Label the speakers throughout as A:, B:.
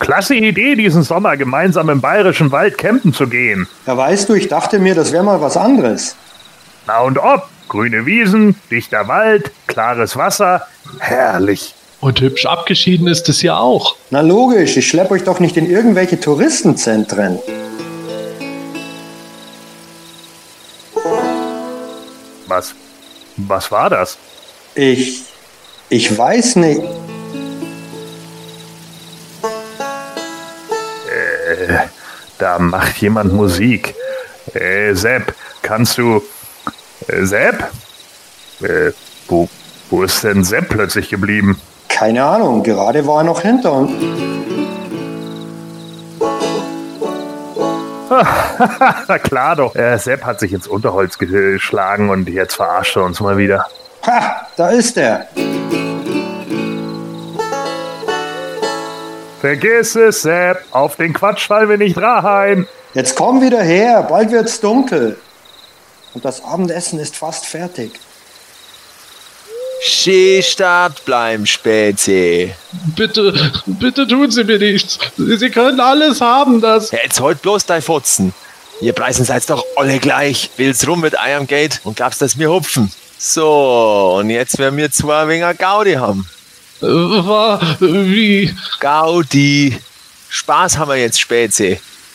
A: Klasse Idee, diesen Sommer gemeinsam im bayerischen Wald campen zu gehen.
B: Ja, weißt du, ich dachte mir, das wäre mal was anderes.
A: Na und ob? Grüne Wiesen, dichter Wald, klares Wasser. Herrlich.
C: Und hübsch abgeschieden ist es ja auch.
B: Na logisch, ich schlepp euch doch nicht in irgendwelche Touristenzentren.
A: Was? Was war das?
B: Ich. Ich weiß nicht.
A: Da macht jemand Musik. Äh, Sepp, kannst du. Äh, Sepp? Äh, wo, wo ist denn Sepp plötzlich geblieben?
B: Keine Ahnung, gerade war er noch hinter uns.
A: Na klar doch. Äh, Sepp hat sich ins Unterholz geschlagen und jetzt verarscht er uns mal wieder.
B: Ha, da ist er.
A: Vergiss es, Sepp. Auf den Quatsch fallen wir nicht rein.
B: Jetzt komm wieder her, bald wird's dunkel. Und das Abendessen ist fast fertig.
D: Stehstart bleiben, Spezi.
C: Bitte, bitte tun Sie mir nichts. Sie können alles haben, das.
D: Jetzt holt bloß dein Futzen. Ihr Preisen seid doch alle gleich. Will's rum mit Iron Gate und glaubst, dass wir hupfen. So, und jetzt werden wir zwei Winger Gaudi haben.
C: War, wie?
D: Gaudi. Spaß haben wir jetzt.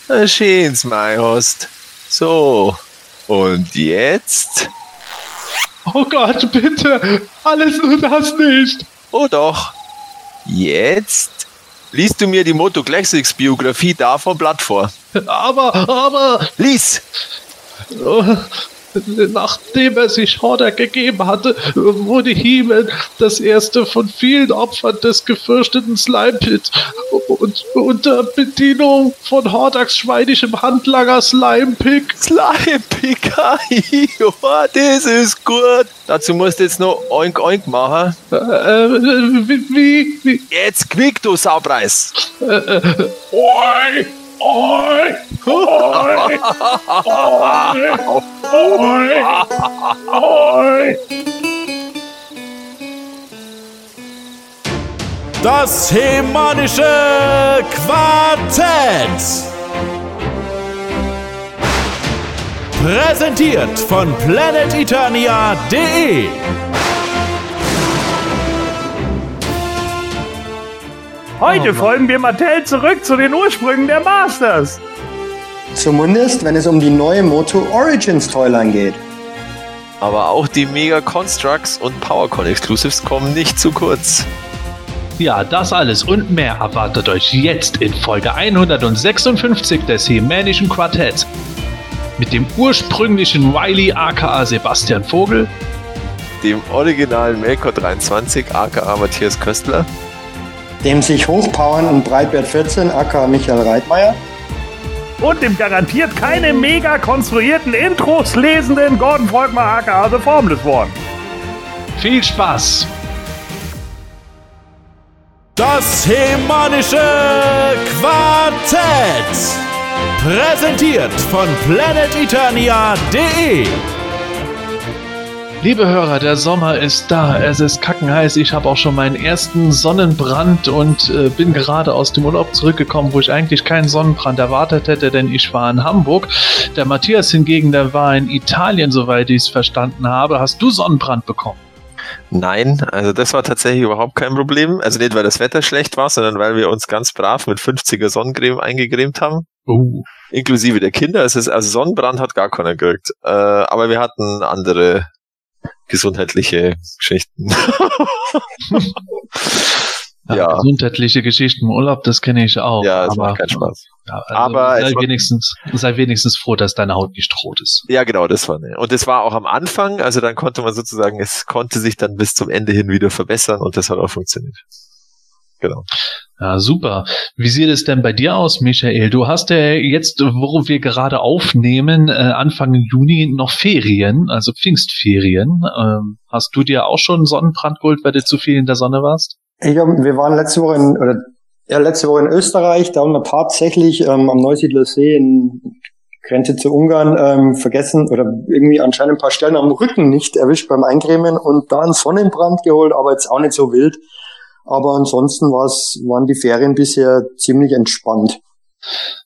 D: Na, Schön's, mein Host. So, und jetzt?
C: Oh Gott, bitte. Alles nur das nicht.
D: Oh doch. Jetzt liest du mir die Moto Classics Biografie da vom Blatt vor.
C: Aber, aber,
D: Lies!
C: äh, nachdem er sich Horder gegeben hatte, wurde He-Man das erste von vielen Opfern des gefürchteten Slime Pit und unter Bedienung von Hordaks schweinischem Handlanger Slime Pick.
D: Slime Picker, ja, das ist gut. Dazu musst du jetzt noch Oink Oink machen.
C: Äh, äh, wie, wie, wie,
D: Jetzt quick, du Saupreis.
A: Oi! Oi! Oi! Oi! Oi!
E: Das hemanische Quartett. Präsentiert von planeteternia.de.
A: Heute folgen wir Mattel zurück zu den Ursprüngen der Masters.
B: Zumindest, wenn es um die neue Moto Origins Toyline geht.
D: Aber auch die Mega Constructs und PowerCon Exclusives kommen nicht zu kurz.
C: Ja, das alles und mehr erwartet euch jetzt in Folge 156 des Hemänischen Quartetts. Mit dem ursprünglichen Wiley aka Sebastian Vogel,
D: Dem originalen Melkor 23 aka Matthias Köstler.
B: Dem sich hochpowernden Breitbert 14 aka Michael Reitmeier.
A: Und dem garantiert keine mega konstruierten Intros lesenden Gordon Volkmar aka The Formless One.
C: viel Spaß!
E: Das hemanische Quartett. Präsentiert von planeteternia.de.
C: Liebe Hörer, der Sommer ist da. Es ist kackenheiß. Ich habe auch schon meinen ersten Sonnenbrand und äh, bin gerade aus dem Urlaub zurückgekommen, wo ich eigentlich keinen Sonnenbrand erwartet hätte, denn ich war in Hamburg. Der Matthias hingegen, der war in Italien, soweit ich es verstanden habe. Hast du Sonnenbrand bekommen?
D: Nein, also das war tatsächlich überhaupt kein Problem. Also nicht, weil das Wetter schlecht war, sondern weil wir uns ganz brav mit 50er Sonnencreme eingecremt haben.
C: Uh.
D: Inklusive der Kinder. Es ist, also Sonnenbrand hat gar keiner gekriegt. Äh, aber wir hatten andere gesundheitliche Geschichten.
C: Ja,
D: Ja.
C: Gesundheitliche Geschichten im Urlaub, das kenne ich auch.
D: ja, es macht keinen Spaß.
C: Ja, also
D: Aber
C: sei wenigstens, sei wenigstens froh, dass deine Haut nicht rot ist.
D: Ja, genau, das war ne. Und das war auch am Anfang, also dann konnte man sozusagen, es konnte sich dann bis zum Ende hin wieder verbessern und das hat auch funktioniert. Genau.
C: Ja, super. Wie sieht es denn bei dir aus, Michael? Du hast ja jetzt, wo wir gerade aufnehmen, äh, Anfang Juni noch Ferien, also Pfingstferien. Ähm, hast du dir auch schon Sonnenbrand geholt, weil du zu viel in der Sonne warst?
B: Ich hab, wir waren letzte Woche in, oder ja, letzte Woche in Österreich, da haben wir tatsächlich ähm, am Neusiedler See in Grenze zu Ungarn ähm, vergessen oder irgendwie anscheinend ein paar Stellen am Rücken nicht erwischt beim Eincremen und da einen Sonnenbrand geholt, aber jetzt auch nicht so wild. Aber ansonsten waren die Ferien bisher ziemlich entspannt.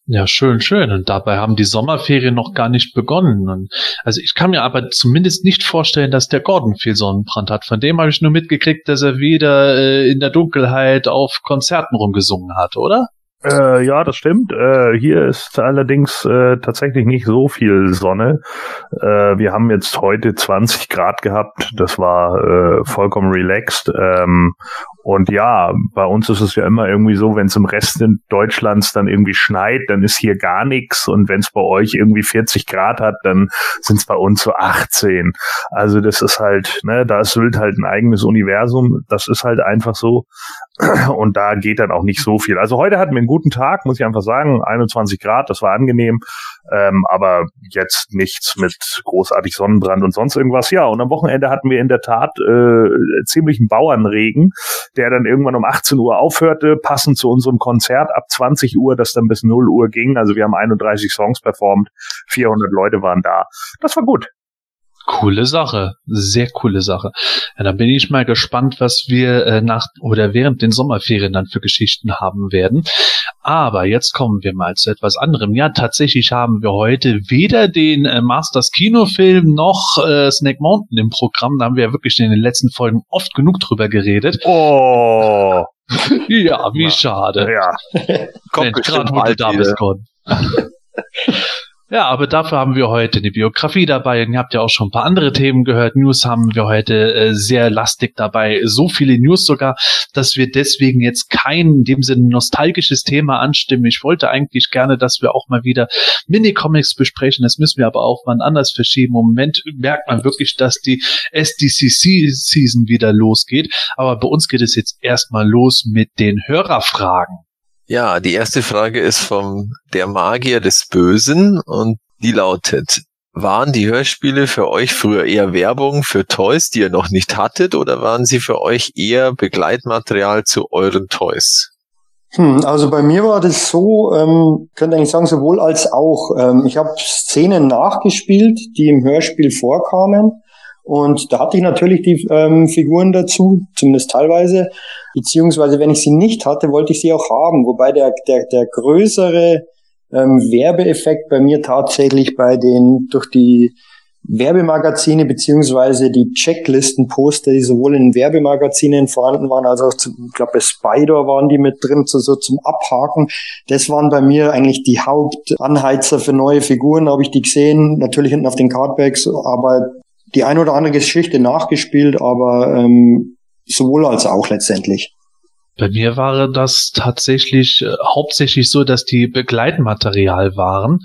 C: Ja, schön, schön. Und dabei haben die Sommerferien noch gar nicht begonnen. Und also ich kann mir aber zumindest nicht vorstellen, dass der Gordon viel Sonnenbrand hat. Von dem habe ich nur mitgekriegt, dass er wieder äh, in der Dunkelheit auf Konzerten rumgesungen hat, oder?
A: Äh, ja, das stimmt. Äh, hier ist allerdings äh, tatsächlich nicht so viel Sonne. Äh, wir haben jetzt heute 20 Grad gehabt. Das war äh, vollkommen relaxed. Ähm, und ja, bei uns ist es ja immer irgendwie so, wenn es im Rest Deutschlands dann irgendwie schneit, dann ist hier gar nichts. Und wenn es bei euch irgendwie 40 Grad hat, dann sind es bei uns so 18. Also das ist halt, ne, da ist Sylt halt ein eigenes Universum. Das ist halt einfach so. Und da geht dann auch nicht so viel. Also heute hatten wir einen guten Tag, muss ich einfach sagen. 21 Grad, das war angenehm. Ähm, aber jetzt nichts mit großartig Sonnenbrand und sonst irgendwas. Ja, und am Wochenende hatten wir in der Tat äh, ziemlichen Bauernregen der dann irgendwann um 18 Uhr aufhörte, passend zu unserem Konzert ab 20 Uhr, das dann bis 0 Uhr ging. Also wir haben 31 Songs performt, 400 Leute waren da. Das war gut.
C: Coole Sache, sehr coole Sache. Ja, dann bin ich mal gespannt, was wir äh, nach oder während den Sommerferien dann für Geschichten haben werden. Aber jetzt kommen wir mal zu etwas anderem. Ja, tatsächlich haben wir heute weder den äh, Masters Kinofilm noch äh, Snake Mountain im Programm. Da haben wir ja wirklich in den letzten Folgen oft genug drüber geredet.
A: Oh.
C: ja, wie schade.
A: Ja.
C: Kommt gerade, wo du da bist, Ja, aber dafür haben wir heute eine Biografie dabei. Und ihr habt ja auch schon ein paar andere Themen gehört. News haben wir heute äh, sehr lastig dabei. So viele News sogar, dass wir deswegen jetzt kein in dem Sinne nostalgisches Thema anstimmen. Ich wollte eigentlich gerne, dass wir auch mal wieder Minicomics besprechen. Das müssen wir aber auch mal anders verschieben. Im Moment merkt man wirklich, dass die SDCC-Season wieder losgeht. Aber bei uns geht es jetzt erstmal los mit den Hörerfragen.
D: Ja, die erste Frage ist vom Der Magier des Bösen und die lautet, waren die Hörspiele für euch früher eher Werbung für Toys, die ihr noch nicht hattet, oder waren sie für euch eher Begleitmaterial zu euren Toys?
B: Hm, also bei mir war das so, ähm, könnte eigentlich sagen, sowohl als auch. Ähm, ich habe Szenen nachgespielt, die im Hörspiel vorkamen. Und da hatte ich natürlich die ähm, Figuren dazu, zumindest teilweise. Beziehungsweise, wenn ich sie nicht hatte, wollte ich sie auch haben. Wobei der, der, der größere ähm, Werbeeffekt bei mir tatsächlich bei den durch die Werbemagazine beziehungsweise die Checklistenposter, die sowohl in Werbemagazinen vorhanden waren, als auch, zu, ich glaube, bei Spider waren die mit drin, so, so zum Abhaken. Das waren bei mir eigentlich die Hauptanheizer für neue Figuren, habe ich die gesehen, natürlich hinten auf den Cardbacks, aber die ein oder andere Geschichte nachgespielt, aber ähm, sowohl als auch letztendlich.
C: Bei mir war das tatsächlich äh, hauptsächlich so, dass die Begleitmaterial waren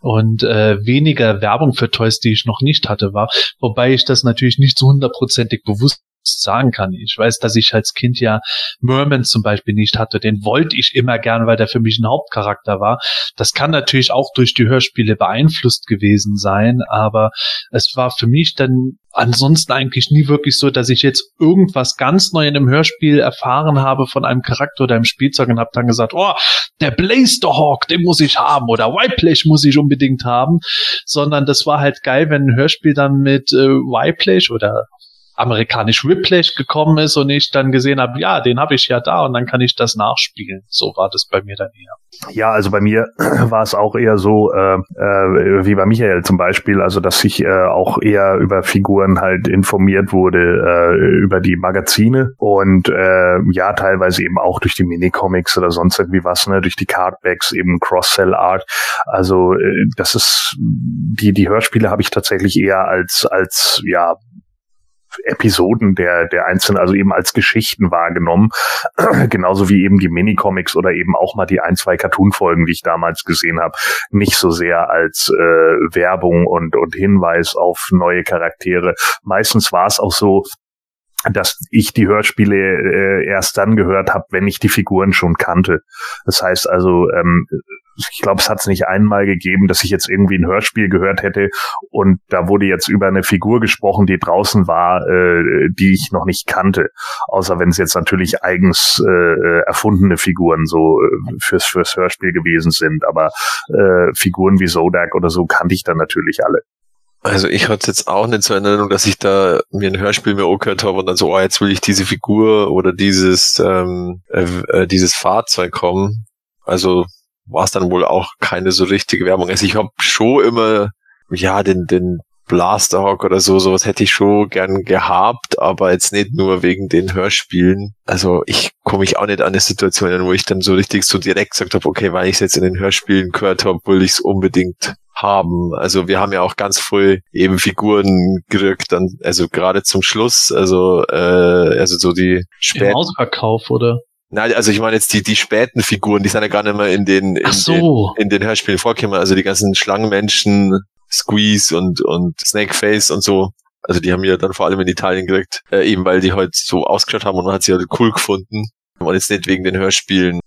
C: und äh, weniger Werbung für Toys, die ich noch nicht hatte, war. Wobei ich das natürlich nicht so hundertprozentig bewusst sagen kann. Ich weiß, dass ich als Kind ja Merman zum Beispiel nicht hatte. Den wollte ich immer gern, weil der für mich ein Hauptcharakter war. Das kann natürlich auch durch die Hörspiele beeinflusst gewesen sein, aber es war für mich dann ansonsten eigentlich nie wirklich so, dass ich jetzt irgendwas ganz neu in einem Hörspiel erfahren habe von einem Charakter oder einem Spielzeug und habe dann gesagt, oh, der Blasterhawk, den muss ich haben oder Whiteplash muss ich unbedingt haben, sondern das war halt geil, wenn ein Hörspiel dann mit äh, Whiteplash oder amerikanisch Whiplash gekommen ist und ich dann gesehen habe, ja, den habe ich ja da und dann kann ich das nachspielen. So war das bei mir dann eher.
A: Ja, also bei mir war es auch eher so, äh, äh, wie bei Michael zum Beispiel, also dass ich äh, auch eher über Figuren halt informiert wurde, äh, über die Magazine und äh, ja, teilweise eben auch durch die Minicomics oder sonst irgendwie was, ne, durch die Cardbacks, eben Cross-Sell-Art. Also äh, das ist, die, die Hörspiele habe ich tatsächlich eher als, als, ja, Episoden der, der einzelnen, also eben als Geschichten wahrgenommen. Genauso wie eben die Minicomics oder eben auch mal die ein, zwei Cartoon-Folgen, die ich damals gesehen habe. Nicht so sehr als äh, Werbung und, und Hinweis auf neue Charaktere. Meistens war es auch so, dass ich die Hörspiele äh, erst dann gehört habe, wenn ich die Figuren schon kannte. Das heißt also, ähm, ich glaube, es hat es nicht einmal gegeben, dass ich jetzt irgendwie ein Hörspiel gehört hätte und da wurde jetzt über eine Figur gesprochen, die draußen war, äh, die ich noch nicht kannte. Außer wenn es jetzt natürlich eigens äh, erfundene Figuren so äh, fürs, fürs Hörspiel gewesen sind. Aber äh, Figuren wie Zodak oder so kannte ich dann natürlich alle.
D: Also ich hatte jetzt auch nicht so Erinnerung, dass ich da mir ein Hörspiel mehr angehört habe und dann so, oh, jetzt will ich diese Figur oder dieses, ähm, äh, äh, dieses Fahrzeug kommen. Also war es dann wohl auch keine so richtige Werbung. Also ich habe schon immer, ja, den, den Blasterhawk oder so, sowas hätte ich schon gern gehabt, aber jetzt nicht nur wegen den Hörspielen. Also ich komme mich auch nicht an eine Situation, wo ich dann so richtig so direkt gesagt habe, okay, weil ich es jetzt in den Hörspielen gehört habe, will ich es unbedingt haben. Also wir haben ja auch ganz früh eben Figuren gerückt, dann, also gerade zum Schluss, also, äh, also so die
C: späten. Ausverkauf, oder?
D: Nein, also ich meine jetzt die, die späten Figuren, die sind ja gar nicht mehr in den, in,
C: so.
D: den, in den Hörspielen vorgekommen. Also die ganzen Schlangenmenschen, Squeeze und, und Snakeface und so. Also die haben wir dann vor allem in Italien gekriegt, äh, eben weil die halt so ausgeschaut haben und man hat sie halt cool gefunden. Und jetzt nicht wegen den Hörspielen.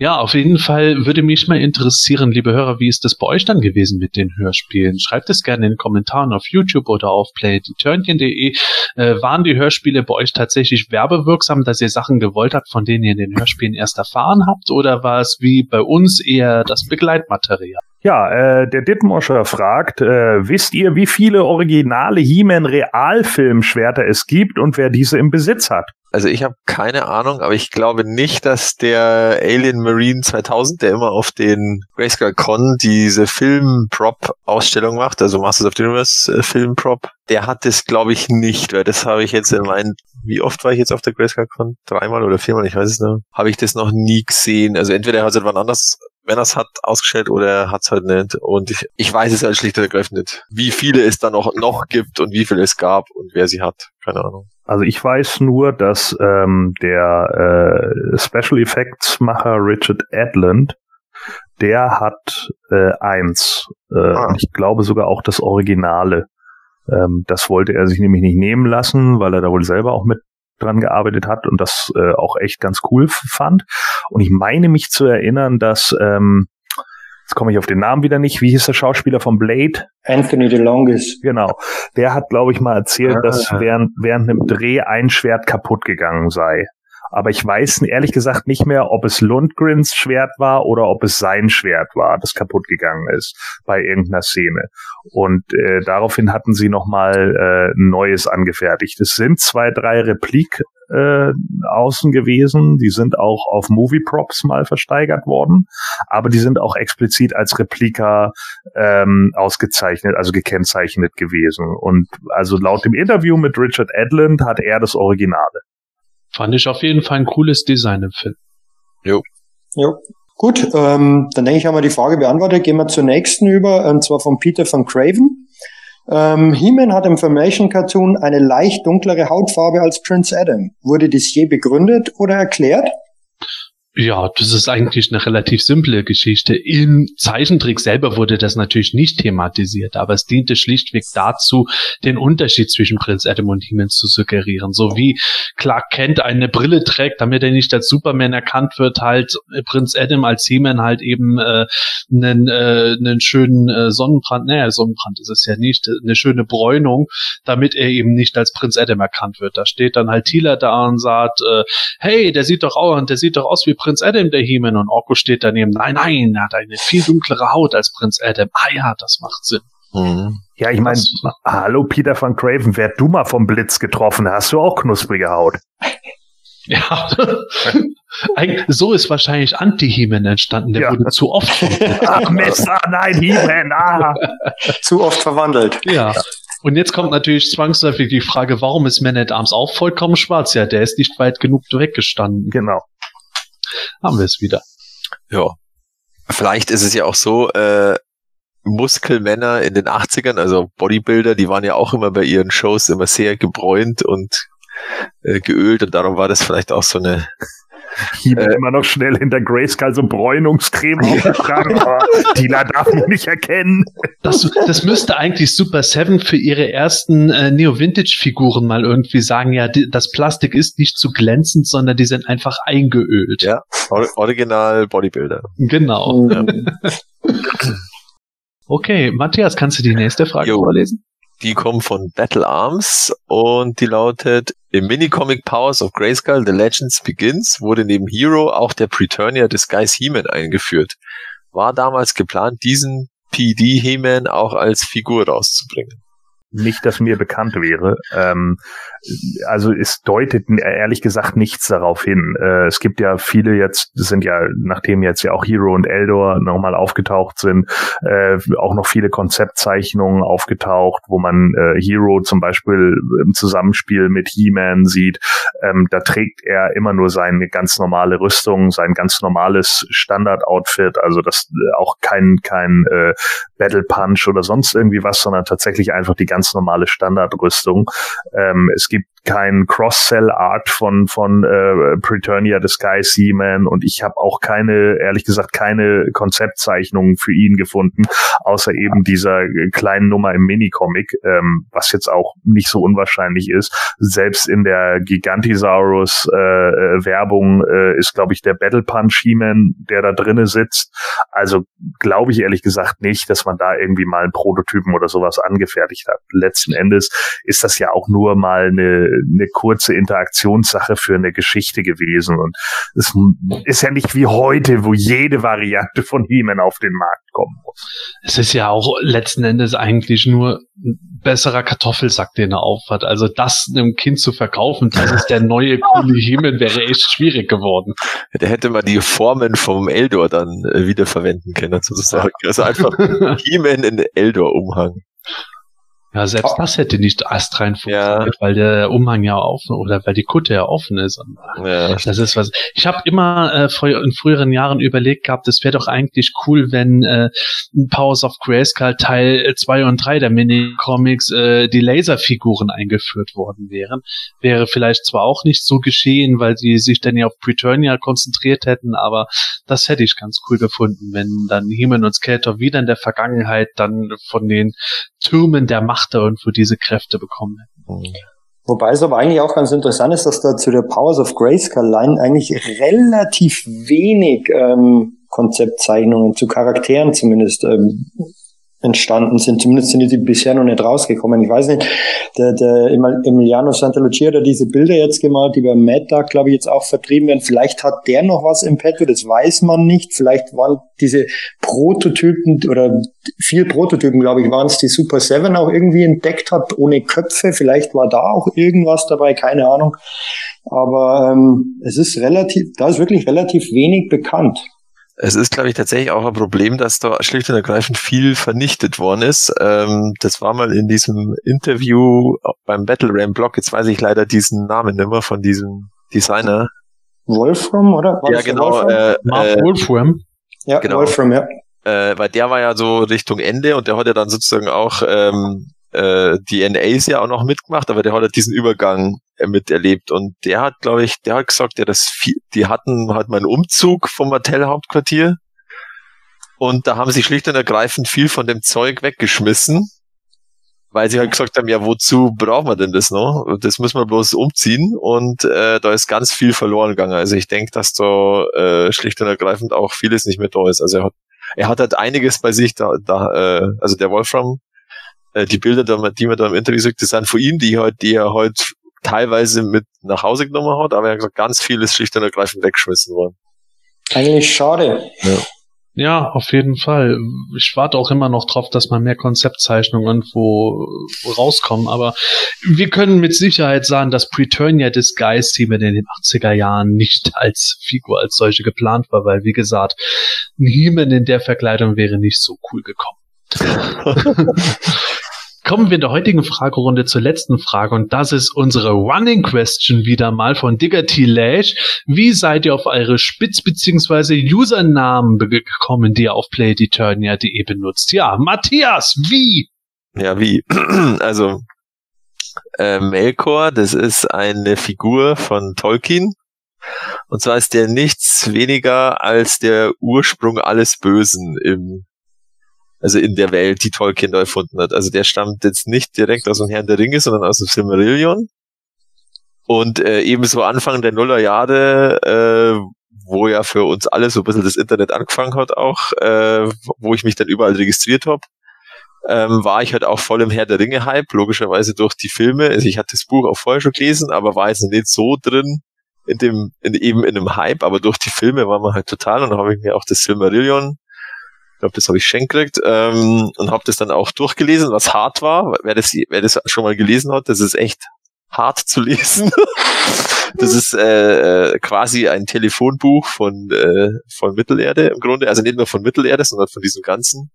C: Ja, auf jeden Fall würde mich mal interessieren, liebe Hörer, wie ist das bei euch dann gewesen mit den Hörspielen? Schreibt es gerne in den Kommentaren auf YouTube oder auf playturnchen.de. Äh, waren die Hörspiele bei euch tatsächlich werbewirksam, dass ihr Sachen gewollt habt, von denen ihr in den Hörspielen erst erfahren habt? Oder war es wie bei uns eher das Begleitmaterial?
A: Ja, äh, der Ditmoscher fragt, äh, wisst ihr, wie viele originale He-Man Realfilmschwerter es gibt und wer diese im Besitz hat?
D: Also ich habe keine Ahnung, aber ich glaube nicht, dass der Alien Marine 2000, der immer auf den Grayscale Con diese Film-Prop-Ausstellung macht, also Masters of the Universe äh, der hat das glaube ich nicht, weil das habe ich jetzt in meinen, wie oft war ich jetzt auf der Grayscale Con? Dreimal oder viermal, ich weiß es nicht. Habe ich das noch nie gesehen. Also entweder hat es irgendwann anders wenn er es hat, ausgestellt oder er hat es halt nicht. Und ich, ich weiß es halt schlicht und ergreifend nicht, wie viele es da noch, noch gibt und wie viele es gab und wer sie hat. Keine Ahnung.
A: Also ich weiß nur, dass ähm, der äh, Special Effects Macher Richard Edlund, der hat äh, eins. Äh, ah. Ich glaube sogar auch das Originale. Ähm, das wollte er sich nämlich nicht nehmen lassen, weil er da wohl selber auch mit dran gearbeitet hat und das äh, auch echt ganz cool fand. Und ich meine mich zu erinnern, dass ähm, jetzt komme ich auf den Namen wieder nicht, wie hieß der Schauspieler von Blade?
B: Anthony DeLongis.
A: Genau. Der hat, glaube ich, mal erzählt, ah. dass während, während einem Dreh ein Schwert kaputt gegangen sei. Aber ich weiß ehrlich gesagt nicht mehr, ob es Lundgrens Schwert war oder ob es sein Schwert war, das kaputt gegangen ist bei irgendeiner Szene. Und äh, daraufhin hatten sie nochmal äh, ein neues angefertigt. Es sind zwei, drei Replik äh, außen gewesen. Die sind auch auf Movie Props mal versteigert worden, aber die sind auch explizit als Replika ähm, ausgezeichnet, also gekennzeichnet gewesen. Und also laut dem Interview mit Richard Edlund hat er das Originale.
C: Fand ich auf jeden Fall ein cooles Design im Film.
D: Jo.
B: Jo. Gut, ähm, dann denke ich, haben wir die Frage beantwortet. Gehen wir zur nächsten über, und zwar von Peter von Craven. Ähm, He-Man hat im Formation Cartoon eine leicht dunklere Hautfarbe als Prince Adam. Wurde dies je begründet oder erklärt?
C: Ja, das ist eigentlich eine relativ simple Geschichte. Im Zeichentrick selber wurde das natürlich nicht thematisiert, aber es diente schlichtweg dazu, den Unterschied zwischen Prinz Adam und He-Man zu suggerieren. So wie Clark Kent eine Brille trägt, damit er nicht als Superman erkannt wird, halt Prinz Adam als He-Man halt eben äh, einen, äh, einen schönen äh, Sonnenbrand, naja, Sonnenbrand ist es ja nicht, eine schöne Bräunung, damit er eben nicht als Prinz Adam erkannt wird. Da steht dann halt Tila da und sagt, äh, hey, der sieht doch auch, der sieht doch aus wie Prinz Prinz Adam der He-Man und Orko steht daneben, nein, nein, er hat eine viel dunklere Haut als Prinz Adam. Ah ja, das macht Sinn.
A: Mhm. Ja, ich meine, hallo Peter van Craven, wer du mal vom Blitz getroffen hast, du auch knusprige Haut.
C: Ja, so ist wahrscheinlich Anti-He-Man entstanden. Der ja. wurde zu oft.
A: Ach, Messer, nein, He-Man, ah.
B: zu oft verwandelt.
C: Ja. Und jetzt kommt natürlich zwangsläufig die Frage, warum ist Man at Arms auch vollkommen schwarz? Ja, der ist nicht weit genug weggestanden.
A: Genau
C: haben wir es wieder.
D: Ja. Vielleicht ist es ja auch so, äh, Muskelmänner in den 80ern, also Bodybuilder, die waren ja auch immer bei ihren Shows immer sehr gebräunt und äh, geölt und darum war das vielleicht auch so eine
A: äh, immer noch schnell hinter Grayskull so Bräunungscreme aufgetragen, aber Dila darf mich nicht erkennen.
C: Das, das müsste eigentlich Super Seven für ihre ersten äh, Neo-Vintage-Figuren mal irgendwie sagen, ja, die, das Plastik ist nicht zu glänzend, sondern die sind einfach eingeölt.
D: Ja, Original Bodybuilder.
C: Genau. Ja. okay, Matthias, kannst du die nächste Frage jo. vorlesen?
D: Die kommt von Battle Arms und die lautet, im Minicomic Powers of Grayskull The Legends Begins wurde neben Hero auch der Preturnier des Guys He-Man eingeführt. War damals geplant, diesen PD He-Man auch als Figur rauszubringen.
A: Nicht, dass mir bekannt wäre. Ähm, also es deutet ehrlich gesagt nichts darauf hin. Äh, es gibt ja viele jetzt, sind ja, nachdem jetzt ja auch Hero und Eldor nochmal aufgetaucht sind, äh, auch noch viele Konzeptzeichnungen aufgetaucht, wo man äh, Hero zum Beispiel im Zusammenspiel mit He-Man sieht. Ähm, da trägt er immer nur seine ganz normale Rüstung, sein ganz normales Standard-Outfit, also das äh, auch kein, kein äh, Battle Punch oder sonst irgendwie was, sondern tatsächlich einfach die ganz normale Standardrüstung. Ähm, es gibt kein Cross-Sell-Art von von äh, Preternia the Sky Seaman und ich habe auch keine, ehrlich gesagt, keine Konzeptzeichnungen für ihn gefunden, außer eben dieser kleinen Nummer im Minicomic, ähm, was jetzt auch nicht so unwahrscheinlich ist. Selbst in der Gigantisaurus äh, äh, äh, ist, glaube ich, der Battle Punch He-Man, der da drinnen sitzt. Also glaube ich ehrlich gesagt nicht, dass man da irgendwie mal einen Prototypen oder sowas angefertigt hat. Letzten Endes ist das ja auch nur mal eine eine kurze Interaktionssache für eine Geschichte gewesen. Und es ist ja nicht wie heute, wo jede Variante von He-Man auf den Markt kommen muss.
C: Es ist ja auch letzten Endes eigentlich nur ein besserer Kartoffelsack, den er aufhat. Also das einem Kind zu verkaufen, das ist der neue coole He-Man, wäre echt schwierig geworden.
D: Der hätte mal die Formen vom Eldor dann äh, wieder verwenden können, sozusagen. Also einfach He-Man in Eldor-Umhang.
C: Ja, selbst das hätte nicht astrein funktioniert, ja. weil der Umhang ja offen oder weil die Kutte ja offen ist. Ja. Das ist was. Ich habe immer äh, in früheren Jahren überlegt gehabt, es wäre doch eigentlich cool, wenn äh, Powers of Grayskull Teil 2 und 3 der Mini-Comics äh, die Laserfiguren eingeführt worden wären. Wäre vielleicht zwar auch nicht so geschehen, weil sie sich dann ja auf Preturnia konzentriert hätten, aber das hätte ich ganz cool gefunden, wenn dann Heman und Skeletor wieder in der Vergangenheit dann von den Türmen der Macht irgendwo diese Kräfte bekommen hätten.
B: Wobei es aber eigentlich auch ganz interessant ist, dass da zu der Powers of Grayskull Line eigentlich relativ wenig ähm, Konzeptzeichnungen zu Charakteren zumindest ähm, entstanden sind. Zumindest sind die bisher noch nicht rausgekommen. Ich weiß nicht, der, der Emiliano Santalucia hat diese Bilder jetzt gemalt, die beim Dark, glaube ich, jetzt auch vertrieben werden. Vielleicht hat der noch was im Petto, das weiß man nicht. Vielleicht waren diese Prototypen oder vier Prototypen, glaube ich, waren es, die Super Seven auch irgendwie entdeckt hat, ohne Köpfe. Vielleicht war da auch irgendwas dabei, keine Ahnung. Aber ähm, es ist relativ, da ist wirklich relativ wenig bekannt.
D: Es ist, glaube ich, tatsächlich auch ein Problem, dass da schlicht und ergreifend viel vernichtet worden ist. Ähm, das war mal in diesem Interview beim Battle Ram Blog. Jetzt weiß ich leider diesen Namen nicht mehr von diesem Designer.
B: Wolfram, oder?
D: War ja, genau. Wolfram? Äh,
C: Mark äh, Wolfram.
B: Ja, genau. Wolfram, ja.
D: Äh, weil der war ja so Richtung Ende und der hat ja dann sozusagen auch ähm, äh, die NAs ja auch noch mitgemacht, aber der hat halt diesen Übergang äh, miterlebt und der hat, glaube ich, der hat gesagt, ja, das viel, die hatten halt mal einen Umzug vom Mattel-Hauptquartier und da haben sie schlicht und ergreifend viel von dem Zeug weggeschmissen, weil sie halt gesagt haben, ja, wozu brauchen wir denn das noch? Das müssen wir bloß umziehen und äh, da ist ganz viel verloren gegangen. Also ich denke, dass da äh, schlicht und ergreifend auch vieles nicht mehr da ist. Also er hat, er hat halt einiges bei sich da, da äh, also der Wolfram äh, die Bilder, die man da im Interview sagt, das sind von ihm, die, halt, die er halt teilweise mit nach Hause genommen hat, aber er hat gesagt, ganz viel ist schlicht und ergreifend weggeschmissen worden.
B: Eigentlich schade.
C: Ja. Ja, auf jeden Fall. Ich warte auch immer noch drauf, dass mal mehr Konzeptzeichnungen irgendwo rauskommen. Aber wir können mit Sicherheit sagen, dass Preturnia Disguise Team in den 80er Jahren nicht als Figur als solche geplant war, weil wie gesagt, ein He-Man in der Verkleidung wäre nicht so cool gekommen. Kommen wir in der heutigen Fragerunde zur letzten Frage und das ist unsere Running Question wieder mal von Digger T. Lash. Wie seid ihr auf eure Spitz- bzw. Usernamen gekommen, die ihr auf PlayEternia.de benutzt? Ja, Matthias, wie?
D: Ja, wie? Also, äh, Melkor, das ist eine Figur von Tolkien. Und zwar ist der nichts weniger als der Ursprung alles Bösen im also in der Welt, die Tolkien da erfunden hat. Also der stammt jetzt nicht direkt aus dem Herrn der Ringe, sondern aus dem Silmarillion. Und äh, ebenso Anfang der Nullerjahre, äh, wo ja für uns alle so ein bisschen das Internet angefangen hat auch, äh, wo ich mich dann überall registriert habe, ähm, war ich halt auch voll im Herr der Ringe-Hype, logischerweise durch die Filme. Also ich hatte das Buch auch vorher schon gelesen, aber war jetzt nicht so drin in dem, in, eben in einem Hype, aber durch die Filme war man halt total und dann habe ich mir auch das Silmarillion Ich glaube, das habe ich schenkt gekriegt ähm, und habe das dann auch durchgelesen, was hart war. Wer das, wer das schon mal gelesen hat, das ist echt hart zu lesen. das ist äh, äh, quasi ein Telefonbuch von, äh, von Mittelerde im Grunde. Also nicht nur von Mittelerde, sondern von diesem ganzen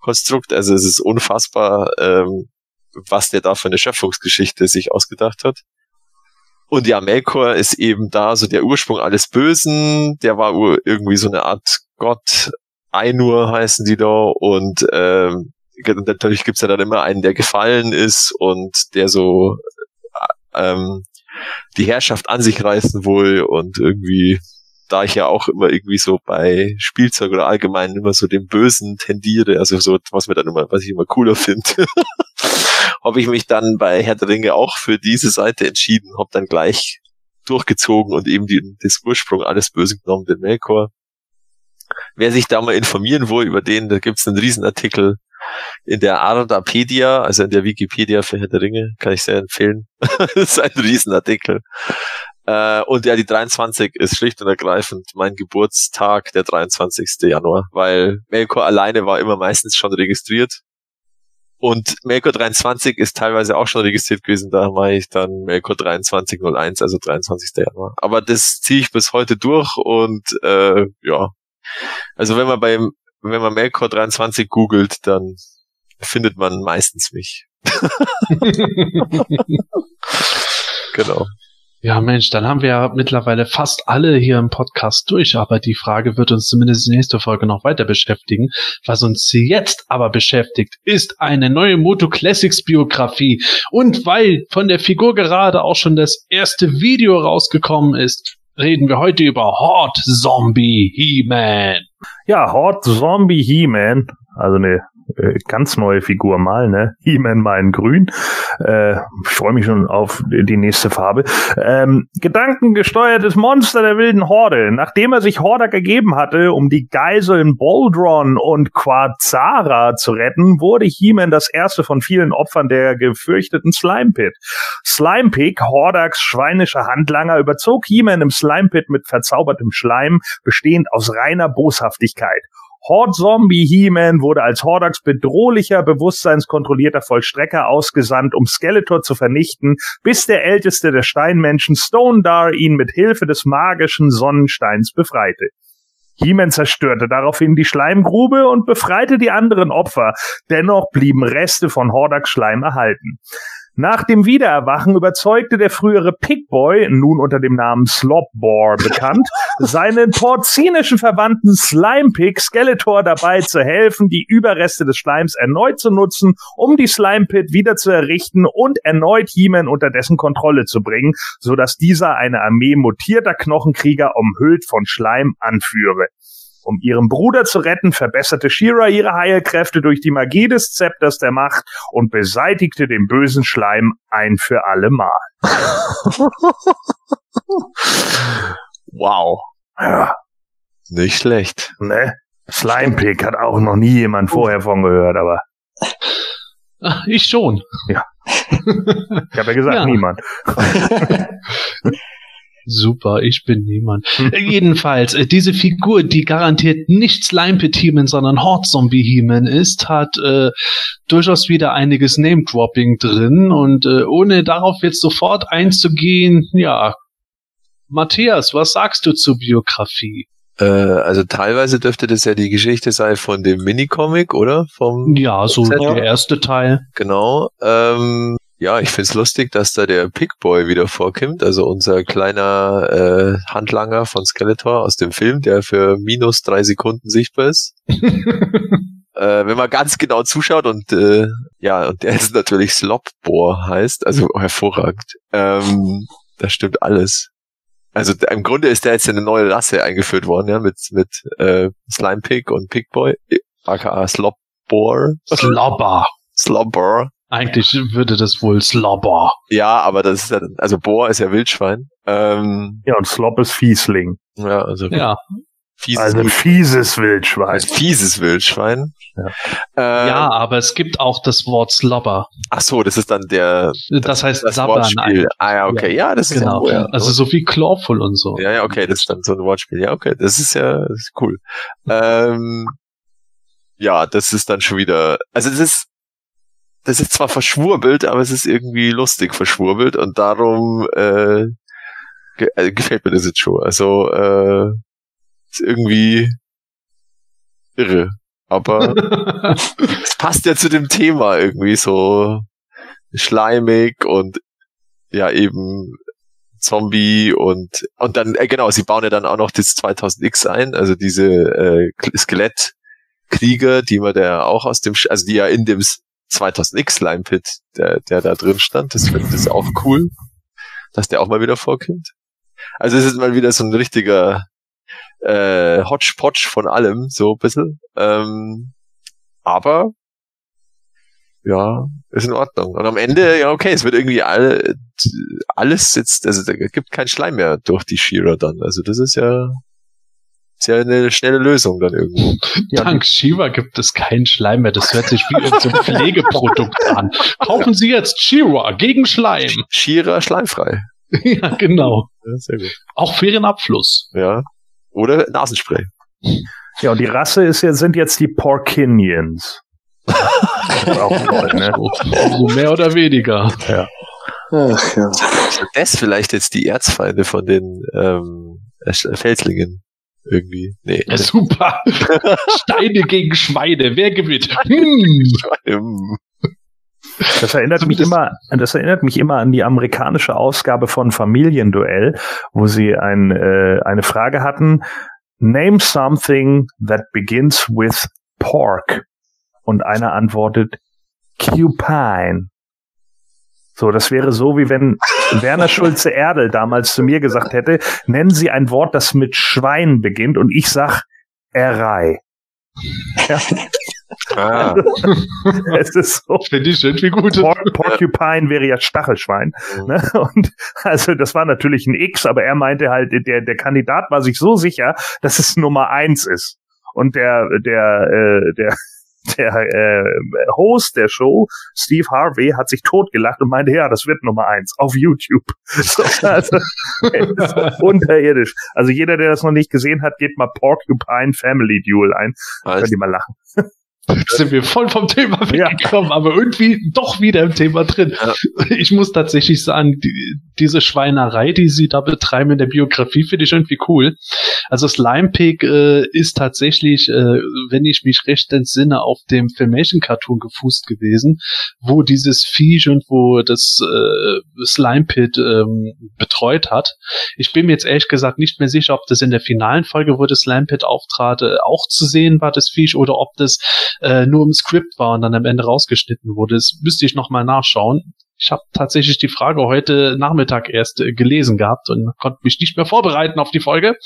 D: Konstrukt. Also es ist unfassbar, ähm, was der da für eine Schöpfungsgeschichte sich ausgedacht hat. Und ja, Melkor ist eben da so der Ursprung alles Bösen. Der war irgendwie so eine Art Gott. Ainur heißen die da. Und ähm, natürlich gibt's ja dann immer einen, der gefallen ist und der so ähm, die Herrschaft an sich reißen will und irgendwie da ich ja auch immer irgendwie so bei Spielzeug oder allgemein immer so dem Bösen tendiere, also so, was mir dann immer, was ich immer cooler finde, habe ich mich dann bei Herr der Ringe auch für diese Seite entschieden, habe dann gleich durchgezogen und eben die, das Ursprung alles Böse genommen, den Melkor. Wer sich da mal informieren will über den, da gibt's einen Riesenartikel in der Ardapedia, also in der Wikipedia für Herr der Ringe, kann ich sehr empfehlen. das ist ein Riesenartikel. Äh, und ja, die 23 ist schlicht und ergreifend mein Geburtstag, der 23. Januar, weil Melkor alleine war immer meistens schon registriert. Und Melkor 23 ist teilweise auch schon registriert gewesen, da mache ich dann Melkor 2301, also 23. Januar. Aber das ziehe ich bis heute durch und äh, ja. Also wenn man beim, wenn man Melkor 23 googelt, dann findet man meistens mich. genau.
C: Ja, Mensch, dann haben wir ja mittlerweile fast alle hier im Podcast durch, aber die Frage wird uns zumindest in der nächsten Folge noch weiter beschäftigen. Was uns jetzt aber beschäftigt, ist eine neue Moto Classics Biografie. Und weil von der Figur gerade auch schon das erste Video rausgekommen ist, reden wir heute über Horde Zombie He-Man.
A: Ja, Horde Zombie He-Man, also eine äh, ganz neue Figur mal, ne? He-Man mal in grün. Äh, ich freue mich schon auf die nächste Farbe. Ähm, gedankengesteuertes Monster der wilden Horde. Nachdem er sich Hordak gegeben hatte, um die Geiseln Boldron und Quazara zu retten, wurde He-Man das erste von vielen Opfern der gefürchteten Slime Pit. Slime Pig, Hordaks schweinischer Handlanger, überzog He-Man im Slime Pit mit verzaubertem Schleim, bestehend aus reiner Boshaftigkeit. Horde Zombie He-Man wurde als Hordaks bedrohlicher, bewusstseinskontrollierter Vollstrecker ausgesandt, um Skeletor zu vernichten, bis der älteste der Steinmenschen Stone Dar ihn mit Hilfe des magischen Sonnensteins befreite. He-Man zerstörte daraufhin die Schleimgrube und befreite die anderen Opfer, dennoch blieben Reste von Hordaks Schleim erhalten. Nach dem Wiedererwachen überzeugte der frühere Pigboy, nun unter dem Namen Slopbore bekannt, seinen porzinischen Verwandten Slimepig Skeletor dabei zu helfen, die Überreste des Schleims erneut zu nutzen, um die Slimepit wieder zu errichten und erneut He-Man unter dessen Kontrolle zu bringen, so dass dieser eine Armee mutierter Knochenkrieger umhüllt von Schleim anführe. Um ihren Bruder zu retten, verbesserte Shira ihre Heilkräfte durch die Magie des Zepters der Macht und beseitigte den bösen Schleim ein für alle Mal.
D: wow.
A: Ja,
D: Nicht schlecht.
A: ne? Slimepick hat auch noch nie jemand vorher von gehört, aber
C: Ah, Ich schon.
A: ich habe ja gesagt,
C: Ja.
A: niemand.
C: Super, ich bin niemand.
A: Hm.
C: Äh, Jedenfalls, äh, diese Figur, die garantiert nicht Slime Pit He-Man, sondern Horde Zombie He-Man ist, hat äh, durchaus wieder einiges Name-Dropping drin und äh, ohne darauf jetzt sofort einzugehen, ja, Matthias, was sagst du zur Biografie?
D: Äh, also teilweise dürfte das ja die Geschichte sein von dem Minicomic, oder? Vom
C: Ja, so
D: Ja.
C: der erste Teil.
D: Genau. Ähm, ja, ich find's lustig, dass da der Pigboy wieder vorkommt, also unser kleiner äh, Handlanger von Skeletor aus dem Film, der für minus drei Sekunden sichtbar ist. äh, wenn man ganz genau zuschaut und äh, ja, und der ist natürlich Slopbohr heißt, also hervorragend. Ähm, das stimmt alles. Also im Grunde ist da jetzt eine neue Rasse eingeführt worden, ja, mit mit äh, Slime Pig und Pigboy, aka Slopbohr,
C: Slobber.
D: Slobber.
C: Eigentlich würde das wohl Slobber.
D: Ja, aber das ist ja, also Bohr ist ja Wildschwein. Ähm,
A: Ja, und Slop ist Fiesling.
D: ja, also
C: Ja.
D: fieses,
A: Also ein fieses Wildschwein.
D: ein fieses Wildschwein.
A: Ja.
D: Ähm,
C: ja, aber es gibt auch das Wort Slobber.
D: Ach so, das ist dann der
C: Das heißt
D: das
C: Sabbern
D: Wortspiel.
C: eigentlich.
D: Ah ja, okay, ja, das ist
C: Genau.
D: ja,
C: Also so wie Clawful und so.
D: ja, ja, okay, das ist dann so ein Wortspiel. Ja, okay, das ist ja das ist cool. Ähm, ja, das ist dann schon wieder, also das ist, das ist zwar verschwurbelt, aber es ist irgendwie lustig verschwurbelt und darum äh, ge äh, gefällt mir das jetzt schon. Also äh, ist irgendwie irre. Aber es passt ja zu dem Thema irgendwie so schleimig und ja eben Zombie und und dann äh, genau, sie bauen ja dann auch noch das 2000X ein, also diese äh, Skelettkrieger, die man da auch aus dem, also die ja in dem 2000X Slime Pit, der der da drin stand, das finde ich auch cool, dass der auch mal wieder vorkommt. Also es ist mal wieder so ein richtiger äh, Hodgepodge von allem, so ein bisschen. Ähm, aber ja, ist in Ordnung. Und am Ende, ja, okay, es wird irgendwie alle, alles jetzt, also da gibt kein Schleim mehr durch die Shira dann. Also das ist ja, ja eine schnelle Lösung dann irgendwo.
C: Ja, Dank Shiva gibt es keinen Schleim mehr. Das hört sich wie so ein Pflegeprodukt an. Kaufen Sie jetzt Shira gegen Schleim.
D: Shira schleimfrei.
C: ja, genau.
D: Ja, sehr gut.
C: Auch für Ihren Abfluss.
D: Ja. Oder Nasenspray.
A: Ja, und die Rasse ist ja, sind jetzt die Porkinians. auch toll, ne?
C: So mehr oder weniger.
A: Ja.
B: Ach ja.
D: Das vielleicht jetzt die Erzfeinde von den ähm, Felslingen? Irgendwie. Nee.
C: Ja, super. Steine gegen Schweine. Wer gewinnt? Hm.
A: Das erinnert mich immer, das erinnert mich immer an die amerikanische Ausgabe von Familienduell, wo sie ein, äh, eine Frage hatten. Name something that begins with pork. Und einer antwortet Cupine. So, das wäre so, wie wenn Werner Schulze Erdel damals zu mir gesagt hätte, nennen Sie ein Wort, das mit Schwein beginnt und ich sag Errei. Ja.
D: Ah.
A: es ist so.
C: Finde ich irgendwie gut.
A: Por Porcupine wäre ja Stachelschwein. Ne? Und also das war natürlich ein X, aber er meinte halt, der, der Kandidat war sich so sicher, dass es Nummer eins ist. Und der, der, äh, der, der äh, Host der Show, Steve Harvey, hat sich totgelacht und meinte, ja, das wird Nummer eins auf YouTube. So, also, unterirdisch. Also jeder, der das noch nicht gesehen hat, geht mal Porcupine Family Duel ein. Könnt ihr mal lachen.
C: Jetzt sind wir voll vom Thema weggekommen, aber irgendwie doch wieder im Thema drin.
D: Ja.
C: Ich muss tatsächlich sagen, die, diese Schweinerei, die sie da betreiben in der Biografie, finde ich irgendwie cool. Also Slime Pig äh, ist tatsächlich, äh, wenn ich mich recht entsinne, auf dem Filmation Cartoon gefußt gewesen, wo dieses Viech und wo das äh, Slime Pit ähm, betreut hat. Ich bin mir jetzt ehrlich gesagt nicht mehr sicher, ob das in der finalen Folge, wo das Slime Pit auftrat, äh, auch zu sehen war, das Viech, oder ob das äh, nur im Skript war und dann am Ende rausgeschnitten wurde. Das müsste ich nochmal nachschauen. Ich habe tatsächlich die Frage heute Nachmittag erst äh, gelesen gehabt und konnte mich nicht mehr vorbereiten auf die Folge.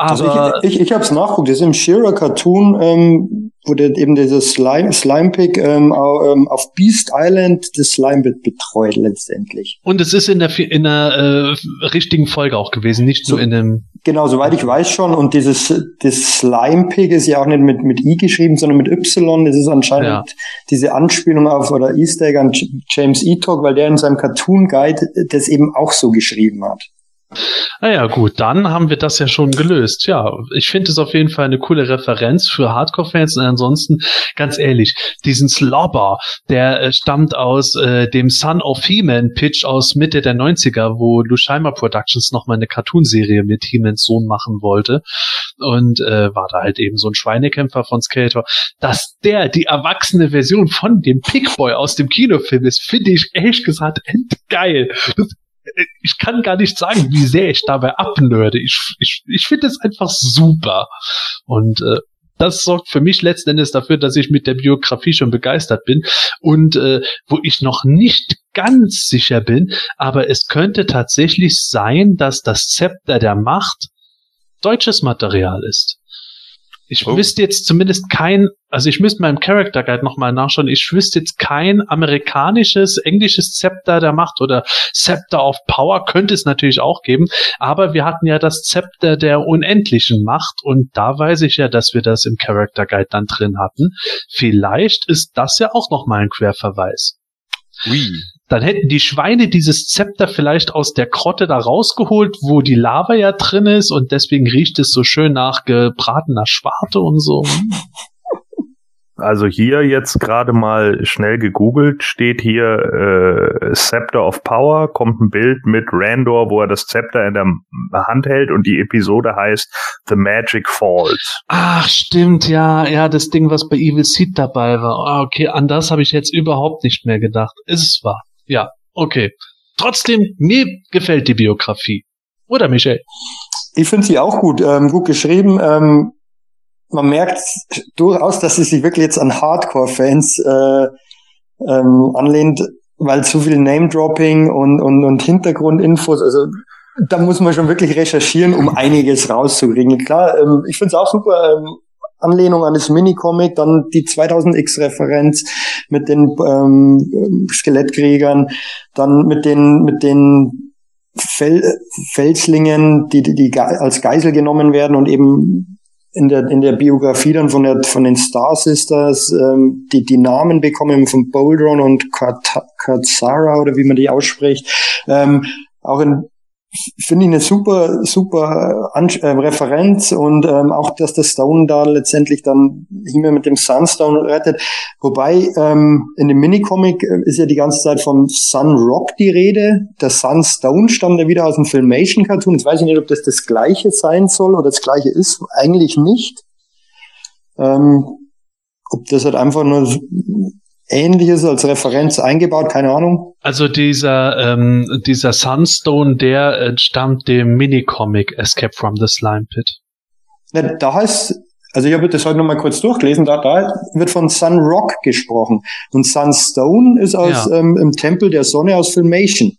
B: Also
C: Aber
B: ich, ich, ich habe es nachgeguckt. Das ist im Shearer Cartoon ähm, wurde eben dieses Slime, Slime Pig ähm, ähm, auf Beast Island das Slime Pit betreut letztendlich.
C: und es ist in der in der äh, richtigen Folge auch gewesen, nicht
B: So-
C: nur in dem.
B: Genau, soweit ich weiß schon. Und dieses das Slime Pig ist ja auch nicht mit mit i geschrieben, sondern mit y. Das ist anscheinend
C: Ja.
B: diese Anspielung auf oder Easter Egg an James Etok, weil der in seinem Cartoon Guide das eben auch so geschrieben hat.
C: Naja, gut, dann haben wir das ja schon gelöst. Ja, ich finde es auf jeden Fall eine coole Referenz für Hardcore-Fans. Und ansonsten, ganz ehrlich, diesen Slobber, der äh, stammt aus äh, dem Son of He-Man-Pitch aus Mitte der 90er, wo Lushima Productions nochmal eine Cartoonserie mit He-Mans Sohn machen wollte. Und äh, war da halt eben so ein Schweinekämpfer von Skater. Dass der die erwachsene Version von dem Pickboy aus dem Kinofilm ist, finde ich ehrlich gesagt endgeil. Das ich kann gar nicht sagen, wie sehr ich dabei abnörde. Ich, ich, ich finde es einfach super. Und äh, das sorgt für mich letzten Endes dafür, dass ich mit der Biografie schon begeistert bin. Und äh, wo ich noch nicht ganz sicher bin, aber es könnte tatsächlich sein, dass das Zepter der Macht deutsches Material ist. Ich
D: Oh.
C: wüsste jetzt zumindest kein, also ich müsste meinem Character Guide nochmal nachschauen, ich wüsste jetzt kein amerikanisches, englisches Zepter der Macht oder Scepter of Power könnte es natürlich auch geben, aber wir hatten ja das Zepter der unendlichen Macht und da weiß ich ja, dass wir das im Character Guide dann drin hatten. Vielleicht ist das ja auch nochmal ein Querverweis.
D: Ui.
C: Dann hätten die Schweine dieses Zepter vielleicht aus der Krotte da rausgeholt, wo die Lava ja drin ist und deswegen riecht es so schön nach gebratener Schwarte und so.
A: Also hier jetzt gerade mal schnell gegoogelt, steht hier äh, Scepter of Power, kommt ein Bild mit Randor, wo er das Zepter in der Hand hält und die Episode heißt The Magic Falls.
C: Ach, stimmt, ja, ja, das Ding, was bei Evil Seed dabei war. Ah, okay, an das habe ich jetzt überhaupt nicht mehr gedacht. Ist es wahr? Ja, okay. Trotzdem, mir gefällt die Biografie. Oder Michel?
B: Ich finde sie auch gut, ähm, gut geschrieben. Ähm, man merkt durchaus, dass sie sich wirklich jetzt an Hardcore-Fans äh, ähm, anlehnt, weil zu viel Name-Dropping und, und, und Hintergrundinfos, also da muss man schon wirklich recherchieren, um einiges rauszukriegen. Klar, ähm, ich finde es auch super, ähm, Anlehnung an das Minicomic, dann die 2000X-Referenz mit den ähm, Skelettkriegern, dann mit den mit den Fel Felslingen, die, die, die als Geisel genommen werden und eben in der, in der Biografie dann von, der, von den Star Sisters ähm, die, die Namen bekommen von Boldron und Katsara oder wie man die ausspricht. Ähm, auch in finde ich eine super, super An äh, Referenz und ähm, auch, dass der Stone da letztendlich dann immer mit dem Sunstone rettet. Wobei ähm, in dem Minicomic äh, ist ja die ganze Zeit vom Sun Rock die Rede. Der Sunstone stammt ja wieder aus dem Filmation-Cartoon. Jetzt weiß ich nicht, ob das das gleiche sein soll oder das gleiche ist. Eigentlich nicht. Ähm, ob das halt einfach nur Ähnliches als Referenz eingebaut, keine Ahnung.
C: Also dieser, ähm, dieser Sunstone, der entstammt dem Minicomic Escape from the Slime Pit.
B: Ja, da heißt, also ich habe das heute nochmal kurz durchgelesen, da, da wird von Sun Rock gesprochen. Und Sunstone ist aus ja. ähm, im Tempel der Sonne aus Filmation.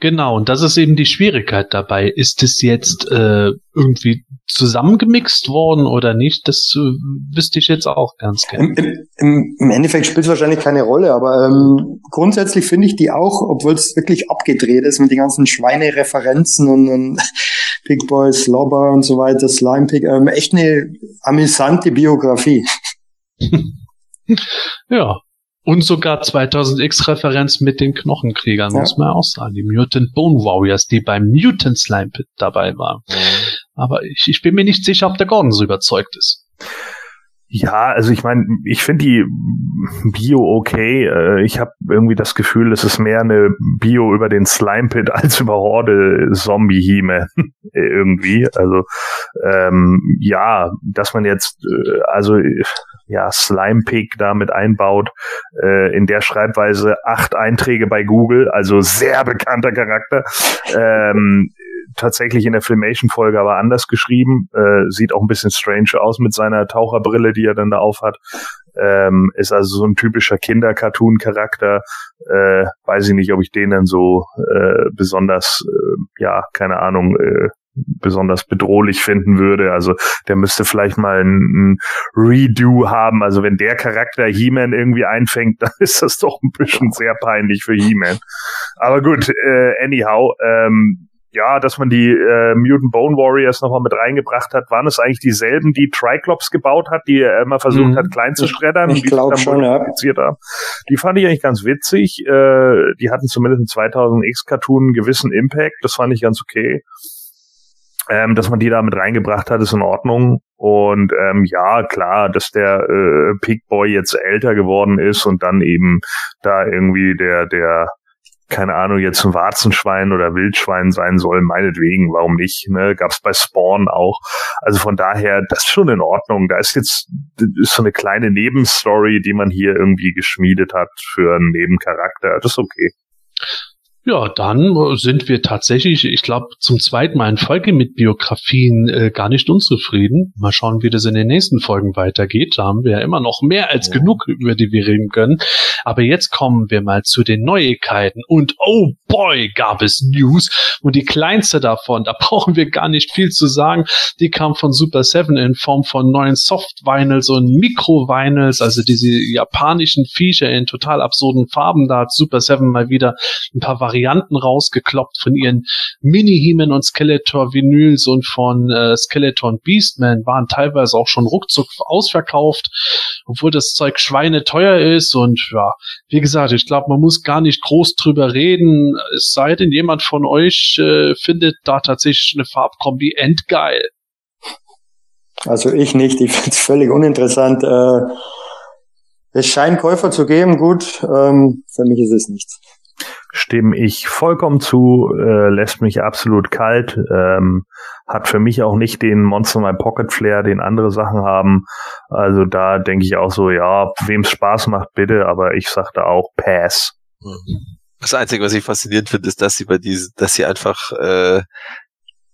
C: Genau, und das ist eben die Schwierigkeit dabei. Ist es jetzt äh, irgendwie zusammengemixt worden oder nicht? Das äh, wüsste ich jetzt auch ganz gerne.
B: Im, im, im Endeffekt spielt es wahrscheinlich keine Rolle, aber ähm, grundsätzlich finde ich die auch, obwohl es wirklich abgedreht ist mit den ganzen Schweinereferenzen und, und Big Boy, Slobber und so weiter, Slime Pig, ähm, echt eine amüsante Biografie.
C: ja, und sogar 2000X-Referenz mit den Knochenkriegern, ja. muss man auch sagen. Die Mutant Bone Warriors, die beim Mutant Slime Pit dabei waren. Mhm. Aber ich, ich bin mir nicht sicher, ob der Gordon so überzeugt ist.
A: Ja, also ich meine, ich finde die Bio okay. Äh, ich habe irgendwie das Gefühl, es ist mehr eine Bio über den Slime Pit als über Horde Zombie Hime irgendwie. Also ähm, ja, dass man jetzt äh, also ja Slime Pig da mit einbaut äh, in der Schreibweise acht Einträge bei Google, also sehr bekannter Charakter. Ähm, tatsächlich in der Filmation-Folge aber anders geschrieben. Äh, sieht auch ein bisschen strange aus mit seiner Taucherbrille, die er dann da aufhat. Ähm, ist also so ein typischer Kinder-Cartoon-Charakter. Äh, weiß ich nicht, ob ich den dann so äh, besonders, äh, ja, keine Ahnung, äh, besonders bedrohlich finden würde. Also der müsste vielleicht mal ein, ein Redo haben. Also wenn der Charakter He-Man irgendwie einfängt, dann ist das doch ein bisschen sehr peinlich für He-Man. Aber gut, äh, anyhow, ähm, ja, dass man die äh, Mutant Bone Warriors nochmal mit reingebracht hat, waren es eigentlich dieselben, die Triclops gebaut hat, die er immer versucht mhm. hat, klein zu schreddern
B: ich, ich glaube schon, ja.
A: haben. Die fand ich eigentlich ganz witzig. Äh, die hatten zumindest im 2000 X-Cartoon einen gewissen Impact. Das fand ich ganz okay. Ähm, dass man die da mit reingebracht hat, ist in Ordnung. Und ähm, ja, klar, dass der äh, Pig Boy jetzt älter geworden ist und dann eben da irgendwie der, der keine Ahnung, jetzt ein Warzenschwein oder Wildschwein sein soll, meinetwegen, warum nicht? Ne? Gab es bei Spawn auch. Also von daher, das ist schon in Ordnung. Da ist jetzt ist so eine kleine Nebenstory, die man hier irgendwie geschmiedet hat für einen Nebencharakter. Das ist okay.
C: Ja, dann äh, sind wir tatsächlich, ich glaube, zum zweiten Mal in Folge mit Biografien äh, gar nicht unzufrieden. Mal schauen, wie das in den nächsten Folgen weitergeht. Da haben wir ja immer noch mehr als ja. genug, über die wir reden können. Aber jetzt kommen wir mal zu den Neuigkeiten. Und oh boy, gab es News. Und die kleinste davon, da brauchen wir gar nicht viel zu sagen, die kam von Super 7 in Form von neuen Soft-Vinyls und Mikro-Vinyls, also diese japanischen Viecher in total absurden Farben. Da hat Super 7 mal wieder ein paar Varianten Varianten rausgekloppt von ihren Mini-He-Man und Skeletor-Vinyls und von äh, Skeletor und Beastman waren teilweise auch schon ruckzuck ausverkauft, obwohl das Zeug schweineteuer ist und ja, wie gesagt, ich glaube, man muss gar nicht groß drüber reden, es sei denn, jemand von euch äh, findet da tatsächlich eine Farbkombi endgeil.
B: Also ich nicht, ich finde es völlig uninteressant. Äh Es scheint Käufer zu geben, gut, ähm, für mich ist es nichts.
A: Stimme ich vollkommen zu, äh, lässt mich absolut kalt, ähm, hat für mich auch nicht den Monster My Pocket Flair, den andere Sachen haben. Also da denke ich auch so, ja, wem es Spaß macht, bitte, aber ich sagte auch Pass.
D: Das Einzige, was ich faszinierend finde, ist, dass sie bei diesen, dass sie einfach äh,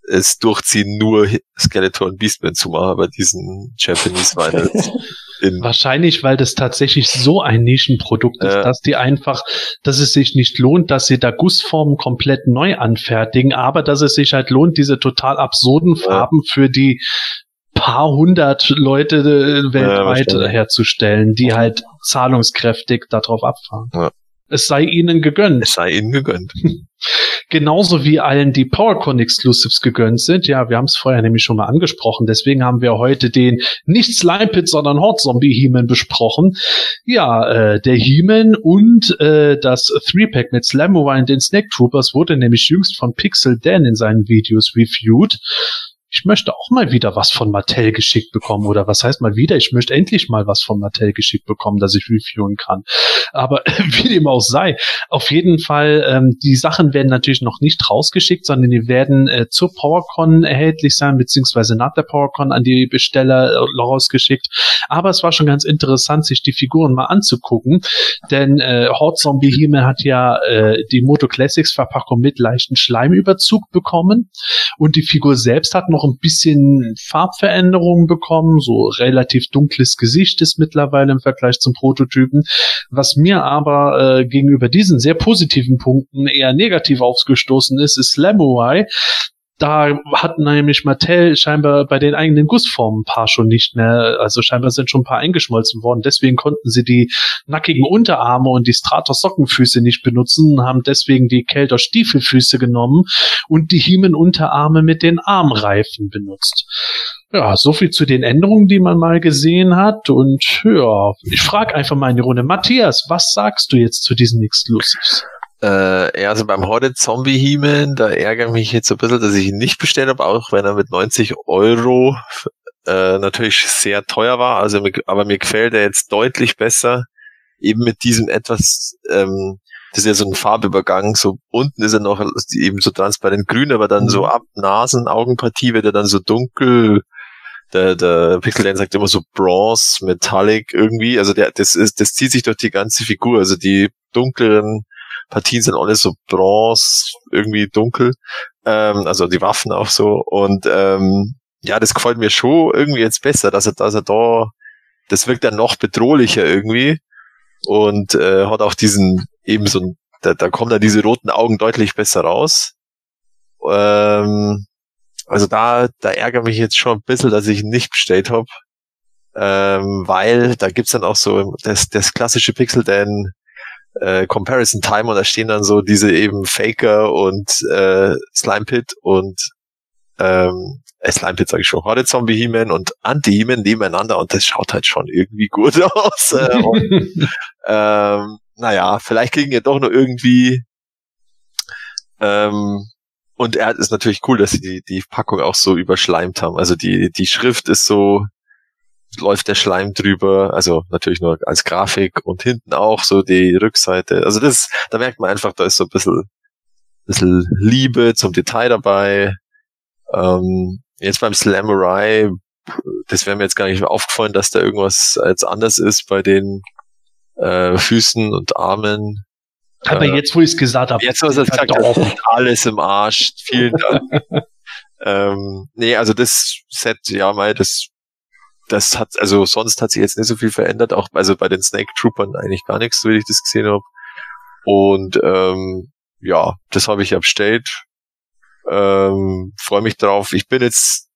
D: es durchziehen, nur Skeletor und Beastman zu machen bei diesen Japanese Finals.
C: Wahrscheinlich, weil das tatsächlich so ein Nischenprodukt ist,
D: Ja.
C: dass die einfach, dass es sich nicht lohnt, dass sie da Gussformen komplett neu anfertigen, aber dass es sich halt lohnt, diese total absurden. Farben für die paar hundert Leute äh, weltweit
D: wahrscheinlich.
C: herzustellen, die halt zahlungskräftig darauf abfahren.
D: Ja.
C: Es sei ihnen gegönnt.
D: Es sei ihnen gegönnt.
C: Genauso wie allen die PowerCon Exclusives gegönnt sind. Ja, wir haben es vorher nämlich schon mal angesprochen. Deswegen haben wir heute den nicht Slime Pit, sondern Hot Zombie He-Man besprochen. Ja, äh, der He-Man und äh, das Three-Pack mit Slamovine und den Snake Troopers wurde nämlich jüngst von Pixel Dan in seinen Videos reviewed. Ich möchte auch mal wieder was von Mattel geschickt bekommen. Oder was heißt mal wieder? Ich möchte endlich mal was von Mattel geschickt bekommen, dass ich reviewen kann. Aber wie dem auch sei, auf jeden Fall, ähm, die Sachen werden natürlich noch nicht rausgeschickt, sondern die werden äh, zur PowerCon erhältlich sein, beziehungsweise nach der PowerCon an die Besteller äh, rausgeschickt. Aber es war schon ganz interessant, sich die Figuren mal anzugucken, denn äh, Hot Zombie He-Man hat ja äh, die Moto Classics Verpackung mit leichten Schleimüberzug bekommen und die Figur selbst hat noch ein bisschen Farbveränderungen bekommen, so relativ dunkles Gesicht ist mittlerweile im Vergleich zum Prototypen. Was mir aber äh, gegenüber diesen sehr positiven Punkten eher negativ aufgestoßen ist, ist Slamurai. Da hat nämlich Mattel scheinbar bei den eigenen Gussformen ein paar schon nicht mehr, also scheinbar sind schon ein paar eingeschmolzen worden. Deswegen konnten sie die nackigen Unterarme und die Stratos Sockenfüße nicht benutzen, haben deswegen die Kelter Stiefelfüße genommen und die Hiemen Unterarme mit den Armreifen benutzt. Ja, so viel zu den Änderungen, die man mal gesehen hat. Und ja, ich frage einfach mal in die Runde. Matthias, was sagst du jetzt zu diesen Exclusives?
D: Äh, ja, also beim Horde Zombie He-Man, da ärgere ich mich jetzt so ein bisschen, dass ich ihn nicht bestellt habe, auch wenn er mit 90 Euro äh, natürlich sehr teuer war. Also, aber mir gefällt er jetzt deutlich besser, eben mit diesem etwas, ähm, das ist ja so ein Farbübergang, so unten ist er noch eben so transparent grün, aber dann so ab Nasen, Augenpartie wird er dann so dunkel. Der, der Pixel sagt immer so Bronze, Metallic irgendwie. Also der, das ist, das zieht sich durch die ganze Figur. Also die dunkleren Partien sind alles so Bronze, irgendwie dunkel. Ähm, also die Waffen auch so. Und ähm, ja, das gefällt mir schon irgendwie jetzt besser, dass er, dass er da, das wirkt dann noch bedrohlicher irgendwie. Und äh, hat auch diesen, eben so ein, da, da kommen dann diese roten Augen deutlich besser raus. Ähm, also da, da ärgere mich jetzt schon ein bisschen, dass ich ihn nicht bestellt habe. Ähm, weil da gibt's dann auch so das, das klassische Pixel Dan äh, Comparison Time und da stehen dann so diese eben Faker und äh, Slime Pit und ähm, äh, Slime Pit sage ich schon, Horde Zombie He-Man und Anti-He-Man nebeneinander und das schaut halt schon irgendwie gut aus. Äh, und, ähm, naja, vielleicht kriegen wir doch nur irgendwie ähm, und er ist natürlich cool, dass sie die, die Packung auch so überschleimt haben. Also die, die Schrift ist so, läuft der Schleim drüber, also natürlich nur als Grafik und hinten auch so die Rückseite. Also das, da merkt man einfach, da ist so ein bisschen, bisschen Liebe zum Detail dabei. Ähm, jetzt beim Slamurai, das wäre mir jetzt gar nicht mehr aufgefallen, dass da irgendwas jetzt anders ist bei den äh, Füßen und Armen.
C: Aber
D: Äh,
C: jetzt, wo ich es gesagt habe,
D: Jetzt hast du gesagt, das ist alles im Arsch. Vielen Dank. ähm, nee, also das Set, ja, mal, das, das hat, also sonst hat sich jetzt nicht so viel verändert, auch also bei den Snake Troopern eigentlich gar nichts, so wie ich das gesehen habe. Und ähm, ja, das habe ich ja bestellt. Ähm, Freue mich drauf. Ich bin jetzt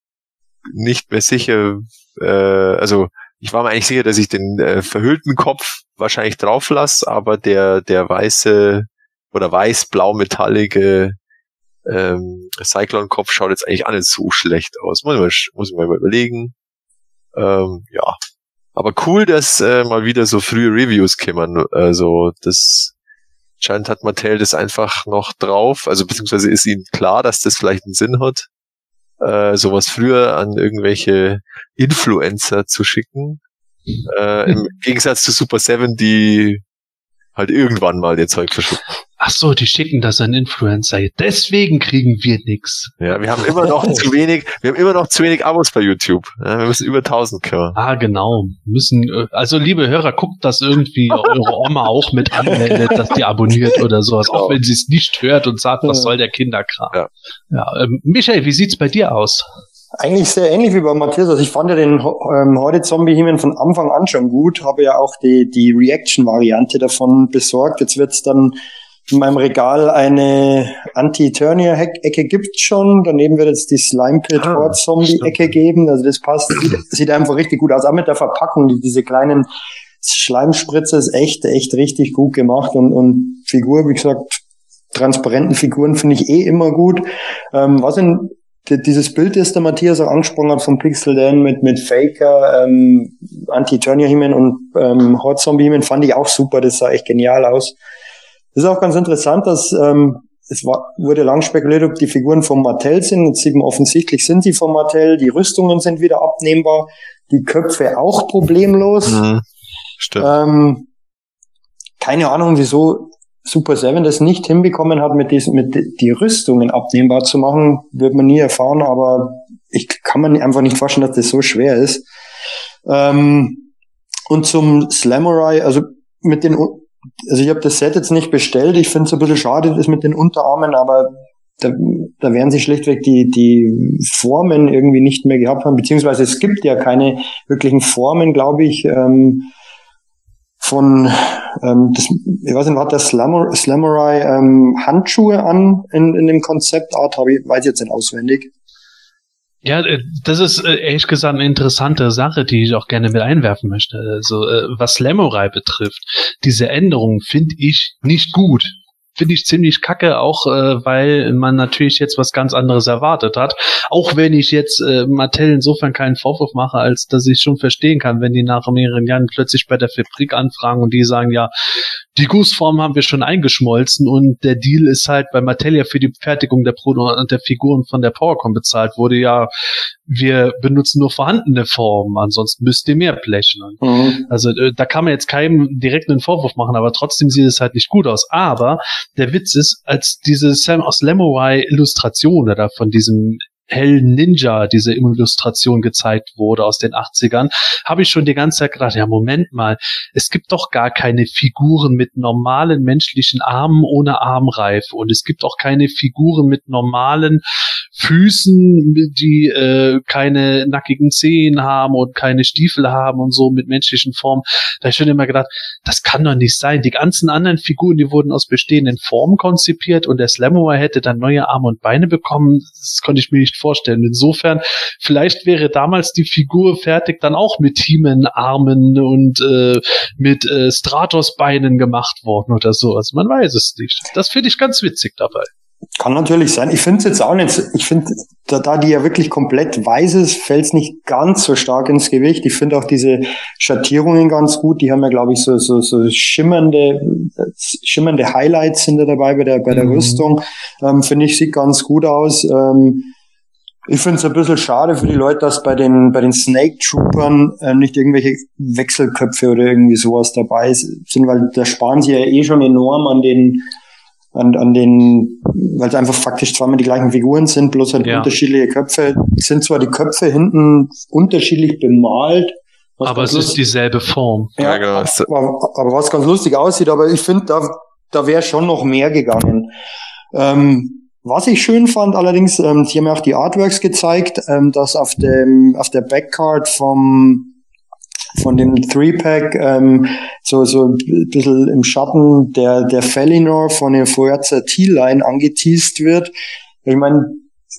D: nicht mehr sicher, äh, also ich war mir eigentlich sicher, dass ich den äh, verhüllten Kopf wahrscheinlich drauf lasse, aber der, der weiße oder weiß-blau metallige ähm, Cyclone-Kopf schaut jetzt eigentlich auch nicht so schlecht aus. Muss ich mal, muss ich mal überlegen. Ähm, ja. Aber cool, dass äh, mal wieder so frühe Reviews kämen. Also das scheint hat Mattel das einfach noch drauf. Also beziehungsweise ist ihnen klar, dass das vielleicht einen Sinn hat, äh, sowas früher an irgendwelche Influencer zu schicken. Äh, Im Gegensatz zu Super Seven, die halt irgendwann mal ihr Zeug verschicken.
C: Ach so, die schicken das an Influencer. Deswegen kriegen wir nix.
D: Ja, wir haben immer noch zu wenig, wir haben immer noch zu wenig Abos bei YouTube. Ja, wir müssen über 1000 kommen.
C: Ah, genau. Müssen, äh, also liebe Hörer, guckt, dass irgendwie eure Oma auch mit anmeldet, dass die abonniert oder sowas, auch wenn sie es nicht hört und sagt, was soll der Kinderkram.
D: Ja.
C: ja ähm, Michael, wie sieht's bei dir aus?
B: Eigentlich sehr ähnlich wie bei Matthias. Also ich fand ja den ähm, Horde Zombie Himen von Anfang an schon gut, habe ja auch die, die Reaction-Variante davon besorgt. Jetzt wird's dann in meinem Regal eine Anti-Eternia-Ecke gibt schon. Daneben wird jetzt die Slime Pit
A: Ah,
B: Horde Zombie-Ecke geben. Also das passt. Sieht, sieht einfach richtig gut aus. Auch mit der Verpackung, die, diese kleinen Schleimspritze ist echt, echt richtig gut gemacht und, und Figur, wie gesagt, transparenten Figuren finde ich eh immer gut. Ähm, was in die- dieses Bild, das der Matthias auch angesprochen hat vom Pixel Dan mit, mit Faker, ähm, Anti-Eternia-Himen und ähm, Hot Zombie-Himen fand ich auch super. Das sah echt genial aus. Das ist auch ganz interessant, dass ähm, es war, wurde lang spekuliert, ob die Figuren von Mattel sind. Jetzt sieht man offensichtlich sind sie von Mattel. Die Rüstungen sind wieder abnehmbar. Die Köpfe auch problemlos.
D: Mhm. Stimmt.
B: Ähm, keine Ahnung, wieso Super Seven das nicht hinbekommen hat, mit diesen, mit die- Rüstungen abnehmbar zu machen, wird man nie erfahren, aber ich kann mir einfach nicht vorstellen, dass das so schwer ist. Ähm, und zum Slamurai, also mit den, also ich habe das Set jetzt nicht bestellt, ich finde es ein bisschen schade, das mit den Unterarmen, aber da, da werden sie schlichtweg die, die Formen irgendwie nicht mehr gehabt haben, beziehungsweise es gibt ja keine wirklichen Formen, glaube ich, ähm, von, ähm, das, ich weiß nicht, hat der Slammer, Slamurai ähm, Handschuhe an in, in dem Konzeptart, habe ich, weiß ich jetzt nicht auswendig.
C: Ja, äh, das ist äh, ehrlich gesagt eine interessante Sache, die ich auch gerne mit einwerfen möchte. Also äh, was Slamurai betrifft, diese Änderungen finde ich nicht gut. Finde ich ziemlich kacke, auch äh, weil man natürlich jetzt was ganz anderes erwartet hat. Auch wenn ich jetzt äh, Mattel insofern keinen Vorwurf mache, als dass ich schon verstehen kann, wenn die nach mehreren Jahren plötzlich bei der Fabrik anfragen und die sagen, ja, die Gussform haben wir schon eingeschmolzen und der Deal ist halt, weil Mattel ja für die Fertigung der, Produ der Figuren von der PowerCon bezahlt wurde, ja, wir benutzen nur vorhandene Formen, ansonsten müsst ihr mehr blechen. Also äh, da kann man jetzt keinem direkt einen Vorwurf machen, aber trotzdem sieht es halt nicht gut aus. Aber der Witz ist, als diese Sam aus Lemurai Illustration oder von diesem Hell Ninja, diese Illustration gezeigt wurde aus den 80ern, habe ich schon die ganze Zeit gedacht, ja, Moment mal, es gibt doch gar keine Figuren mit normalen menschlichen Armen ohne Armreife und es gibt auch keine Figuren mit normalen Füßen, die äh, keine nackigen Zehen haben und keine Stiefel haben und so mit menschlichen Formen. Da habe ich schon immer gedacht, das kann doch nicht sein. Die ganzen anderen Figuren, die wurden aus bestehenden Formen konzipiert und der Slamower hätte dann neue Arme und Beine bekommen. Das konnte ich mir nicht vorstellen. Insofern, vielleicht wäre damals die Figur fertig dann auch mit He-Man-Armen und äh, mit äh, Stratos-Beinen gemacht worden oder so. Also man weiß es nicht. Das finde ich ganz witzig dabei.
B: Kann natürlich sein. Ich finde es jetzt auch nicht, ich finde, da, da die ja wirklich komplett weiß ist, fällt es nicht ganz so stark ins Gewicht. Ich finde auch diese Schattierungen ganz gut. Die haben ja, glaube ich, so, so, so schimmernde, schimmernde Highlights sind da dabei bei der, bei der
C: Mhm.
B: Rüstung. Ähm, finde ich, sieht ganz gut aus. Ähm, ich finde es ein bisschen schade für die Leute, dass bei den, bei den Snake Troopern äh, nicht irgendwelche Wechselköpfe oder irgendwie sowas dabei sind, weil da sparen sie ja eh schon enorm an den, an, an den, weil es einfach faktisch zweimal die gleichen Figuren sind, bloß halt
C: Ja.
B: unterschiedliche Köpfe. Sind zwar die Köpfe hinten unterschiedlich bemalt, was
C: Aber es ist
B: lustig-
C: dieselbe Form.
D: Ja,
B: ja,
D: genau.
B: Aber, aber was ganz lustig aussieht, aber ich finde, da, da wäre schon noch mehr gegangen. Ähm, was ich schön fand allerdings, ähm, sie haben ja auch die Artworks gezeigt, ähm, dass auf dem auf der Backcard vom von dem Three-Pack ähm, so so ein bisschen im Schatten der der Felinor von der Forza T-Line angeteased wird. Ich meine,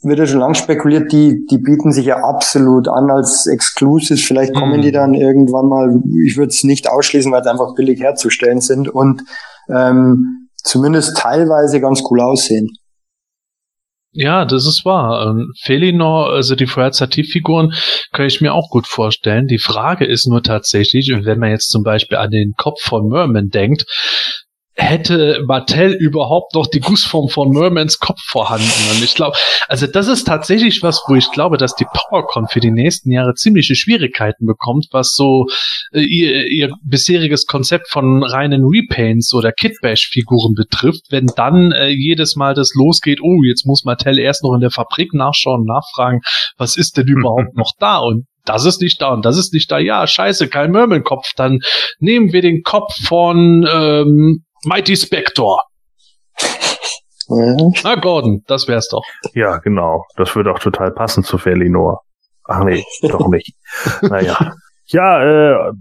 B: wird ja schon lang spekuliert, die, die bieten sich ja absolut an als Exclusives. Vielleicht kommen
C: Mhm.
B: die dann irgendwann mal, ich würde es nicht ausschließen, weil es einfach billig herzustellen sind und ähm, zumindest teilweise ganz cool aussehen.
C: Ja, das ist wahr. Ähm, Felinor, also die Figuren, kann ich mir auch gut vorstellen. Die Frage ist nur tatsächlich, wenn man jetzt zum Beispiel an den Kopf von Merman denkt, hätte Mattel überhaupt noch die Gussform von Mermans Kopf vorhanden. Und ich glaube, also das ist tatsächlich was, wo ich glaube, dass die PowerCon für die nächsten Jahre ziemliche Schwierigkeiten bekommt, was so äh, ihr, ihr bisheriges Konzept von reinen Repaints oder Kitbash-Figuren betrifft, wenn dann äh, jedes Mal das losgeht, oh, jetzt muss Mattel erst noch in der Fabrik nachschauen, nachfragen, was ist denn überhaupt noch da? Und das ist nicht da und das ist nicht da. Ja, scheiße, kein Murmelkopf. Dann nehmen wir den Kopf von ähm, Mighty Spector. Na, Gordon, das wär's doch.
A: Ja, genau. Das würde auch total passen zu Felinor. Ach nee, doch nicht. naja. Ja, äh,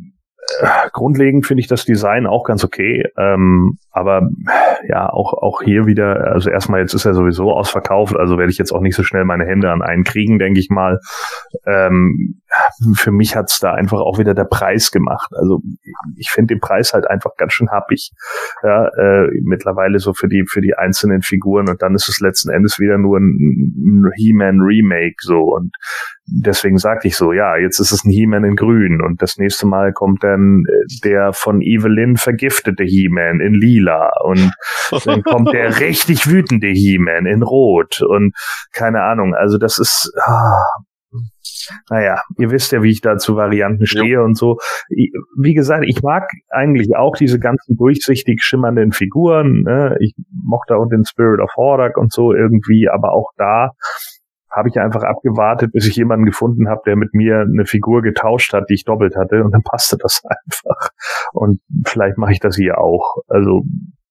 A: grundlegend finde ich das Design auch ganz okay. Ähm, aber ja, auch, auch hier wieder, also erstmal, jetzt ist er sowieso ausverkauft, also werde ich jetzt auch nicht so schnell meine Hände an einen kriegen, denke ich mal. Ähm, für mich hat's da einfach auch wieder der Preis gemacht. Also ich finde den Preis halt einfach ganz schön happig. Ja, äh, mittlerweile so für die, für die einzelnen Figuren und dann ist es letzten Endes wieder nur ein, ein He-Man Remake so und deswegen sagte ich so, ja, jetzt ist es ein He-Man in grün und das nächste Mal kommt dann äh, der von Evelyn vergiftete He-Man in lila und dann kommt der richtig wütende He-Man in rot und keine Ahnung, also das ist, ah, naja, ihr wisst ja, wie ich da zu Varianten stehe ja. und so. Wie gesagt, ich mag eigentlich auch diese ganzen durchsichtig schimmernden Figuren. Ne? Ich mochte auch den Spirit of Hordak und so irgendwie, aber auch da habe ich einfach abgewartet, bis ich jemanden gefunden habe, der mit mir eine Figur getauscht hat, die ich doppelt hatte und dann passte das einfach. Und vielleicht mache ich das hier auch. Also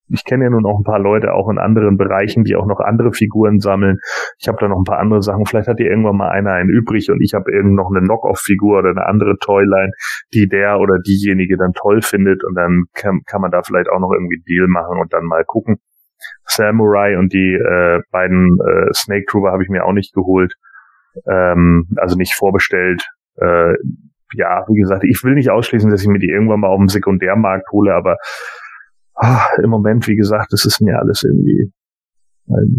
A: ich kenne ja nun auch ein paar Leute auch in anderen Bereichen, die auch noch andere Figuren sammeln. Ich habe da noch ein paar andere Sachen. Vielleicht hat hier irgendwann mal einer einen übrig und ich habe irgend noch eine Knock-off-Figur oder eine andere Toyline, die der oder diejenige dann toll findet und dann kann, kann man da vielleicht auch noch irgendwie Deal machen und dann mal gucken. Samurai und die äh, beiden äh, Snake Trooper habe ich mir auch nicht geholt. Ähm, also nicht vorbestellt. Äh, ja, wie gesagt, ich will nicht ausschließen, dass ich mir die irgendwann mal auf dem Sekundärmarkt hole, aber ah, im Moment, wie gesagt, das ist mir alles irgendwie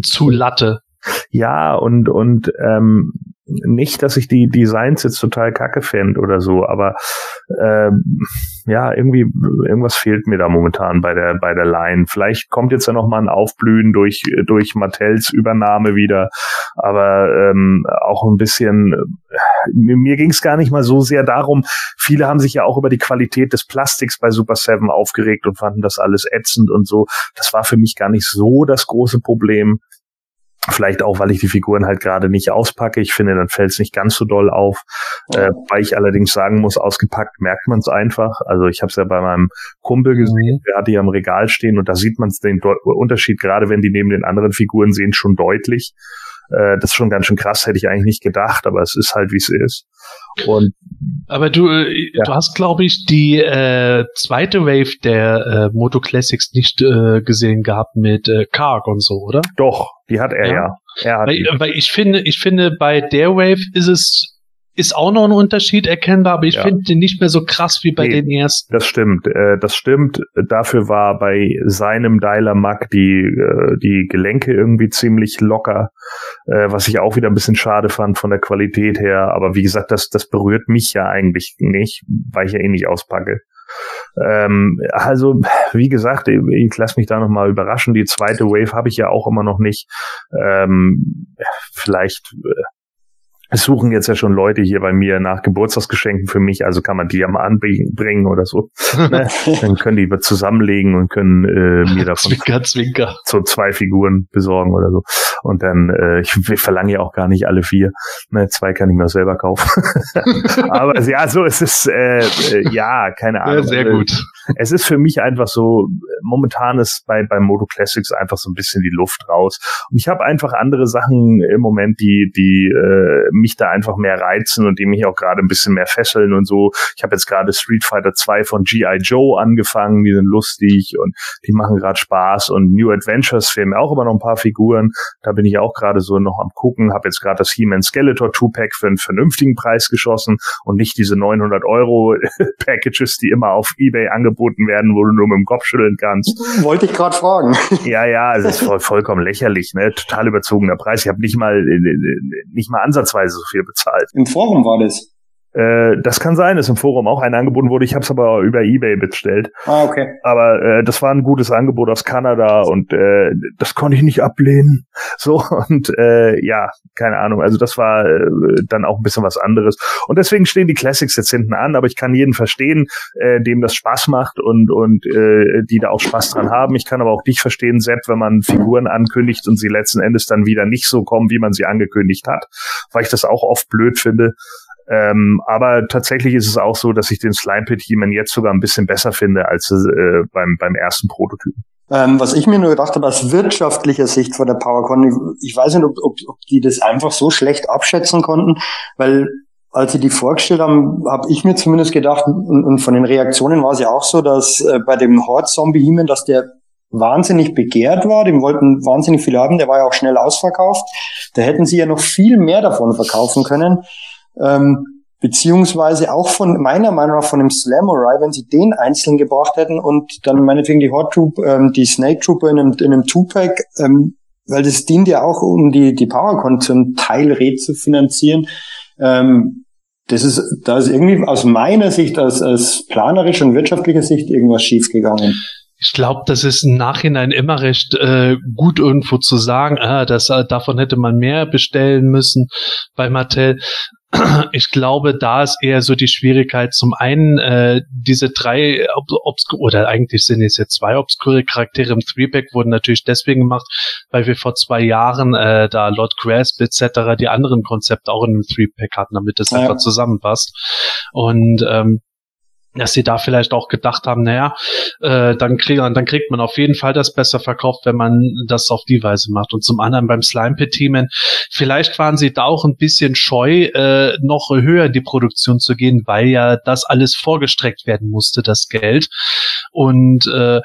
C: zu Latte.
A: Ja, und, und ähm, nicht, dass ich die Designs jetzt total kacke fände oder so, aber ähm, ja, irgendwie, irgendwas fehlt mir da momentan bei der, bei der Line. Vielleicht kommt jetzt ja noch mal ein Aufblühen durch, durch Mattels Übernahme wieder, aber ähm, auch ein bisschen, mir ging es gar nicht mal so sehr darum, viele haben sich ja auch über die Qualität des Plastiks bei Super 7 aufgeregt und fanden das alles ätzend und so. Das war für mich gar nicht so das große Problem. Vielleicht auch, weil ich die Figuren halt gerade nicht auspacke. Ich finde, dann fällt es nicht ganz so doll auf. Äh, weil ich allerdings sagen muss, ausgepackt merkt man es einfach. Also ich habe es ja bei meinem Kumpel gesehen, der hatte ja im Regal stehen und da sieht man den Unterschied, gerade wenn die neben den anderen Figuren sehen, schon deutlich. Äh, das ist schon ganz schön krass, hätte ich eigentlich nicht gedacht, aber es ist halt, wie es ist. Und
C: aber du, äh, ja. du hast, glaube ich, die äh, zweite Wave der äh, Moto Classics nicht äh, gesehen gehabt mit äh, Karg und so, oder?
A: Doch, die hat er ja. ja. Er
C: hat weil, weil ich finde, ich finde, bei der Wave ist es ist auch noch ein Unterschied erkennbar, aber ich ja. finde den nicht mehr so krass wie bei nee, den ersten.
A: Das stimmt, äh, das stimmt. Dafür war bei seinem Dialer Mac die, äh, die Gelenke irgendwie ziemlich locker, äh, was ich auch wieder ein bisschen schade fand von der Qualität her. Aber wie gesagt, das, das berührt mich ja eigentlich nicht, weil ich ja eh nicht auspacke. Ähm, also, wie gesagt, ich, ich lasse mich da nochmal überraschen. Die zweite Wave habe ich ja auch immer noch nicht. Ähm, vielleicht äh, es suchen jetzt ja schon Leute hier bei mir nach Geburtstagsgeschenken für mich, also kann man die ja mal anbringen oder so. ne? Dann können die zusammenlegen und können äh, mir davon
C: zwinker, zwinker.
A: so zwei Figuren besorgen oder so. Und dann, äh, ich verlange ja auch gar nicht alle vier. Ne? Zwei kann ich mir selber kaufen. Aber ja, so es ist äh, äh, ja, keine Ahnung. Ja,
C: sehr gut.
A: Es ist für mich einfach so, momentan ist bei, bei Moto Classics einfach so ein bisschen die Luft raus. Und ich habe einfach andere Sachen im Moment, die, die äh, mich da einfach mehr reizen und die mich auch gerade ein bisschen mehr fesseln und so. Ich habe jetzt gerade Street Fighter 2 von G.I. Joe angefangen, die sind lustig und die machen gerade Spaß und New Adventures fehlen mir auch immer noch ein paar Figuren. Da bin ich auch gerade so noch am gucken, habe jetzt gerade das He-Man Skeletor 2-Pack für einen vernünftigen Preis geschossen und nicht diese 900 Euro Packages, die immer auf Ebay angeboten werden, wo du nur mit dem Kopf schütteln kannst.
B: Wollte ich gerade fragen.
A: Ja, ja, es ist voll, vollkommen lächerlich, ne? Total überzogener Preis. Ich habe nicht mal nicht mal ansatzweise so viel bezahlt.
B: Im Forum war das.
A: Äh, das kann sein, dass im Forum auch ein angeboten wurde. Ich habe es aber über eBay bestellt.
B: Ah, okay.
A: Aber äh, das war ein gutes Angebot aus Kanada und äh, das konnte ich nicht ablehnen. So und äh, ja, keine Ahnung. Also das war äh, dann auch ein bisschen was anderes. Und deswegen stehen die Classics jetzt hinten an. Aber ich kann jeden verstehen, äh, dem das Spaß macht und und äh, die da auch Spaß dran haben. Ich kann aber auch dich verstehen, Sepp, wenn man Figuren ankündigt und sie letzten Endes dann wieder nicht so kommen, wie man sie angekündigt hat, weil ich das auch oft blöd finde. Ähm, aber tatsächlich ist es auch so, dass ich den Slime Pit He-Man jetzt sogar ein bisschen besser finde als äh, beim, beim ersten Prototypen.
B: Ähm, was ich mir nur gedacht habe, aus wirtschaftlicher Sicht von der PowerCon, ich, ich weiß nicht, ob, ob, ob die das einfach so schlecht abschätzen konnten, weil als sie die vorgestellt haben, habe ich mir zumindest gedacht, und, und, von den Reaktionen war es ja auch so, dass äh, bei dem Horde-Zombie-Heman, dass der wahnsinnig begehrt war, dem wollten wahnsinnig viele haben, der war ja auch schnell ausverkauft. Da hätten sie ja noch viel mehr davon verkaufen können. Ähm, beziehungsweise auch von meiner Meinung nach von dem Slamurai, wenn sie den einzeln gebracht hätten und dann meinetwegen die Hot Troop, ähm, die Snake Trooper in einem, in einem Two-Pack, ähm, weil das dient ja auch, um die, die PowerCon zum Teil Red zu finanzieren. Ähm, das ist, da ist irgendwie aus meiner Sicht, aus, aus planerischer und wirtschaftlicher Sicht irgendwas schiefgegangen.
C: Ich glaube, das ist im Nachhinein immer recht äh, gut irgendwo zu sagen, ah, das, äh, davon hätte man mehr bestellen müssen bei Mattel. ich glaube, da ist eher so die Schwierigkeit. Zum einen äh, diese drei obskure oder eigentlich sind es jetzt zwei obskure Charaktere im Threeback wurden natürlich deswegen gemacht, weil wir vor zwei Jahren äh, da Lord Grasp etc. die anderen Konzepte auch in einem Threepack hatten, damit das ja. einfach zusammenpasst. Und ähm, dass sie da vielleicht auch gedacht haben, naja, äh, dann, krieg, dann kriegt man auf jeden Fall das besser verkauft, wenn man das auf die Weise macht. Und zum anderen beim Slime Pit Teamen, vielleicht waren sie da auch ein bisschen scheu, äh, noch höher in die Produktion zu gehen, weil ja das alles vorgestreckt werden musste, das Geld. Und äh,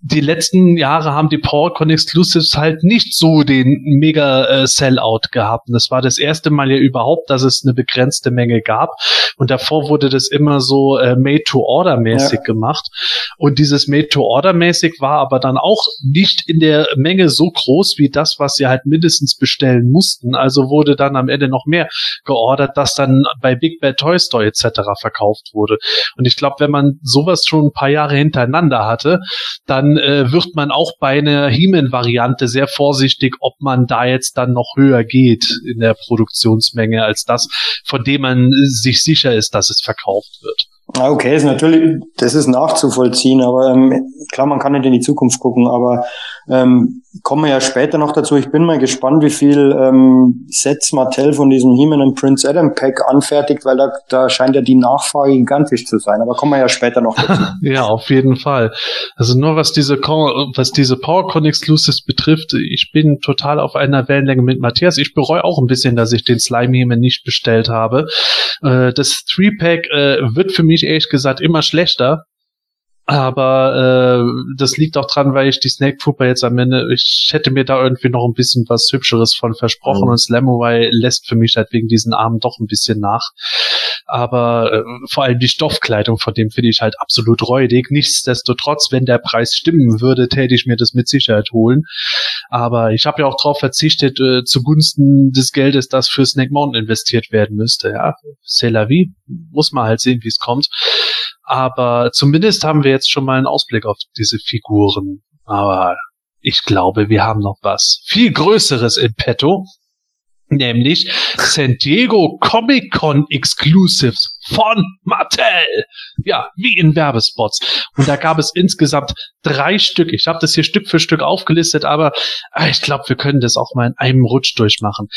C: die letzten Jahre haben die PowerCon Exclusives halt nicht so den mega äh, Sellout gehabt. Das war das erste Mal ja überhaupt, dass es eine begrenzte Menge gab. Und davor wurde das immer so äh, Made-to-Order-mäßig ja. gemacht. Und dieses Made-to-Order-mäßig war aber dann auch nicht in der Menge so groß wie das, was sie halt mindestens bestellen mussten. Also wurde dann am Ende noch mehr geordert, das dann bei Big Bad Toy Store etc. verkauft wurde. Und ich glaube, wenn man sowas schon ein paar Jahre hintereinander hatte, dann äh, wird man auch bei einer He-Man-Variante sehr vorsichtig, ob man da jetzt dann noch höher geht in der Produktionsmenge als das, von dem man sich sicher ist, dass es verkauft wird.
B: Ah, okay, ist natürlich, das ist nachzuvollziehen, aber ähm, klar, man kann nicht in die Zukunft gucken, aber ähm, kommen wir ja später noch dazu. Ich bin mal gespannt, wie viel ähm, Sets Mattel von diesem He-Man und Prince Adam Pack anfertigt, weil da, da scheint ja die Nachfrage gigantisch zu sein. Aber kommen wir ja später noch dazu.
C: ja, auf jeden Fall. Also nur was diese was diese PowerCon Exclusives betrifft, ich bin total auf einer Wellenlänge mit Matthias. Ich bereue auch ein bisschen, dass ich den Slime He-Man nicht bestellt habe. Äh, das Three Pack äh, wird für mich ehrlich gesagt immer schlechter aber äh, das liegt auch dran, weil ich die Snake Trooper jetzt am Ende, ich hätte mir da irgendwie noch ein bisschen was Hübscheres von versprochen mhm. und Slamoway lässt für mich halt wegen diesen Armen doch ein bisschen nach. Aber äh, vor allem die Stoffkleidung von dem finde ich halt absolut räudig. Nichtsdestotrotz, wenn der Preis stimmen würde, täte ich mir das mit Sicherheit holen. Aber ich habe ja auch darauf verzichtet, äh, zugunsten des Geldes, das für Snake Mountain investiert werden müsste. Ja, c'est la vie. Muss man halt sehen, wie es kommt. Aber zumindest haben wir jetzt schon mal einen Ausblick auf diese Figuren. Aber ich glaube, wir haben noch was viel Größeres in petto. Nämlich San Diego Comic Con Exclusives von Mattel. Ja, wie in Werbespots. Und da gab es insgesamt drei Stück. Ich habe das hier Stück für Stück aufgelistet, aber ah, ich glaube, wir können das auch mal in einem Rutsch durchmachen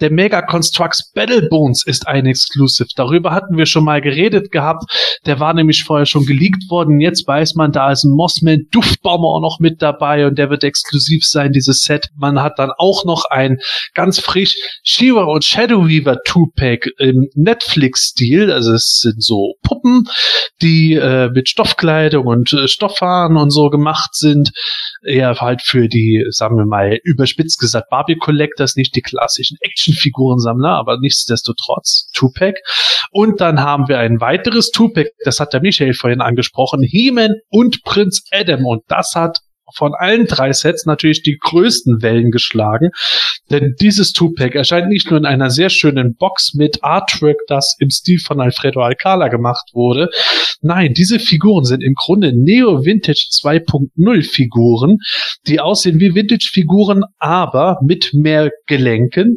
C: der Mega Constructs Battle Bones ist ein Exclusive. Darüber hatten wir schon mal geredet gehabt. Der war nämlich vorher schon geleakt worden. Jetzt weiß man, da ist ein Mossman Duftbomber auch noch mit dabei und der wird exklusiv sein, dieses Set. Man hat dann auch noch ein ganz frisch Shiva und Shadow Weaver Two-Pack im Netflix-Stil. Also es sind so Puppen, die äh, mit Stoffkleidung und äh, Stoffhaaren und so gemacht sind. Eher halt für die, sagen wir mal, überspitzt gesagt Barbie Collectors, nicht die klassischen Actionfigurensammler, aber nichtsdestotrotz Tupac. Und dann haben wir ein weiteres Tupac, das hat der Michael vorhin angesprochen, He-Man und Prinz Adam. Und das hat von allen drei Sets natürlich die größten Wellen geschlagen. Denn dieses Two-Pack erscheint nicht nur in einer sehr schönen Box mit Artwork, das im Stil von Alfredo Alcala gemacht wurde. Nein, diese Figuren sind im Grunde Neo Vintage 2.0 Figuren, die aussehen wie Vintage-Figuren, aber mit mehr Gelenken.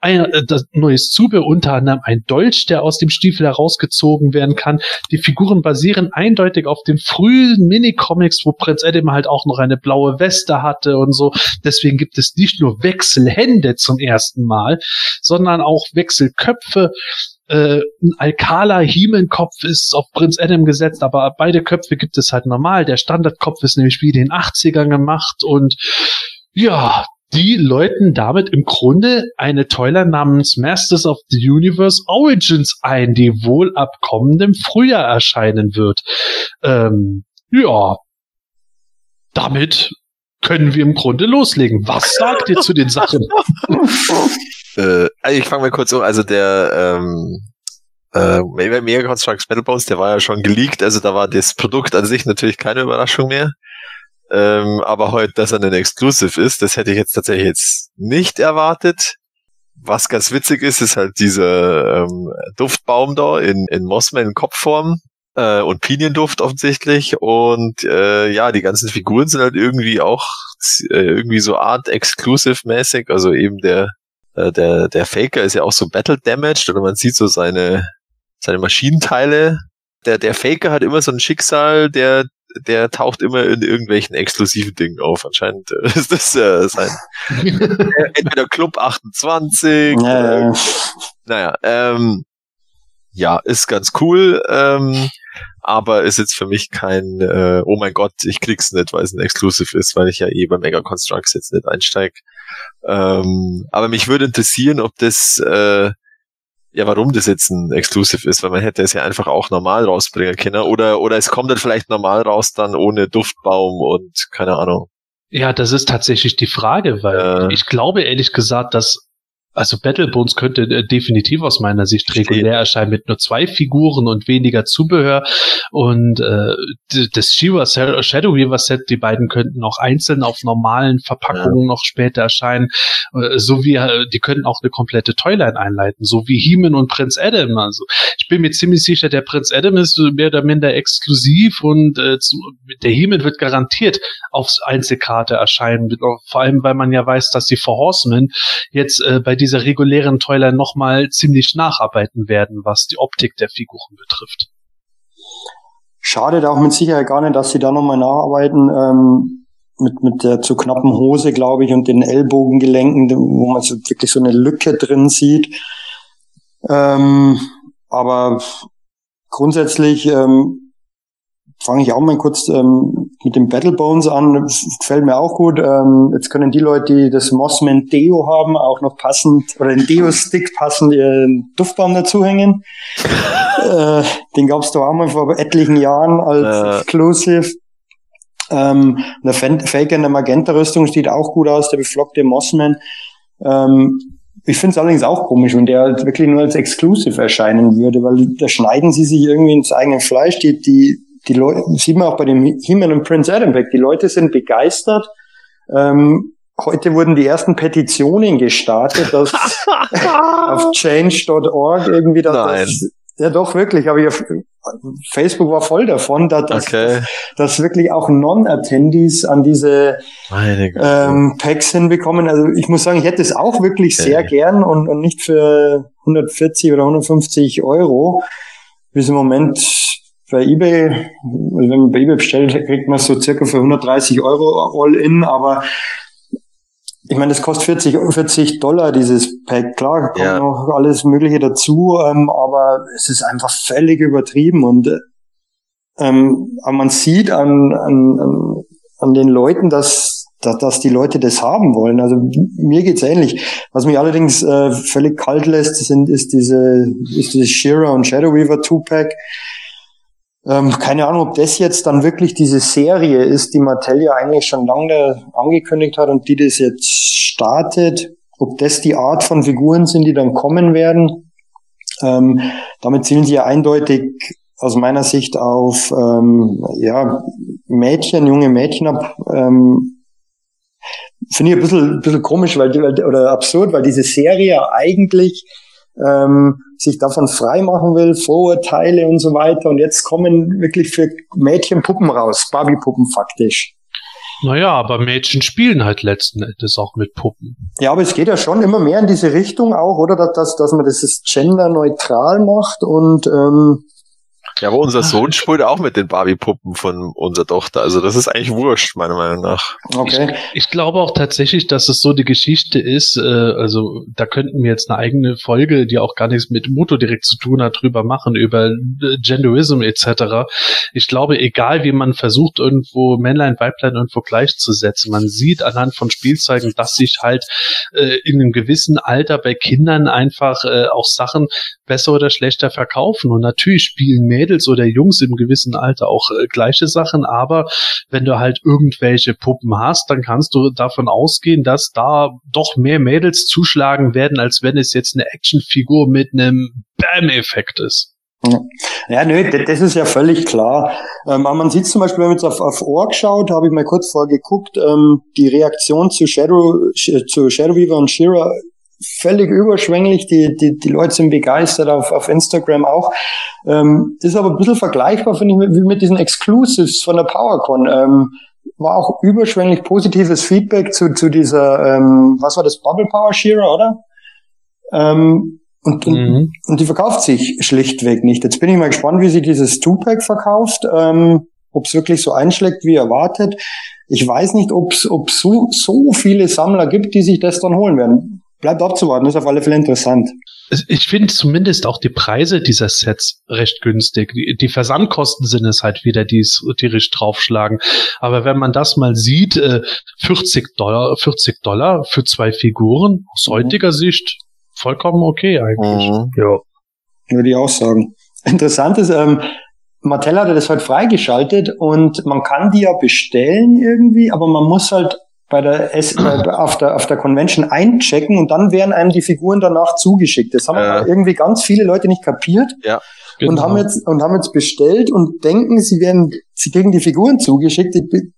C: Ein äh, das neues Zubehör, unter anderem ein Dolch, der aus dem Stiefel herausgezogen werden kann. Die Figuren basieren eindeutig auf den frühen Minicomics, wo Prinz Adam halt auch noch eine blaue Weste hatte und so. Deswegen gibt es nicht nur Wechselhände zum ersten Mal, sondern auch Wechselköpfe. Äh, ein Alcala Hiemenkopf ist auf Prinz Adam gesetzt, aber beide Köpfe gibt es halt normal. Der Standardkopf ist nämlich wie den 80ern gemacht und ja, die läuten damit im Grunde eine Toyline namens Masters of the Universe Origins ein, die wohl ab kommendem Frühjahr erscheinen wird. Ähm, ja, damit können wir im Grunde loslegen. Was sagt ihr zu den Sachen?
D: äh, ich fange mal kurz um. Also der ähm, äh, Mega Constructs Metal Bones, der war ja schon geleakt, also da war das Produkt an sich natürlich keine Überraschung mehr. Ähm, aber heute, dass er ein Exclusive ist, das hätte ich jetzt tatsächlich jetzt nicht erwartet. Was ganz witzig ist, ist halt dieser ähm, Duftbaum da in, in Mossman-Kopfform äh, und Pinienduft offensichtlich. Und äh, ja, die ganzen Figuren sind halt irgendwie auch äh, irgendwie so Art Exclusive-mäßig. Also eben der, äh, der, der Faker ist ja auch so Battle Damaged oder man sieht so seine, seine Maschinenteile. Der, der Faker hat immer so ein Schicksal, der der taucht immer in irgendwelchen exklusiven Dingen auf. Anscheinend äh, ist das äh, sein entweder Club 28.
B: Ja,
D: äh, naja, ähm, ja, ist ganz cool, ähm, aber ist jetzt für mich kein, äh, oh mein Gott, ich krieg's nicht, weil es ein Exclusive ist, weil ich ja eh bei Mega Constructs jetzt nicht einsteig. Ähm, aber mich würde interessieren, ob das äh, ja, warum das jetzt ein Exclusive ist, weil man hätte es ja einfach auch normal rausbringen können. Oder, oder es kommt dann vielleicht normal raus, dann ohne Duftbaum und keine Ahnung.
C: Ja, das ist tatsächlich die Frage, weil
D: Ja.
C: ich glaube ehrlich gesagt, dass also Battlebones könnte äh, definitiv aus meiner Sicht regulär erscheinen mit nur zwei Figuren und weniger Zubehör. Und äh, das Shiva Shadow Weaver Set, die beiden könnten auch einzeln auf normalen Verpackungen noch später erscheinen, äh, so wie äh, die könnten auch eine komplette Toyline einleiten, so wie Heeman und Prinz Adam. Also ich bin mir ziemlich sicher, der Prinz Adam ist mehr oder minder exklusiv und äh, der Heeman wird garantiert aufs Einzelkarte erscheinen, vor allem weil man ja weiß, dass die Four Horsemen jetzt äh, bei dieser regulären Toyline nochmal ziemlich nacharbeiten werden, was die Optik der Figuren betrifft.
B: Schadet auch mit Sicherheit gar nicht, dass sie da nochmal nacharbeiten. Ähm, mit, mit der zu knappen Hose, glaube ich, und den Ellbogengelenken, wo man so wirklich so eine Lücke drin sieht. Ähm, aber grundsätzlich ähm, fange ich auch mal kurz ähm, mit dem Battle Bones an. Das gefällt mir auch gut. Ähm, jetzt können die Leute, die das Mossman Deo haben, auch noch passend oder den Deo-Stick passend ihren Duftbaum dazuhängen. äh, den gab's doch auch mal vor etlichen Jahren als
D: Ja.
B: Exclusive. Ähm, der Faker in der Magenta-Rüstung sieht auch gut aus, der beflockte Mossman. Ähm, ich finde es allerdings auch komisch, wenn der halt wirklich nur als Exclusive erscheinen würde, weil da schneiden sie sich irgendwie ins eigene Fleisch. Die, die, die Leute, sieht man auch bei dem He-Man und Prince Adam weg. Die Leute sind begeistert. Ähm, heute wurden die ersten Petitionen gestartet, dass auf change.org irgendwie das,
D: Nein.
B: das ja doch wirklich, aber ich, Facebook war voll davon, dass, dass,
D: Okay.
B: dass wirklich auch Non-Attendees an diese ähm, Packs hinbekommen. Also ich muss sagen, ich hätte es auch wirklich sehr
D: Okay.
B: gern und, und nicht für 140 oder 150 Euro. Bis im Moment bei eBay, also wenn man bei eBay bestellt, kriegt man so circa für 130 Euro all in, aber ich meine, das kostet 40, 40 Dollar, dieses Pack. Klar, kommt
D: Ja.
B: noch alles Mögliche dazu, ähm, aber es ist einfach völlig übertrieben und äh, ähm, aber man sieht an, an, an, an den Leuten, dass, dass, dass die Leute das haben wollen. Also mir geht's ähnlich. Was mich allerdings äh, völlig kalt lässt, sind, ist diese, ist dieses Shearer und Shadow Weaver Two-Pack. Ähm, keine Ahnung, ob das jetzt dann wirklich diese Serie ist, die Mattel ja eigentlich schon lange angekündigt hat und die das jetzt startet. Ob das die Art von Figuren sind, die dann kommen werden. Ähm, damit zielen sie ja eindeutig aus meiner Sicht auf ähm, ja Mädchen, junge Mädchen habe, ähm, finde ich ein bisschen, bisschen komisch weil, oder absurd, weil diese Serie eigentlich ähm, sich davon freimachen will, Vorurteile und so weiter. Und jetzt kommen wirklich für Mädchen Puppen raus, Barbie-Puppen faktisch.
C: Naja, aber Mädchen spielen halt letzten Endes auch mit Puppen.
B: Ja, aber es geht ja schon immer mehr in diese Richtung auch, oder? Dass, dass man das genderneutral macht und ähm,
D: ja, aber unser Sohn spielt auch mit den Barbie-Puppen von unserer Tochter. Also das ist eigentlich wurscht, meiner Meinung nach.
B: okay.
C: Ich, ich glaube auch tatsächlich, dass es so die Geschichte ist, äh, also da könnten wir jetzt eine eigene Folge, die auch gar nichts mit Moto direkt zu tun hat, drüber machen, über äh, Genderism etc. Ich glaube, egal wie man versucht, irgendwo Männlein, Weiblein irgendwo gleichzusetzen, man sieht anhand von Spielzeugen, dass sich halt äh, in einem gewissen Alter bei Kindern einfach äh, auch Sachen besser oder schlechter verkaufen. Und natürlich spielen Mädels oder Jungs im gewissen Alter auch äh, gleiche Sachen, aber wenn du halt irgendwelche Puppen hast, dann kannst du davon ausgehen, dass da doch mehr Mädels zuschlagen werden, als wenn es jetzt eine Actionfigur mit einem Bam-Effekt ist.
B: Ja, nö, das ist ja völlig klar. Ähm, man sieht zum Beispiel, wenn man jetzt auf, auf Org schaut, habe ich mal kurz vorgeguckt, ähm, die Reaktion zu Shadow, zu Shadow Weaver und Shira völlig überschwänglich, die, die, die Leute sind begeistert, auf, auf Instagram auch. Ähm, ist aber ein bisschen vergleichbar, finde ich, wie mit diesen Exclusives von der PowerCon. Ähm, war auch überschwänglich positives Feedback zu, zu dieser, ähm, was war das, Bubble Power Shearer, oder? Ähm, und, mhm. und, die verkauft sich schlichtweg nicht. Jetzt bin ich mal gespannt, wie sie dieses Two-Pack verkauft, ähm, ob es wirklich so einschlägt, wie erwartet. Ich weiß nicht, ob es so, so viele Sammler gibt, die sich das dann holen werden bleibt abzuwarten, ist auf alle Fälle interessant.
C: Ich finde zumindest auch die Preise dieser Sets recht günstig. Die, die Versandkosten sind es halt wieder, die es tierisch draufschlagen. Aber wenn man das mal sieht, äh, 40 Dollar, 40 Dollar für zwei Figuren, aus mhm. heutiger Sicht vollkommen okay eigentlich. Mhm.
B: Ja. Würde ich auch sagen. Interessant ist, ähm, Mattel hatte das halt freigeschaltet und man kann die ja bestellen irgendwie, aber man muss halt bei der, S äh, auf der auf der Convention einchecken und dann werden einem die Figuren danach zugeschickt. Das haben äh. irgendwie ganz viele Leute nicht kapiert.
D: Ja.
B: Genau. Und haben jetzt und haben jetzt bestellt und denken, sie werden sie kriegen die Figuren zugeschickt. Ich bin,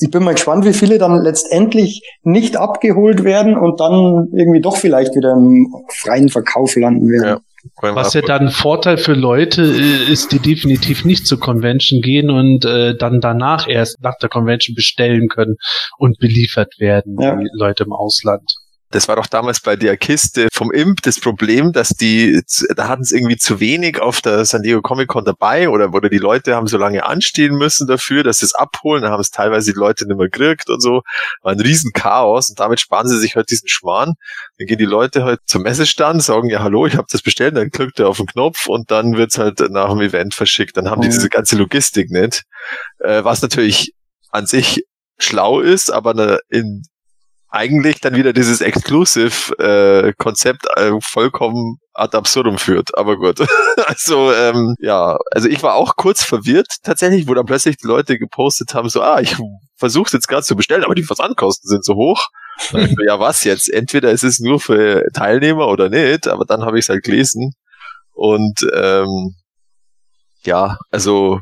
B: ich bin mal gespannt, wie viele dann letztendlich nicht abgeholt werden und dann irgendwie doch vielleicht wieder im freien Verkauf landen werden. Ja.
C: Was ja dann ein Vorteil für Leute äh, ist, die definitiv nicht zur Convention gehen und äh, dann danach erst nach der Convention bestellen können und beliefert werden, ja. die Leute im Ausland.
D: Das war doch damals bei der Kiste vom Imp das Problem, dass die, da hatten es irgendwie zu wenig auf der San Diego Comic Con dabei oder, oder die Leute haben so lange anstehen müssen dafür, dass sie es abholen. Da haben es teilweise die Leute nicht mehr gekriegt und so. War ein riesen Chaos und damit sparen sie sich halt diesen Schmarrn. Dann gehen die Leute halt zum Messestand, sagen, ja hallo, ich habe das bestellt, dann klickt er auf den Knopf und dann wird's halt nach dem Event verschickt. Dann haben die mhm. diese ganze Logistik nicht. Äh, was natürlich an sich schlau ist, aber in eigentlich dann wieder dieses Exclusive-Konzept äh, äh, vollkommen ad absurdum führt. Aber gut. also, ähm, ja, also ich war auch kurz verwirrt tatsächlich, wo dann plötzlich die Leute gepostet haben, so, ah, ich versuche jetzt gerade zu bestellen, aber die Versandkosten sind so hoch. ja, was jetzt? Entweder ist es nur für Teilnehmer oder nicht, aber dann habe ich es halt gelesen. Und ähm, ja, also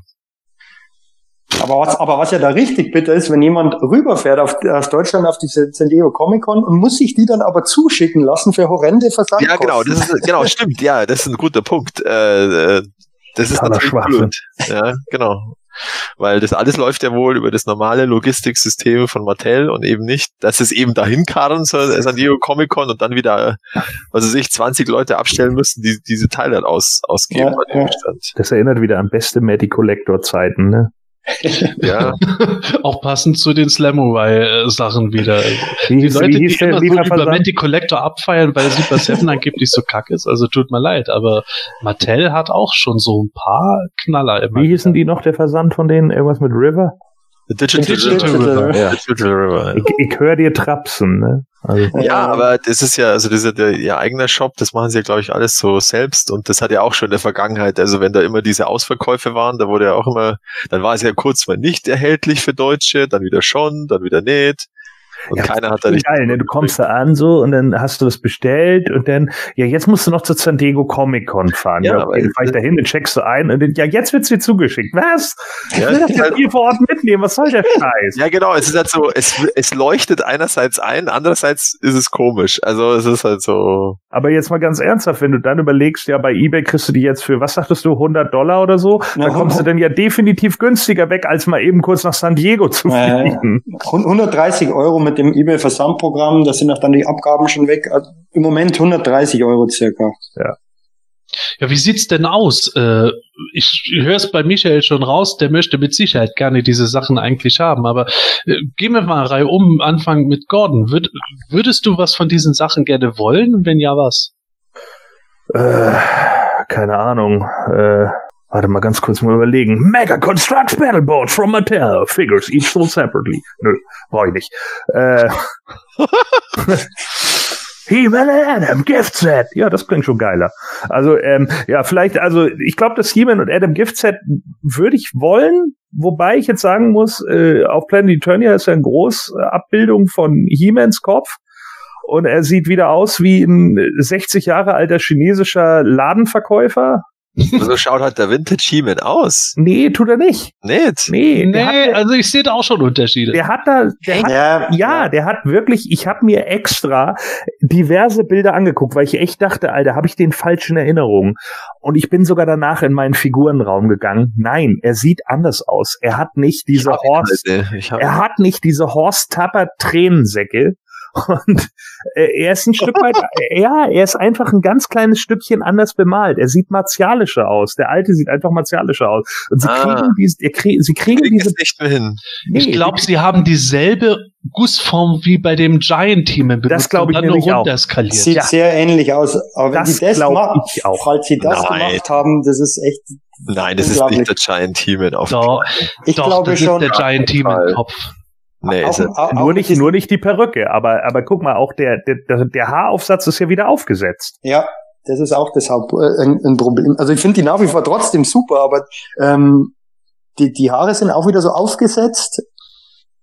B: aber was, aber was ja da richtig bitter ist, wenn jemand rüberfährt auf, aus Deutschland auf diese San Diego Comic Con und muss sich die dann aber zuschicken lassen für horrende Versandkosten.
D: Ja, genau, das ist, genau, stimmt, ja, das ist ein guter Punkt. Äh, äh das ist natürlich blöd. Ja, genau. Weil das alles läuft ja wohl über das normale Logistiksystem von Mattel und eben nicht, dass es eben dahin karren soll, San Diego Comic Con und dann wieder, was weiß ich, 20 Leute abstellen müssen, die diese Teile dann aus, ausgeben. Ja, ja.
A: Das erinnert wieder an beste Medi Collector Zeiten, ne?
C: Ja. Auch passend zu den Slamurai-Sachen wieder. Wie die Leute, die immer so über Mandy Collector abfeiern, weil Super 7 angeblich so kacke ist, also tut mir leid, aber Mattel hat auch schon so ein paar Knaller
A: immer. Wie hießen die noch, der Versand von denen? Irgendwas mit River?
D: Digital, Digital, River. River. Ja. Digital
A: River. Ich, ich höre dir trapsen, ne?
D: Also, ja, aber das ist ja, also das ist ja ihr eigener Shop, das machen sie ja, glaube ich, alles so selbst und das hat ja auch schon in der Vergangenheit, also wenn da immer diese Ausverkäufe waren, da wurde ja auch immer, dann war es ja kurz mal nicht erhältlich für Deutsche, dann wieder schon, dann wieder nicht. Und
A: Ja,
D: keiner hat da nicht.
A: Geil, ne? Du kommst da an so und dann hast du es bestellt und dann, ja, jetzt musst du noch zur San Diego Comic Con fahren.
D: Ja,
A: Ja,
D: aber-
A: fahr ich da hin, dann checkst du ein und dann, ja, jetzt wird's dir zugeschickt. Was?
D: Ja,
A: Ich will
D: es
A: das
D: halt-
A: hier vor Ort mitnehmen. Was soll der Scheiß?
D: Ja, genau. Es ist halt so, es, es leuchtet einerseits ein, andererseits ist es komisch. Also es ist halt so.
A: Aber jetzt mal ganz ernsthaft, wenn du dann überlegst, ja, bei eBay kriegst du die jetzt für, was sagtest du, 100 Dollar oder so,
B: Ja,
A: dann kommst du dann ja definitiv günstiger weg, als mal eben kurz nach San Diego zu fliegen.
B: 130 Euro mit dem eBay-Versandprogramm, da sind auch dann die Abgaben schon weg. Also Im Moment 130 Euro circa.
C: Ja, wie sieht's denn aus? Äh, ich höre es bei Michael schon raus, der möchte mit Sicherheit gerne diese Sachen eigentlich haben, aber äh, gehen wir mal Reihe um, anfangen mit Gordon. Würd, würdest du was von diesen Sachen gerne wollen? Und wenn ja, was?
A: Äh, keine Ahnung. Äh, warte mal ganz kurz mal überlegen. Mega Construct Battleboat from Mattel. Figures each sold separately. Nö, brauche ich nicht. Äh, He-Man and Adam Gift Set. Ja, das klingt schon geiler. Also, ähm, ja, vielleicht, also ich glaube, das He-Man und Adam Gift Set würde ich wollen, wobei ich jetzt sagen muss, äh, auf Planet Eternia ist ja eine große Abbildung von He-Mans Kopf. Und er sieht wieder aus wie ein 60 Jahre alter chinesischer Ladenverkäufer.
D: So schaut halt der Vintage He-Man aus.
A: Nee, tut er nicht.
D: Nicht?
A: Nee, der hat,
C: also ich sehe da auch schon Unterschiede.
A: der hat da, der hat
B: Ja,
A: Ja, der hat wirklich, ich habe mir extra diverse Bilder angeguckt, weil ich echt dachte, Alter, habe ich den falschen Erinnerungen. Und ich bin sogar danach in meinen Figurenraum gegangen. Nein, er sieht anders aus. Er hat nicht diese Horst,
D: halt? Ich hab,
A: er hat nicht diese Horst Tapper Tränensäcke. Und äh, er ist ein Stück weit, ja, er ist einfach ein ganz kleines Stückchen anders bemalt. Er sieht martialischer aus. Der alte sieht einfach martialischer aus. Und sie
D: Ah.
A: kriegen diese, er krie sie kriegen
D: krieg
A: diese,
D: es nicht mehr hin.
A: nee,
C: ich glaube, sie haben dieselbe Gussform wie bei dem Giant-Team benutzt
A: Das glaub
C: und
A: ich nämlich auch.
B: Sieht
A: Ja.
B: sehr ähnlich aus. Aber wenn
A: Das
B: die das machen,
A: ich auch.
B: falls sie das
D: Nein.
B: gemacht haben, das ist echt,
D: Nein, das ist nicht der Giant He-Man auf
C: Doch,
B: ich
C: doch,
B: glaube
C: das
B: schon.
C: ist der
D: Fall.
C: im Kopf.
D: Nee,
B: auch,
D: ist er.
B: auch,
A: nur
B: auch
A: nicht, nur nicht die Perücke, aber, aber guck mal, auch der, der, der Haaraufsatz ist ja wieder aufgesetzt.
B: Ja, das ist auch das Haupt, äh, ein, ein Problem. Also ich finde die nach wie vor trotzdem super, aber ähm, die, die Haare sind auch wieder so aufgesetzt.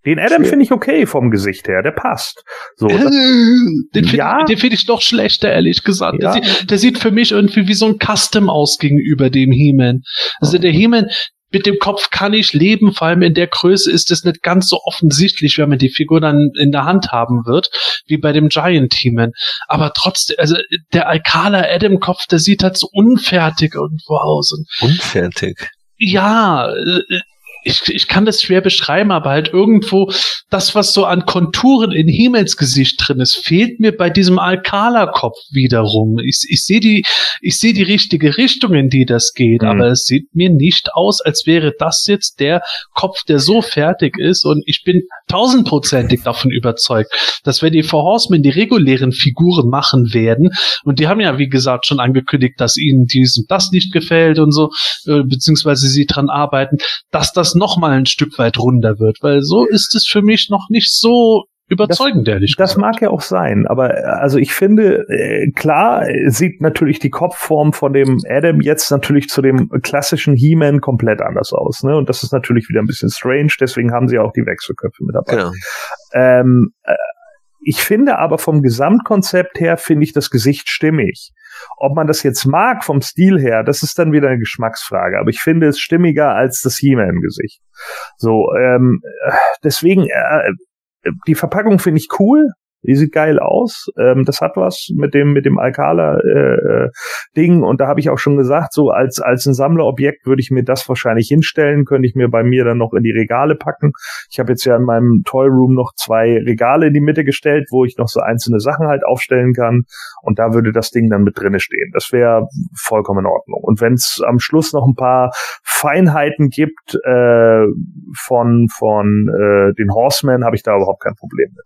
A: Den Adam finde ich okay vom Gesicht her, der passt. So, das,
C: den finde
A: Ja.
C: den find ich doch schlechter, ehrlich gesagt.
A: Ja.
C: Der, sieht, der sieht für mich irgendwie wie so ein Custom aus gegenüber dem He-Man. Also der He-Man, mit dem Kopf kann ich leben, vor allem in der Größe ist es nicht ganz so offensichtlich, wenn man die Figur dann in der Hand haben wird, wie bei dem Giant He-Man. Aber trotzdem, also der Alcala Adam Kopf, der sieht halt so unfertig irgendwo aus. Und
D: Unfertig.
C: ja, äh, ich, ich kann das schwer beschreiben, aber halt irgendwo das, was so an Konturen in Himmels Gesicht drin ist, fehlt mir bei diesem Alcala-Kopf wiederum. Ich, ich sehe die, ich sehe die richtige Richtung, in die das geht,
A: Mhm.
C: aber es sieht mir nicht aus, als wäre das jetzt der Kopf, der so fertig ist und ich bin tausendprozentig davon überzeugt, dass wenn die Four Horsemen die regulären Figuren machen werden, und die haben ja, wie gesagt, schon angekündigt, dass ihnen dies und das nicht gefällt und so, äh, beziehungsweise sie dran arbeiten, dass das noch mal ein Stück weit runder wird, weil so ist es für mich noch nicht so überzeugend, ehrlich
A: das
C: gesagt.
A: mag ja auch sein, aber äh, also ich finde, äh, klar äh, sieht natürlich die Kopfform von dem Adam jetzt natürlich zu dem klassischen He-Man komplett anders aus. Ne? Und das ist natürlich wieder ein bisschen strange, deswegen haben sie auch die Wechselköpfe mit dabei.
D: Genau.
A: Ähm, äh, ich finde aber vom Gesamtkonzept her finde ich das Gesicht stimmig. Ob man das jetzt mag vom Stil her, das ist dann wieder eine Geschmacksfrage. Aber ich finde es stimmiger als das He-Man-Gesicht. So, ähm, äh, deswegen, äh, die Verpackung finde ich cool. Die sieht geil aus. Ähm, das hat was mit dem mit dem Alcala äh, äh, Ding und da habe ich auch schon gesagt, so als als ein Sammlerobjekt würde ich mir das wahrscheinlich hinstellen, könnte ich mir bei mir dann noch in die Regale packen. Ich habe jetzt ja in meinem Toy Room noch zwei Regale in die Mitte gestellt, wo ich noch so einzelne Sachen halt aufstellen kann und da würde das Ding dann mit drinne stehen. Das wäre vollkommen in Ordnung. Und wenn es am Schluss noch ein paar Feinheiten gibt äh, von von äh, den Horsemen, habe ich da überhaupt kein Problem mit.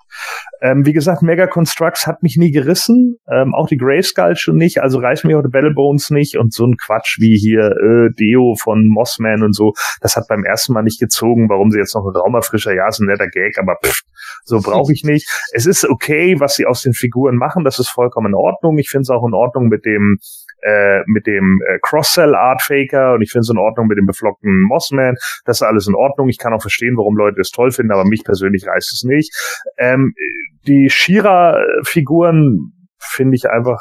A: Ähm, wie gesagt, Mega Constructs hat mich nie gerissen, ähm, auch die Grayskull schon nicht, also reißen mir auch die Battlebones nicht. Und so ein Quatsch wie hier äh, Deo von Mossman und so, das hat beim ersten Mal nicht gezogen, warum sie jetzt noch einen Raumerfrischer, ja, ist ein netter Gag, aber pff, so brauche ich nicht. Es ist okay, was sie aus den Figuren machen, das ist vollkommen in Ordnung. Ich finde es auch in Ordnung mit dem äh, mit dem äh, Cross-Sell Art Faker und ich finde es in Ordnung mit dem beflockten Mossman. Das ist alles in Ordnung. Ich kann auch verstehen, warum Leute es toll finden, aber mich persönlich reißt es nicht. Ähm, die Shira-Figuren finde ich einfach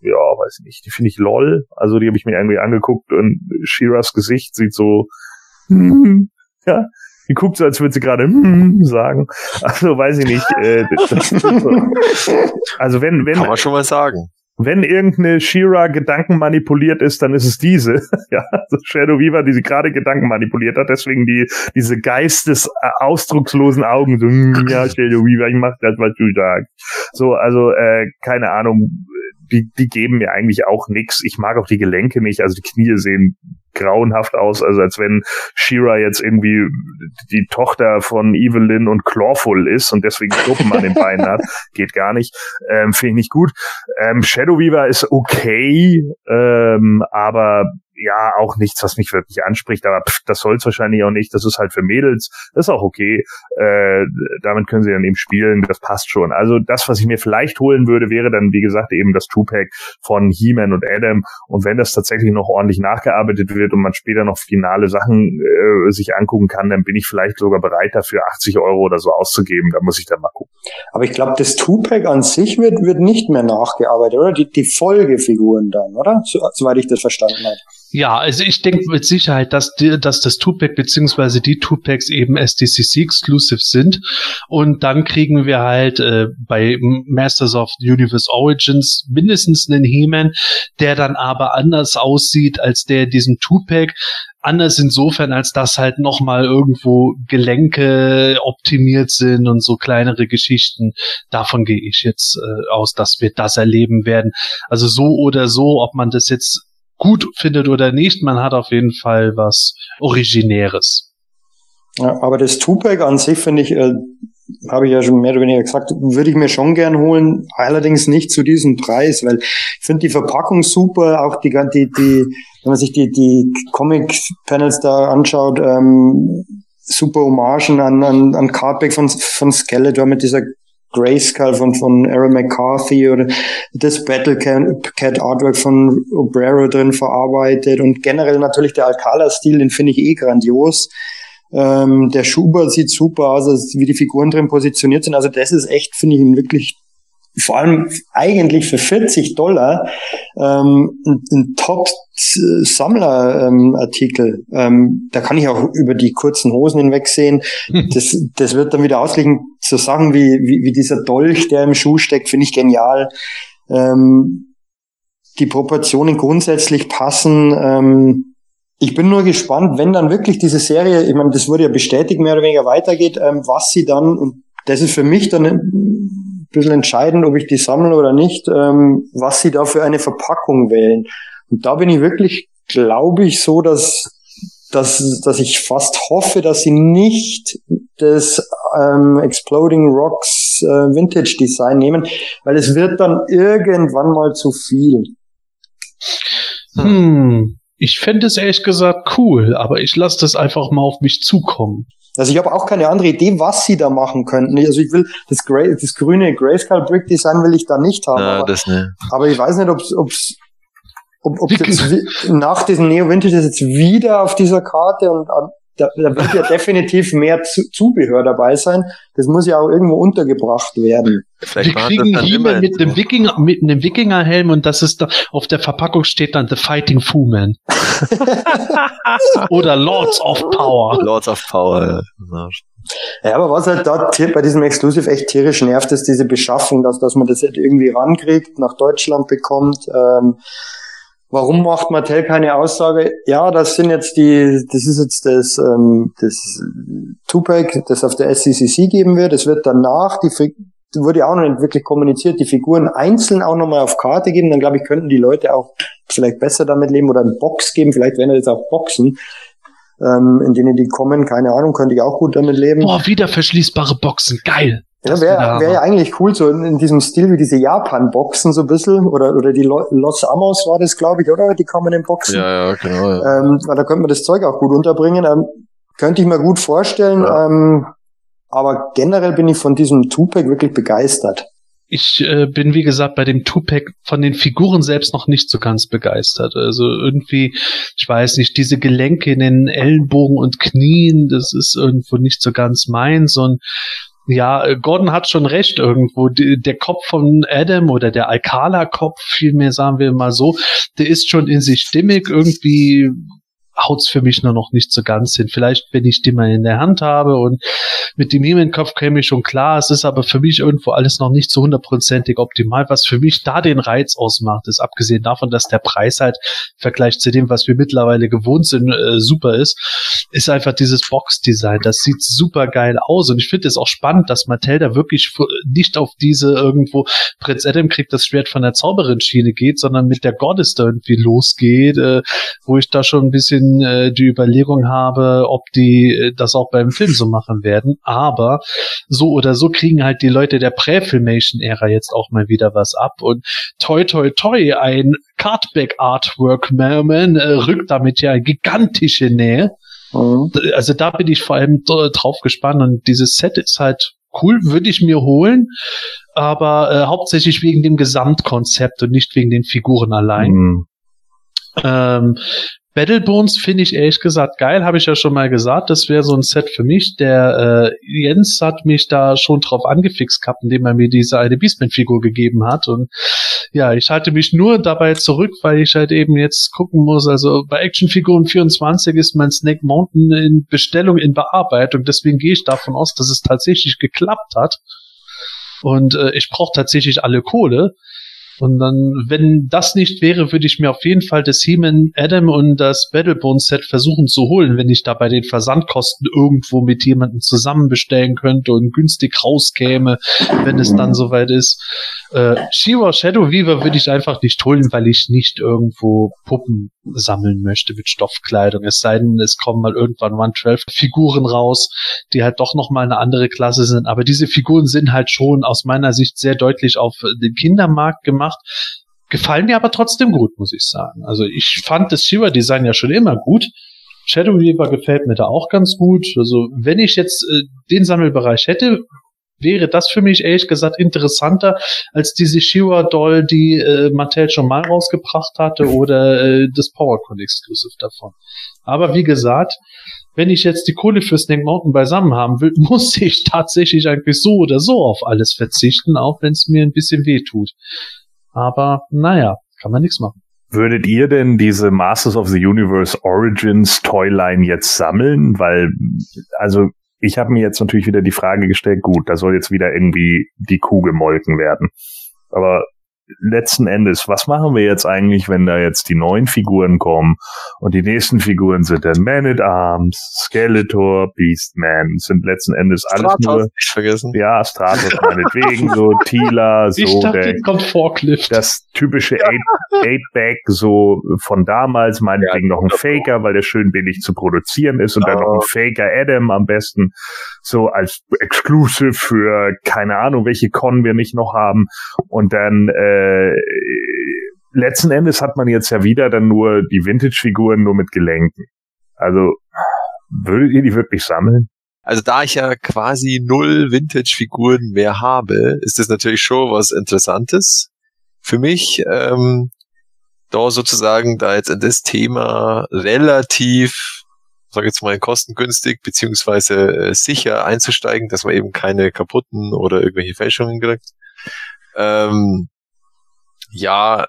A: ja, weiß nicht, die finde ich lol. Also die habe ich mir irgendwie angeguckt und Shiras Gesicht sieht so, ja, die guckt so, als würde sie gerade hm sagen. Also weiß ich nicht. Äh, das, das, also wenn, wenn.
D: Kann man schon mal sagen.
A: Wenn irgendeine Shira Gedanken manipuliert ist, dann ist es diese. ja, also Shadow Weaver, die sie gerade Gedanken manipuliert hat. Deswegen die, diese geistesausdruckslosen Augen. So, hm, ja, Shadow Weaver, ich mach das, was du sagst. So, also, äh, keine Ahnung. Die, die geben mir eigentlich auch nix. Ich mag auch die Gelenke nicht. Also die Knie sehen grauenhaft aus, also als wenn Shira jetzt irgendwie die Tochter von Evelyn und Clawful ist und deswegen Gruppen an den Beinen hat. Geht gar nicht. Ähm, Finde ich nicht gut. Ähm, Shadow Weaver ist okay, ähm, aber ja, auch nichts, was mich wirklich anspricht, aber pff, das soll es wahrscheinlich auch nicht. Das ist halt für Mädels, das ist auch okay. Äh, damit können sie dann eben spielen, das passt schon. Also das, was ich mir vielleicht holen würde, wäre dann, wie gesagt, eben das Two-Pack von He-Man und Adam. Und wenn das tatsächlich noch ordentlich nachgearbeitet wird und man später noch finale Sachen äh, sich angucken kann, dann bin ich vielleicht sogar bereit dafür, 80 Euro oder so auszugeben. Da muss ich dann mal gucken.
B: Aber ich glaube, das Two-Pack an sich wird, wird nicht mehr nachgearbeitet, oder? Die, die Folgefiguren dann, oder? So, soweit ich das verstanden habe.
C: Ja, also ich denke mit Sicherheit, dass, die, dass das Tupac beziehungsweise die Tupacs eben SDCC exclusive sind und dann kriegen wir halt äh, bei Masters of Universe Origins mindestens einen He-Man, der dann aber anders aussieht als der diesen Tupac. Anders insofern, als dass halt nochmal irgendwo Gelenke optimiert sind und so kleinere Geschichten. Davon gehe ich jetzt äh, aus, dass wir das erleben werden. Also so oder so, ob man das jetzt gut findet oder nicht, man hat auf jeden Fall was Originäres.
B: Ja, aber das Tupac an sich finde ich, äh, habe ich ja schon mehr oder weniger gesagt, würde ich mir schon gern holen, allerdings nicht zu diesem Preis, weil ich finde die Verpackung super, auch die, die, die, wenn man sich die, die Comic-Panels da anschaut, ähm, super Hommagen an, an, an Cardback von, von Skeletor mit dieser Grayskull von, von Aaron McCarthy oder das Battle Cat Artwork von Obrero drin verarbeitet und generell natürlich der Alcala-Stil, den finde ich eh grandios. Ähm, der Schubert sieht super aus, also wie die Figuren drin positioniert sind. Also das ist echt, finde ich, ein wirklich vor allem eigentlich für 40 Dollar ähm, ein, ein Top-Sammler-Artikel. Ähm, da kann ich auch über die kurzen Hosen hinwegsehen. Das, das wird dann wieder ausliegen. So Sachen wie, wie, wie dieser Dolch, der im Schuh steckt, finde ich genial. Ähm, die Proportionen grundsätzlich passen. Ähm, ich bin nur gespannt, wenn dann wirklich diese Serie, ich meine, das wurde ja bestätigt, mehr oder weniger weitergeht, ähm, was sie dann, und das ist für mich dann bisschen entscheidend, ob ich die sammle oder nicht, ähm, was sie da für eine Verpackung wählen. Und da bin ich wirklich, glaube ich, so, dass, dass, dass ich fast hoffe, dass sie nicht das ähm, Exploding Rocks äh, Vintage Design nehmen, weil es wird dann irgendwann mal zu viel.
C: Hm. Ich fände es ehrlich gesagt cool, aber ich lasse das einfach mal auf mich zukommen.
B: Also ich habe auch keine andere Idee, was sie da machen könnten. Also ich will das, Grey, das grüne Grayscale Brick Design will ich da nicht haben. Ja, aber, das nicht. aber ich weiß nicht, ob's, ob's, ob, ob jetzt nach diesem Neo Vintage ist jetzt wieder auf dieser Karte und da, da wird ja definitiv mehr Zubehör dabei sein. Das muss ja auch irgendwo untergebracht werden.
C: Vielleicht Wir kriegen he mit einem Wikinger, mit einem Wikingerhelm und das ist da, auf der Verpackung steht dann The Fighting Fu Man. Oder Lords of Power.
D: Lords of Power, ja.
B: Ja, aber was halt da bei diesem Exclusive echt tierisch nervt, ist diese Beschaffung, dass, dass man das halt irgendwie rankriegt, nach Deutschland bekommt. Ähm, Warum macht Mattel keine Aussage? Ja, das sind jetzt die, das ist jetzt das, ähm, das Tupac, das auf der SCCC geben wird. Es wird danach, die wurde auch noch nicht wirklich kommuniziert, die Figuren einzeln auch nochmal auf Karte geben. Dann glaube ich, könnten die Leute auch vielleicht besser damit leben oder eine Box geben. Vielleicht werden jetzt auch Boxen, ähm, in denen die kommen. Keine Ahnung, könnte ich auch gut damit leben.
C: Boah, wieder verschließbare Boxen. Geil.
B: Ja, wäre wär ja eigentlich cool, so in, in, diesem Stil wie diese Japan-Boxen so ein bisschen, oder, oder die Los Amos war das, glaube ich, oder? Die kommen in Boxen.
D: Ja, ja, genau.
B: Ja. Ähm, weil da könnte man das Zeug auch gut unterbringen. Ähm, könnte ich mir gut vorstellen, ja. ähm, aber generell bin ich von diesem Tupac wirklich begeistert.
C: ich äh, bin, wie gesagt, bei dem Tupac von den Figuren selbst noch nicht so ganz begeistert. Also irgendwie, ich weiß nicht, diese Gelenke in den Ellenbogen und Knien, das ist irgendwo nicht so ganz meins und ja, äh, Gordon hat schon recht irgendwo. Der Kopf von Adam oder der Alcala-Kopf, vielmehr sagen wir mal so, der ist schon in sich stimmig. Irgendwie haut's für mich nur noch nicht so ganz hin. Vielleicht, wenn ich die mal in der Hand habe und mit dem Himmelkopf käme ich schon klar. Es ist aber für mich irgendwo alles noch nicht so hundertprozentig optimal. Was für mich da den Reiz ausmacht, ist abgesehen davon, dass der Preis halt im Vergleich zu dem, was wir mittlerweile gewohnt sind, äh, super ist, ist einfach dieses Box-Design. Das sieht super geil aus und ich finde es auch spannend, dass Mattel da wirklich nicht auf diese irgendwo Prinz Adam kriegt das Schwert von der Zauberin-Schiene geht, sondern mit der Goddess da irgendwie losgeht, äh, wo ich da schon ein bisschen bisschen äh, die Überlegung habe, ob die äh, das auch beim Film so machen werden. Aber so oder so kriegen halt die Leute der Prä-Filmation-Ära jetzt auch mal wieder was ab. Und toi toi toi, ein Cardback-Artwork-Man äh, rückt damit ja gigantische Nähe. Mhm. Also da bin ich vor allem drauf gespannt und dieses Set ist halt cool, würde ich mir holen, aber äh, hauptsächlich wegen dem Gesamtkonzept und nicht wegen den Figuren allein. Mhm. Ähm, Battlebones finde ich ehrlich gesagt geil, habe ich ja schon mal gesagt. Das wäre so ein Set für mich. Der äh, Jens hat mich da schon drauf angefixt gehabt, indem er mir diese eine Beastman-Figur gegeben hat. Und ja, ich halte mich nur dabei zurück, weil ich halt eben jetzt gucken muss. Also bei Actionfiguren 24 ist mein Snake Mountain in Bestellung, in Bearbeitung. Deswegen gehe ich davon aus, dass es tatsächlich geklappt hat. Und äh, ich brauche tatsächlich alle Kohle. Und dann, wenn das nicht wäre, würde ich mir auf jeden Fall das He-Man Adam und das Battlebone Set versuchen zu holen, wenn ich da bei den Versandkosten irgendwo mit jemandem zusammen bestellen könnte und günstig rauskäme, wenn es dann soweit ist. Äh, Shiva Shadow Weaver würde ich einfach nicht holen, weil ich nicht irgendwo Puppen sammeln möchte mit Stoffkleidung. Es sei denn, es kommen mal irgendwann 112 Figuren raus, die halt doch noch mal eine andere Klasse sind. Aber diese Figuren sind halt schon aus meiner Sicht sehr deutlich auf den Kindermarkt gemacht. Gefallen mir aber trotzdem gut, muss ich sagen. Also ich fand das Shiva-Design ja schon immer gut. Shadow Weaver gefällt mir da auch ganz gut. Also wenn ich jetzt äh, den Sammelbereich hätte, wäre das für mich ehrlich gesagt interessanter als diese Shira Doll, die äh, Mattel schon mal rausgebracht hatte oder äh, das PowerCon Exclusive davon. Aber wie gesagt, wenn ich jetzt die Kohle für Snake Mountain beisammen haben will, muss ich tatsächlich eigentlich so oder so auf alles verzichten, auch wenn es mir ein bisschen weh tut. Aber naja, kann man nichts machen.
A: Würdet ihr denn diese Masters of the Universe Origins Toyline jetzt sammeln? Weil, also ich habe mir jetzt natürlich wieder die Frage gestellt, gut, da soll jetzt wieder irgendwie die Kuh gemolken werden. Aber letzten Endes, was machen wir jetzt eigentlich, wenn da jetzt die neuen Figuren kommen und die nächsten Figuren sind dann Man at Arms, Skeletor, Beastman, sind letzten Endes alles Stratos, nur
D: nicht vergessen.
A: Ja, Stratos meinetwegen, so Tila, so
C: ich dachte, der, kommt Forklift.
A: das typische 8-Back so von damals, meinetwegen ja, noch ein Faker, weil der schön billig zu produzieren ist und oh. dann noch ein Faker Adam am besten so als Exclusive für keine Ahnung, welche Con wir nicht noch haben und dann äh, äh, letzten Endes hat man jetzt ja wieder dann nur die Vintage-Figuren nur mit Gelenken. Also würdet ihr die wirklich sammeln?
D: Also da ich ja quasi null Vintage-Figuren mehr habe, ist das natürlich schon was Interessantes für mich. Ähm, da sozusagen da jetzt in das Thema relativ, sag jetzt mal, kostengünstig beziehungsweise äh, sicher einzusteigen, dass man eben keine kaputten oder irgendwelche Fälschungen kriegt. Ähm, ja,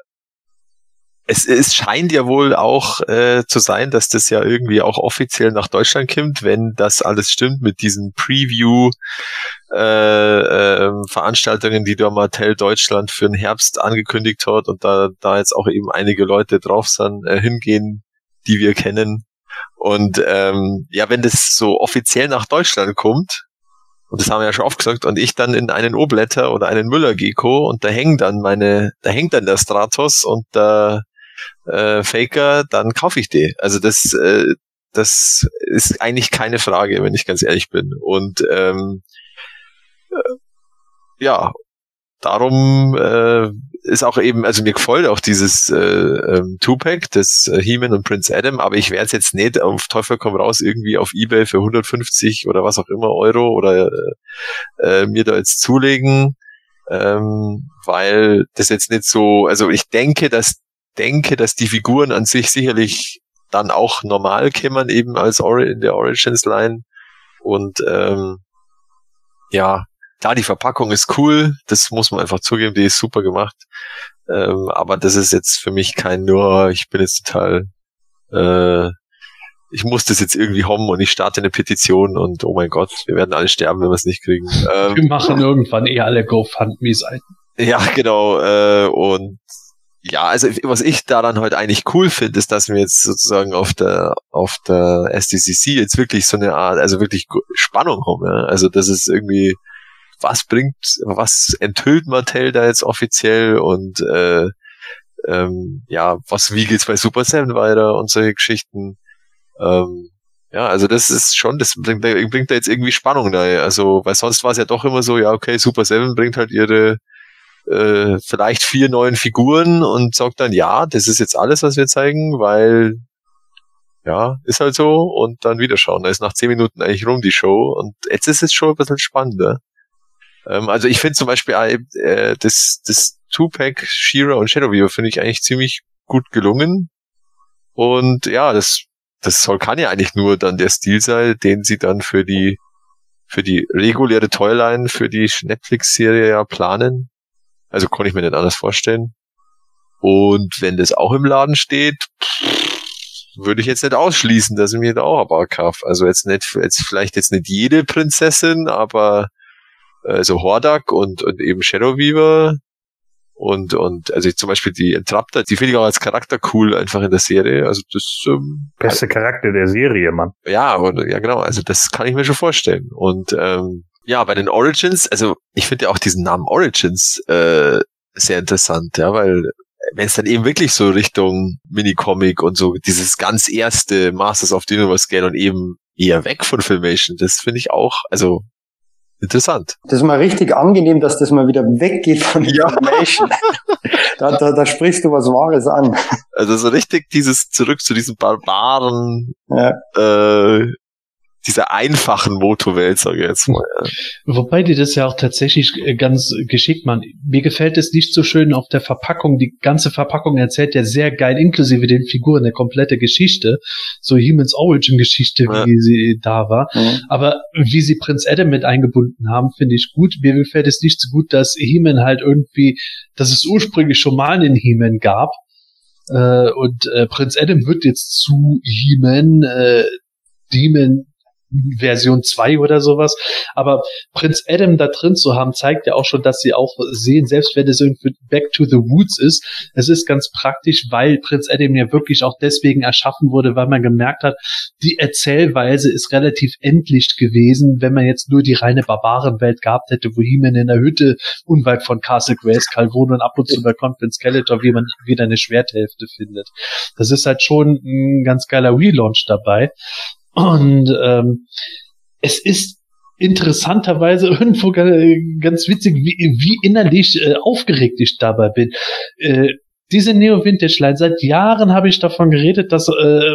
D: es, es scheint ja wohl auch äh, zu sein, dass das ja irgendwie auch offiziell nach Deutschland kommt, wenn das alles stimmt mit diesen Preview äh, äh, die der Mattel Deutschland für den Herbst angekündigt hat und da, da jetzt auch eben einige Leute drauf sind, äh, hingehen, die wir kennen. Und ähm, ja, wenn das so offiziell nach Deutschland kommt, und das haben wir ja schon oft gesagt, und ich dann in einen Obletter oder einen Müller-Gecko und da hängt dann meine, da hängt dann der Stratos und der äh, Faker, dann kaufe ich die. Also das, äh, das ist eigentlich keine Frage, wenn ich ganz ehrlich bin. Und ähm, äh, ja, darum äh, ist auch eben, also mir gefällt auch dieses äh, ähm, Tupac, das äh, He-Man und Prince Adam, aber ich werde es jetzt nicht auf Teufel komm raus irgendwie auf Ebay für 150 oder was auch immer Euro oder äh, äh, mir da jetzt zulegen. ähm, weil das jetzt nicht so, also ich denke, dass denke, dass die Figuren an sich sicherlich dann auch normal kämen, eben als Ori in der Origins Line. Und ähm, ja, da die Verpackung ist cool, das muss man einfach zugeben, die ist super gemacht. Ähm, aber das ist jetzt für mich kein nur, ich bin jetzt total, äh, ich muss das jetzt irgendwie haben und ich starte eine Petition und oh mein Gott, wir werden alle sterben, wenn wir es nicht kriegen.
C: Ähm, wir machen irgendwann eh alle GoFundMe-Seiten.
D: Ja, genau. Äh, und ja, also was ich daran heute eigentlich cool finde, ist, dass wir jetzt sozusagen auf der auf der SDCC jetzt wirklich so eine Art, also wirklich Spannung haben. Ja? Also das ist irgendwie, was bringt, was enthüllt Mattel da jetzt offiziell und äh, ähm, ja, was wie geht's bei Super Seven weiter und solche Geschichten. Ähm, ja, also das ist schon, das bringt, bringt da jetzt irgendwie Spannung da. Also, weil sonst war es ja doch immer so, ja, okay, Super Seven bringt halt ihre äh, vielleicht vier neuen Figuren und sagt dann, ja, das ist jetzt alles, was wir zeigen, weil ja, ist halt so und dann wieder schauen. Da ist nach zehn Minuten eigentlich rum die Show und jetzt ist es schon ein bisschen spannender. Ähm, also ich finde zum Beispiel äh, das, das Two-Pack Shira und Shadow Weaver finde ich eigentlich ziemlich gut gelungen und ja, das das soll kann ja eigentlich nur dann der Stil sein, den sie dann für die für die reguläre Toyline für die Netflix-Serie ja planen. Also konnte ich mir nicht anders vorstellen. Und wenn das auch im Laden steht, würde ich jetzt nicht ausschließen, dass ich mir da auch ein paar kaufe. Also jetzt nicht, jetzt vielleicht jetzt nicht jede Prinzessin, aber also Hordak und, und eben Shadow Weaver und, und also zum Beispiel die Entrapter, die finde ich auch als Charakter cool einfach in der Serie. Also das ähm,
A: beste Charakter der Serie, Mann.
D: Ja, und, ja genau. Also das kann ich mir schon vorstellen. Und ähm, ja, bei den Origins, also ich finde ja auch diesen Namen Origins äh, sehr interessant, ja, weil wenn es dann eben wirklich so Richtung Minicomic und so dieses ganz erste Masters of the Universe geht und eben eher weg von Filmation, das finde ich auch, also interessant.
B: Das ist mal richtig angenehm, dass das mal wieder weggeht von ja. Filmation. da, da, da sprichst du was Wahres an.
D: Also so richtig dieses zurück zu diesem barbaren
B: ja.
D: äh, dieser einfachen Motowelt, sage ich jetzt mal. Ja.
C: Wobei die das ja auch tatsächlich äh, ganz geschickt machen. Mir gefällt es nicht so schön auf der Verpackung. Die ganze Verpackung erzählt ja sehr geil, inklusive den Figuren, eine komplette Geschichte. So Humans Origin Geschichte, ja. wie sie da war. Mhm. Aber wie sie Prinz Adam mit eingebunden haben, finde ich gut. Mir gefällt es nicht so gut, dass He-Man halt irgendwie, dass es ursprünglich schon mal einen He-Man gab. Äh, und äh, Prinz Adam wird jetzt zu He-Man, äh, Demon Version 2 oder sowas. Aber Prinz Adam da drin zu haben, zeigt ja auch schon, dass sie auch sehen, selbst wenn es irgendwie Back to the Woods ist, es ist ganz praktisch, weil Prinz Adam ja wirklich auch deswegen erschaffen wurde, weil man gemerkt hat, die Erzählweise ist relativ endlich gewesen, wenn man jetzt nur die reine Barbarenwelt gehabt hätte, wo He-Man in der Hütte unweit von Castle Grayskull wohnt und ab und zu bei Conference Skeletor, wie man wieder eine Schwerthälfte findet. Das ist halt schon ein ganz geiler Relaunch dabei. Und ähm, es ist interessanterweise irgendwo ganz witzig, wie, wie innerlich äh, aufgeregt ich dabei bin. Äh, diese Neo Vintage Line, seit Jahren habe ich davon geredet, dass, äh,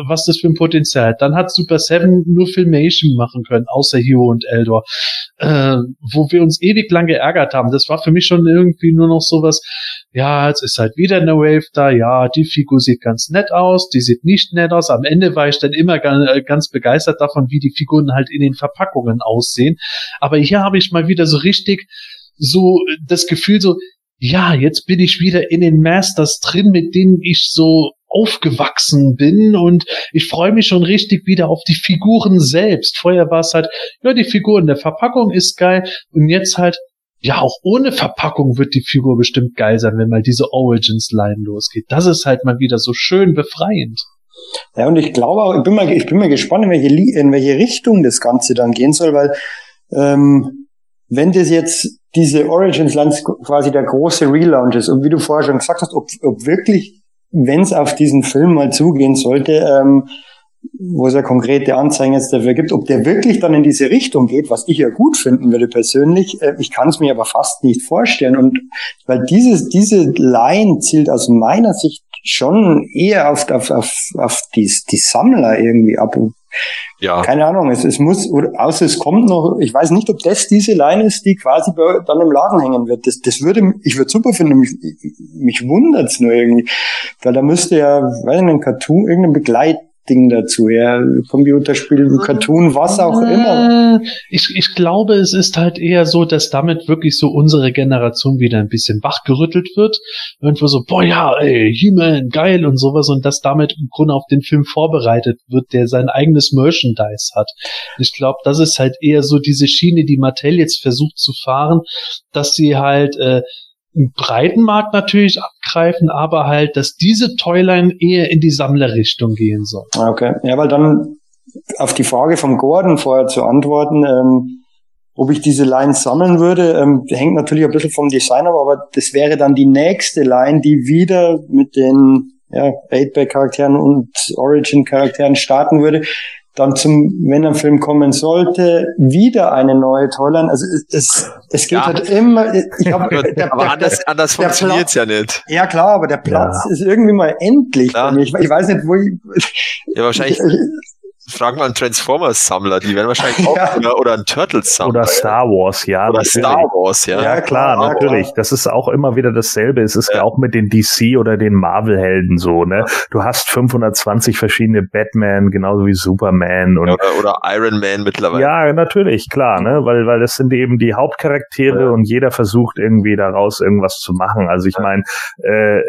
C: was das für ein Potenzial hat. Dann hat Super Seven nur Filmation machen können, außer Hero und Eldor, äh, wo wir uns ewig lang geärgert haben. Das war für mich schon irgendwie nur noch sowas, ja, jetzt ist halt wieder eine Wave da, ja, die Figur sieht ganz nett aus, die sieht nicht nett aus. Am Ende war ich dann immer ganz begeistert davon, wie die Figuren halt in den Verpackungen aussehen. Aber hier habe ich mal wieder so richtig so das Gefühl so, ja, jetzt bin ich wieder in den Masters drin, mit denen ich so aufgewachsen bin und ich freue mich schon richtig wieder auf die Figuren selbst. Vorher war es halt, ja, die Figur in der Verpackung ist geil und jetzt halt, ja, auch ohne Verpackung wird die Figur bestimmt geil sein, wenn mal diese Origins-Line losgeht. Das ist halt mal wieder so schön befreiend.
B: Ja, und ich glaube auch, ich bin mal, ich bin mal gespannt, in welche, in welche Richtung das Ganze dann gehen soll, weil ähm, wenn das jetzt diese Origins Lands quasi der große Relaunch ist. Und wie du vorher schon gesagt hast, ob, ob wirklich, wenn es auf diesen Film mal zugehen sollte, ähm, wo es ja konkrete Anzeigen jetzt dafür gibt, ob der wirklich dann in diese Richtung geht, was ich ja gut finden würde persönlich. Äh, ich kann es mir aber fast nicht vorstellen. Und weil dieses, diese Line zielt aus meiner Sicht schon eher auf, auf, auf, auf die, die Sammler irgendwie ab. Ja. keine Ahnung, es, es muss, außer es kommt noch, ich weiß nicht, ob das diese Line ist, die quasi bei, dann im Laden hängen wird. Das, das würde, ich würde super finden, mich, mich wundert's nur irgendwie. Weil da müsste ja, weiß nicht, ein Cartoon, irgendein Begleit, Ding dazu, ja, Computerspiel, Cartoon, was auch immer.
C: Äh, ich, ich glaube, es ist halt eher so, dass damit wirklich so unsere Generation wieder ein bisschen wachgerüttelt wird. Irgendwo so, boah ja, ey, He-Man, geil und sowas und dass damit im Grunde auf den Film vorbereitet wird, der sein eigenes Merchandise hat. Ich glaube, das ist halt eher so diese Schiene, die Mattel jetzt versucht zu fahren, dass sie halt äh, einen breiten Markt natürlich abgreifen, aber halt, dass diese Toyline eher in die Sammlerrichtung gehen soll.
B: Ah, okay, ja, weil dann auf die Frage von Gordon vorher zu antworten, ähm, ob ich diese Line sammeln würde, ähm, hängt natürlich ein bisschen vom Design ab, aber das wäre dann die nächste Line, die wieder mit den ja, 8-Bag-Charakteren und Origin-Charakteren starten würde dann zum, wenn ein Film kommen sollte, wieder eine neue Toyline. Also es, es geht ja. halt immer. Ich hab,
D: der, aber der, anders, anders funktioniert's ja nicht.
B: Ja klar, aber der Platz ja. ist irgendwie mal endlich. Ich, ich, weiß nicht, wo ich.
D: Ja, wahrscheinlich. Frag mal einen Transformers-Sammler, die werden wahrscheinlich auch, ja. oder, oder einen Turtles-Sammler.
A: Oder Star Wars, ja.
D: Oder natürlich. Star Wars, ja.
A: Ja, klar, ja, natürlich. Das ist auch immer wieder dasselbe. Es ist ja. auch mit den DC oder den Marvel-Helden so, ne? Du hast 520 verschiedene Batman, genauso wie Superman und.
D: Oder, oder Iron Man mittlerweile.
A: Ja, natürlich, klar, ne? Weil, weil das sind eben die Hauptcharaktere und jeder versucht irgendwie daraus irgendwas zu machen. Also ich meine, äh,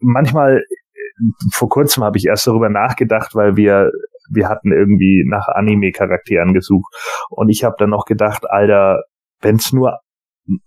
A: manchmal vor kurzem habe ich erst darüber nachgedacht, weil wir wir hatten irgendwie nach Anime-Charakteren gesucht. Und ich habe dann noch gedacht, Alter, wenn's nur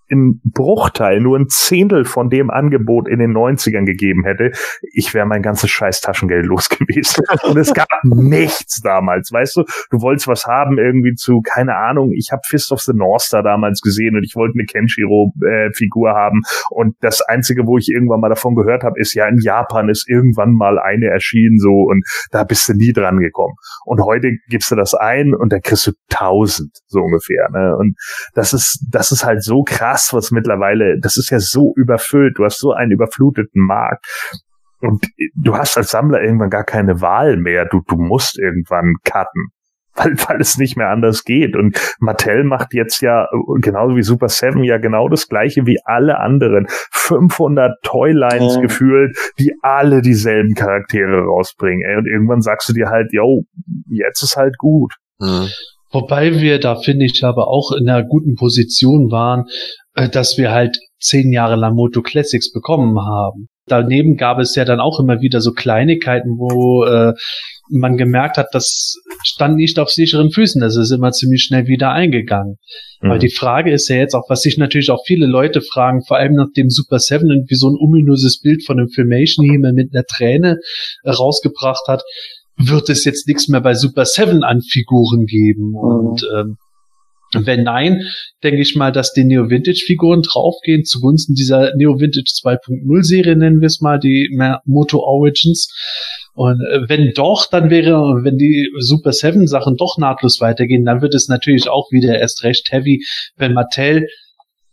A: im Bruchteil nur ein Zehntel von dem Angebot in den 90ern gegeben hätte, ich wäre mein ganzes scheiß Taschengeld los gewesen. Und es gab nichts damals, weißt du? Du wolltest was haben irgendwie zu, keine Ahnung, ich habe Fist of the North Star damals gesehen und ich wollte eine Kenshiro-Figur äh, haben. Und das Einzige, wo ich irgendwann mal davon gehört habe, ist ja, in Japan ist irgendwann mal eine erschienen so und da bist du nie dran gekommen. Und heute gibst du das ein und dann kriegst du tausend, so ungefähr. Ne? Und das ist, das ist halt so krass, was mittlerweile, das ist ja so überfüllt, du hast so einen überfluteten Markt. Und du hast als Sammler irgendwann gar keine Wahl mehr. Du, du musst irgendwann cutten. Weil, weil es nicht mehr anders geht. Und Mattel macht jetzt ja, genauso wie Super Seven, ja genau das gleiche wie alle anderen. 500 Toylines mhm. gefühlt, die alle dieselben Charaktere rausbringen. Ey. Und irgendwann sagst du dir halt, yo, jetzt ist halt gut. Mhm.
C: Wobei wir da, finde ich, aber auch in einer guten Position waren, dass wir halt zehn Jahre lang Moto Classics bekommen haben. Daneben gab es ja dann auch immer wieder so Kleinigkeiten, wo äh, man gemerkt hat, das stand nicht auf sicheren Füßen. Das ist immer ziemlich schnell wieder eingegangen. Mhm. Weil die Frage ist ja jetzt auch, was sich natürlich auch viele Leute fragen, vor allem nachdem Super Seven irgendwie so ein ominöses Bild von dem Filmation hier mit einer Träne äh, rausgebracht hat wird es jetzt nichts mehr bei Super Seven an Figuren geben. Mhm. Und ähm, wenn nein, denke ich mal, dass die Neo Vintage Figuren draufgehen zugunsten dieser Neo Vintage 2.0 Serie nennen wir es mal, die Moto Origins. Und äh, wenn doch, dann wäre, wenn die Super Seven Sachen doch nahtlos weitergehen, dann wird es natürlich auch wieder erst recht heavy, wenn Mattel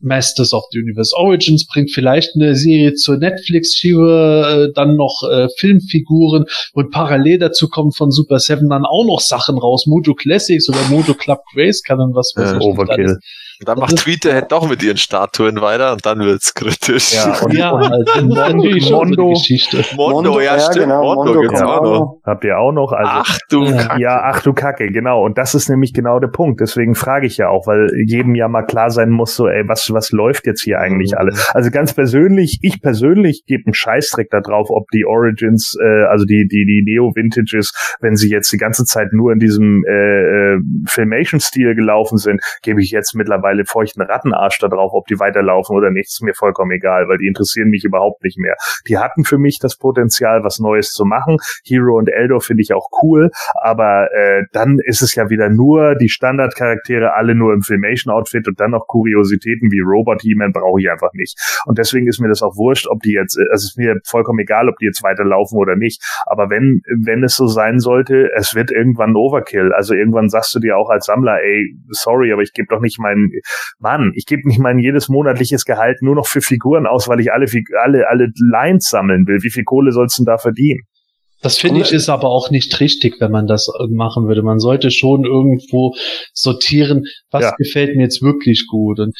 C: Masters of the Universe Origins bringt vielleicht eine Serie zur Netflix, Shiva, äh, dann noch äh, Filmfiguren und parallel dazu kommen von Super Seven dann auch noch Sachen raus. Moto Classics oder Moto Club Grace kann dann was
A: weiß äh, Overkill.
D: Dann macht Tweeterhead doch mit ihren Statuen weiter und dann wird's kritisch.
C: Ja, und, ja, und, also,
A: natürlich Mondo,
C: Geschichte.
D: Mondo, Mondo, ja, stimmt. Genau, Mondo, Mondo
A: gibt's auch noch. Habt ihr auch noch? Also,
D: ach du Kacke.
A: Ja, ach du Kacke, genau. Und das ist nämlich genau der Punkt. Deswegen frage ich ja auch, weil jedem ja mal klar sein muss, so, ey, was, was läuft jetzt hier eigentlich mhm. alle? Also ganz persönlich, ich persönlich gebe einen Scheißdreck da drauf, ob die Origins, äh, also die, die, die Neo-Vintages, wenn sie jetzt die ganze Zeit nur in diesem äh, äh Filmation-Stil gelaufen sind, gebe ich jetzt mittlerweile feuchten Ratten Rattenarsch da drauf, ob die weiterlaufen oder nicht, ist mir vollkommen egal, weil die interessieren mich überhaupt nicht mehr. Die hatten für mich das Potenzial, was Neues zu machen. Hero und Eldor finde ich auch cool, aber äh, dann ist es ja wieder nur die Standardcharaktere, alle nur im Filmation-Outfit und dann noch Kuriositäten wie Robot He-Man brauche ich einfach nicht. Und deswegen ist mir das auch wurscht, ob die jetzt, äh, es ist mir vollkommen egal, ob die jetzt weiterlaufen oder nicht. Aber wenn, wenn es so sein sollte, es wird irgendwann ein Overkill. Also irgendwann sagst du dir auch als Sammler, ey, sorry, aber ich gebe doch nicht meinen Mann, ich gebe nicht mein jedes monatliches Gehalt nur noch für Figuren aus, weil ich alle, alle, alle Lines sammeln will. Wie viel Kohle sollst du denn da verdienen?
C: Das finde ich ist aber auch nicht richtig, wenn man das machen würde. Man sollte schon irgendwo sortieren, was ja. gefällt mir jetzt wirklich gut. Und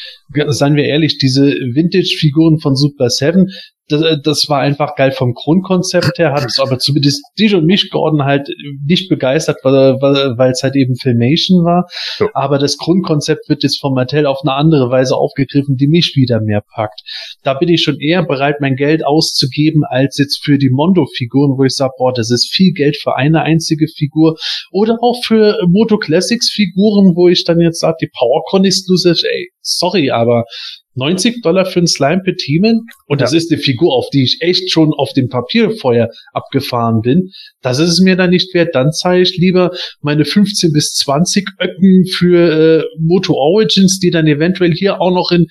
C: seien wir ehrlich, diese Vintage-Figuren von Super 7, das, äh, das war einfach geil vom Grundkonzept her, hat es aber zumindest dich und mich, Gordon, halt nicht begeistert, weil, weil es halt eben Filmation war. Ja. Aber das Grundkonzept wird jetzt von Mattel auf eine andere Weise aufgegriffen, die mich wieder mehr packt. Da bin ich schon eher bereit, mein Geld auszugeben, als jetzt für die Mondo-Figuren, wo ich sage, boah, das ist viel Geld für eine einzige Figur. Oder auch für Moto Classics-Figuren, wo ich dann jetzt sage, die PowerCon Exclusive, ey, sorry, aber 90 Dollar für ein Slime Petimen und das ist eine Figur, auf die ich echt schon auf dem Papierfeuer abgefahren bin. Das ist es mir dann nicht wert. Dann zahle ich lieber meine 15 bis 20 Öcken für äh, Moto Origins, die dann eventuell hier auch noch in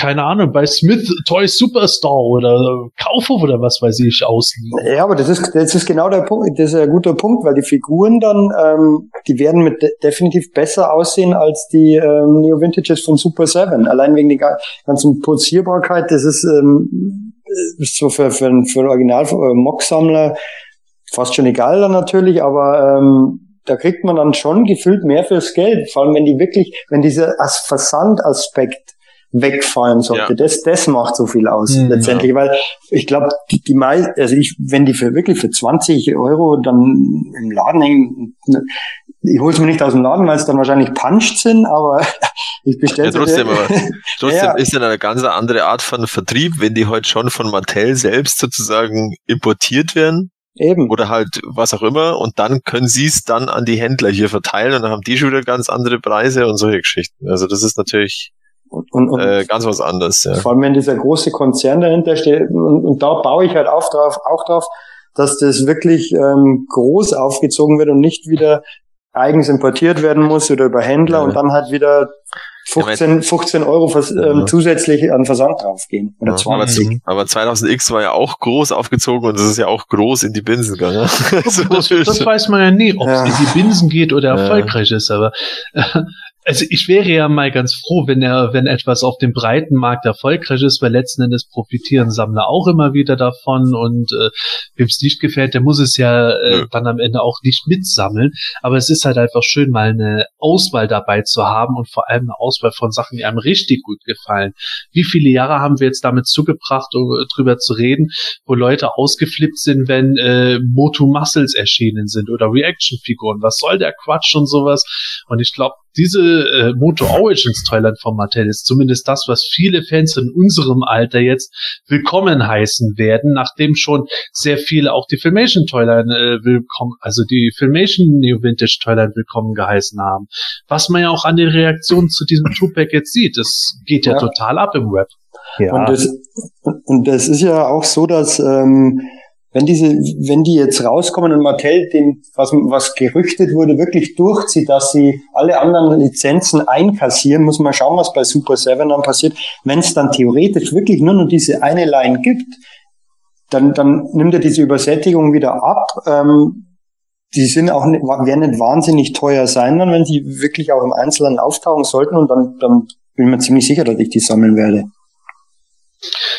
C: keine Ahnung, bei Smith Toys Superstar oder Kaufhof oder was weiß ich ausliegen.
B: Ja, aber das ist, das ist genau der Punkt, das ist ein guter Punkt, weil die Figuren dann, ähm, die werden mit de definitiv besser aussehen als die ähm, Neo Vintages von Super 7. Allein wegen der ganzen Posierbarkeit, das ist ähm, so für, für, für Original äh, fast schon egal dann natürlich, aber ähm, da kriegt man dann schon gefühlt mehr fürs Geld, vor allem wenn die wirklich, wenn dieser Versandaspekt wegfallen sollte. Ja. Das, das macht so viel aus mhm, letztendlich, ja. weil ich glaube, die, die meisten, also ich, wenn die für wirklich für 20 Euro dann im Laden hängen, ich hol's mir nicht aus dem Laden, weil es dann wahrscheinlich punched sind, aber ich bestelle
D: ja, trotzdem, aber, trotzdem ja. ist dann eine ganz andere Art von Vertrieb, wenn die heute schon von Mattel selbst sozusagen importiert werden. Eben. Oder halt was auch immer. Und dann können sie es dann an die Händler hier verteilen und dann haben die schon wieder ganz andere Preise und solche Geschichten. Also das ist natürlich und, und, und äh, ganz was anderes. Ja.
B: Vor allem, wenn dieser große Konzern dahinter steht. Und, und da baue ich halt auch drauf, auch drauf, dass das wirklich ähm, groß aufgezogen wird und nicht wieder eigens importiert werden muss oder über Händler ja. und dann halt wieder 15, 15 Euro vers, ähm, zusätzlich an Versand draufgehen. Oder ja, 20.
D: Aber, aber 2000X war ja auch groß aufgezogen und es ist ja auch groß in die Binsen gegangen.
C: das, das, weiß man ja nie, ob es in die Binsen geht oder erfolgreich ist. Aber also ich wäre ja mal ganz froh, wenn er, wenn etwas auf dem breiten Markt erfolgreich ist, weil letzten Endes profitieren Sammler auch immer wieder davon und äh, wem es nicht gefällt, der muss es ja äh, dann am Ende auch nicht mitsammeln. Aber es ist halt einfach schön, mal eine Auswahl dabei zu haben und vor allem eine Auswahl von Sachen, die einem richtig gut gefallen. Wie viele Jahre haben wir jetzt damit zugebracht, um drüber zu reden, wo Leute ausgeflippt sind, wenn äh, Moto Muscles erschienen sind oder Reaction-Figuren? Was soll der Quatsch und sowas? Und ich glaube, diese äh, Moto Origins Mattel ist zumindest das, was viele Fans in unserem Alter jetzt willkommen heißen werden, nachdem schon sehr viele auch die Filmation Toyland äh, willkommen, also die Filmation Neo Vintage Toyland willkommen geheißen haben. Was man ja auch an den Reaktionen zu diesem Tupac jetzt sieht, das geht ja, ja. total ab im Web.
B: Ja. Und das, und das ist ja auch so, dass ähm, wenn diese, wenn die jetzt rauskommen und Mattel den, was, was gerüchtet wurde, wirklich durchzieht, dass sie alle anderen Lizenzen einkassieren, muss man schauen, was bei Super 7 dann passiert. Wenn es dann theoretisch wirklich nur noch diese eine Line gibt, dann, dann nimmt er diese Übersättigung wieder ab. Ähm, die sind auch nicht, werden nicht wahnsinnig teuer sein, dann, wenn sie wirklich auch im Einzelnen auftauchen sollten und dann, dann bin ich mir ziemlich sicher, dass ich die sammeln werde.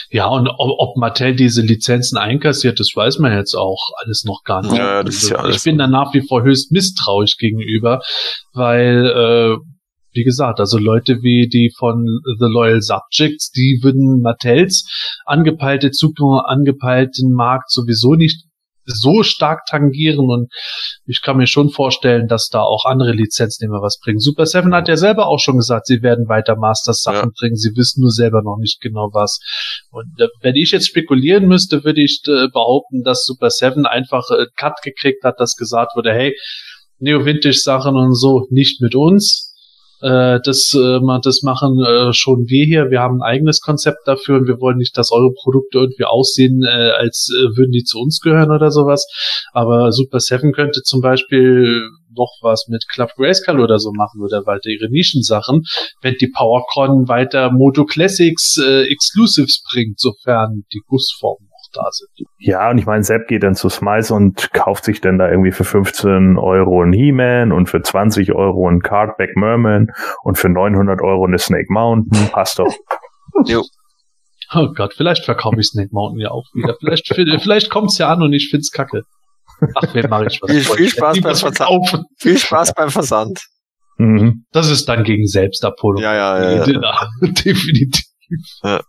C: Ja, und ob, ob Mattel diese Lizenzen einkassiert, das weiß man jetzt auch alles noch gar nicht. Ja, das ist ja also, alles ich bin da nach wie vor höchst misstrauisch gegenüber, weil, äh, wie gesagt, also Leute wie die von The Loyal Subjects, die würden Mattels angepeilte Zukunft, angepeilten Markt sowieso nicht so stark tangieren und ich kann mir schon vorstellen, dass da auch andere Lizenznehmer was bringen. Super Seven hat ja selber auch schon gesagt, sie werden weiter Masters Sachen ja. bringen, sie wissen nur selber noch nicht genau was. Und äh, wenn ich jetzt spekulieren müsste, würde ich äh, behaupten, dass Super Seven einfach äh, Cut gekriegt hat, dass gesagt wurde, hey, Neo Vintage Sachen und so nicht mit uns äh, das, äh, das machen äh, schon wir hier. Wir haben ein eigenes Konzept dafür und wir wollen nicht, dass eure Produkte irgendwie aussehen, äh, als äh, würden die zu uns gehören oder sowas. Aber Super Seven könnte zum Beispiel noch was mit Club Grayscale oder so machen oder weiter ihre Nischensachen, wenn die PowerCon weiter Moto Classics äh, Exclusives bringt, sofern die Gussformen da sind.
A: Ja, und ich meine, Sepp geht dann zu Smice und kauft sich dann da irgendwie für 15 Euro ein He-Man und für 20 Euro ein Cardback Merman und für 900 Euro eine Snake Mountain. Passt doch.
C: jo. Oh Gott, vielleicht verkaufe ich Snake Mountain ja auch wieder. Vielleicht, vielleicht kommt's ja an und ich find's kacke. Ach, wer mache ich was?
D: Viel, viel Spaß beim
C: was
D: Versand.
C: verkaufen.
D: Viel Spaß beim Versand.
A: Mhm.
C: Das ist dann gegen Selbstabholung.
D: Ja, ja, ja.
C: ja. Definitiv.
B: Ja,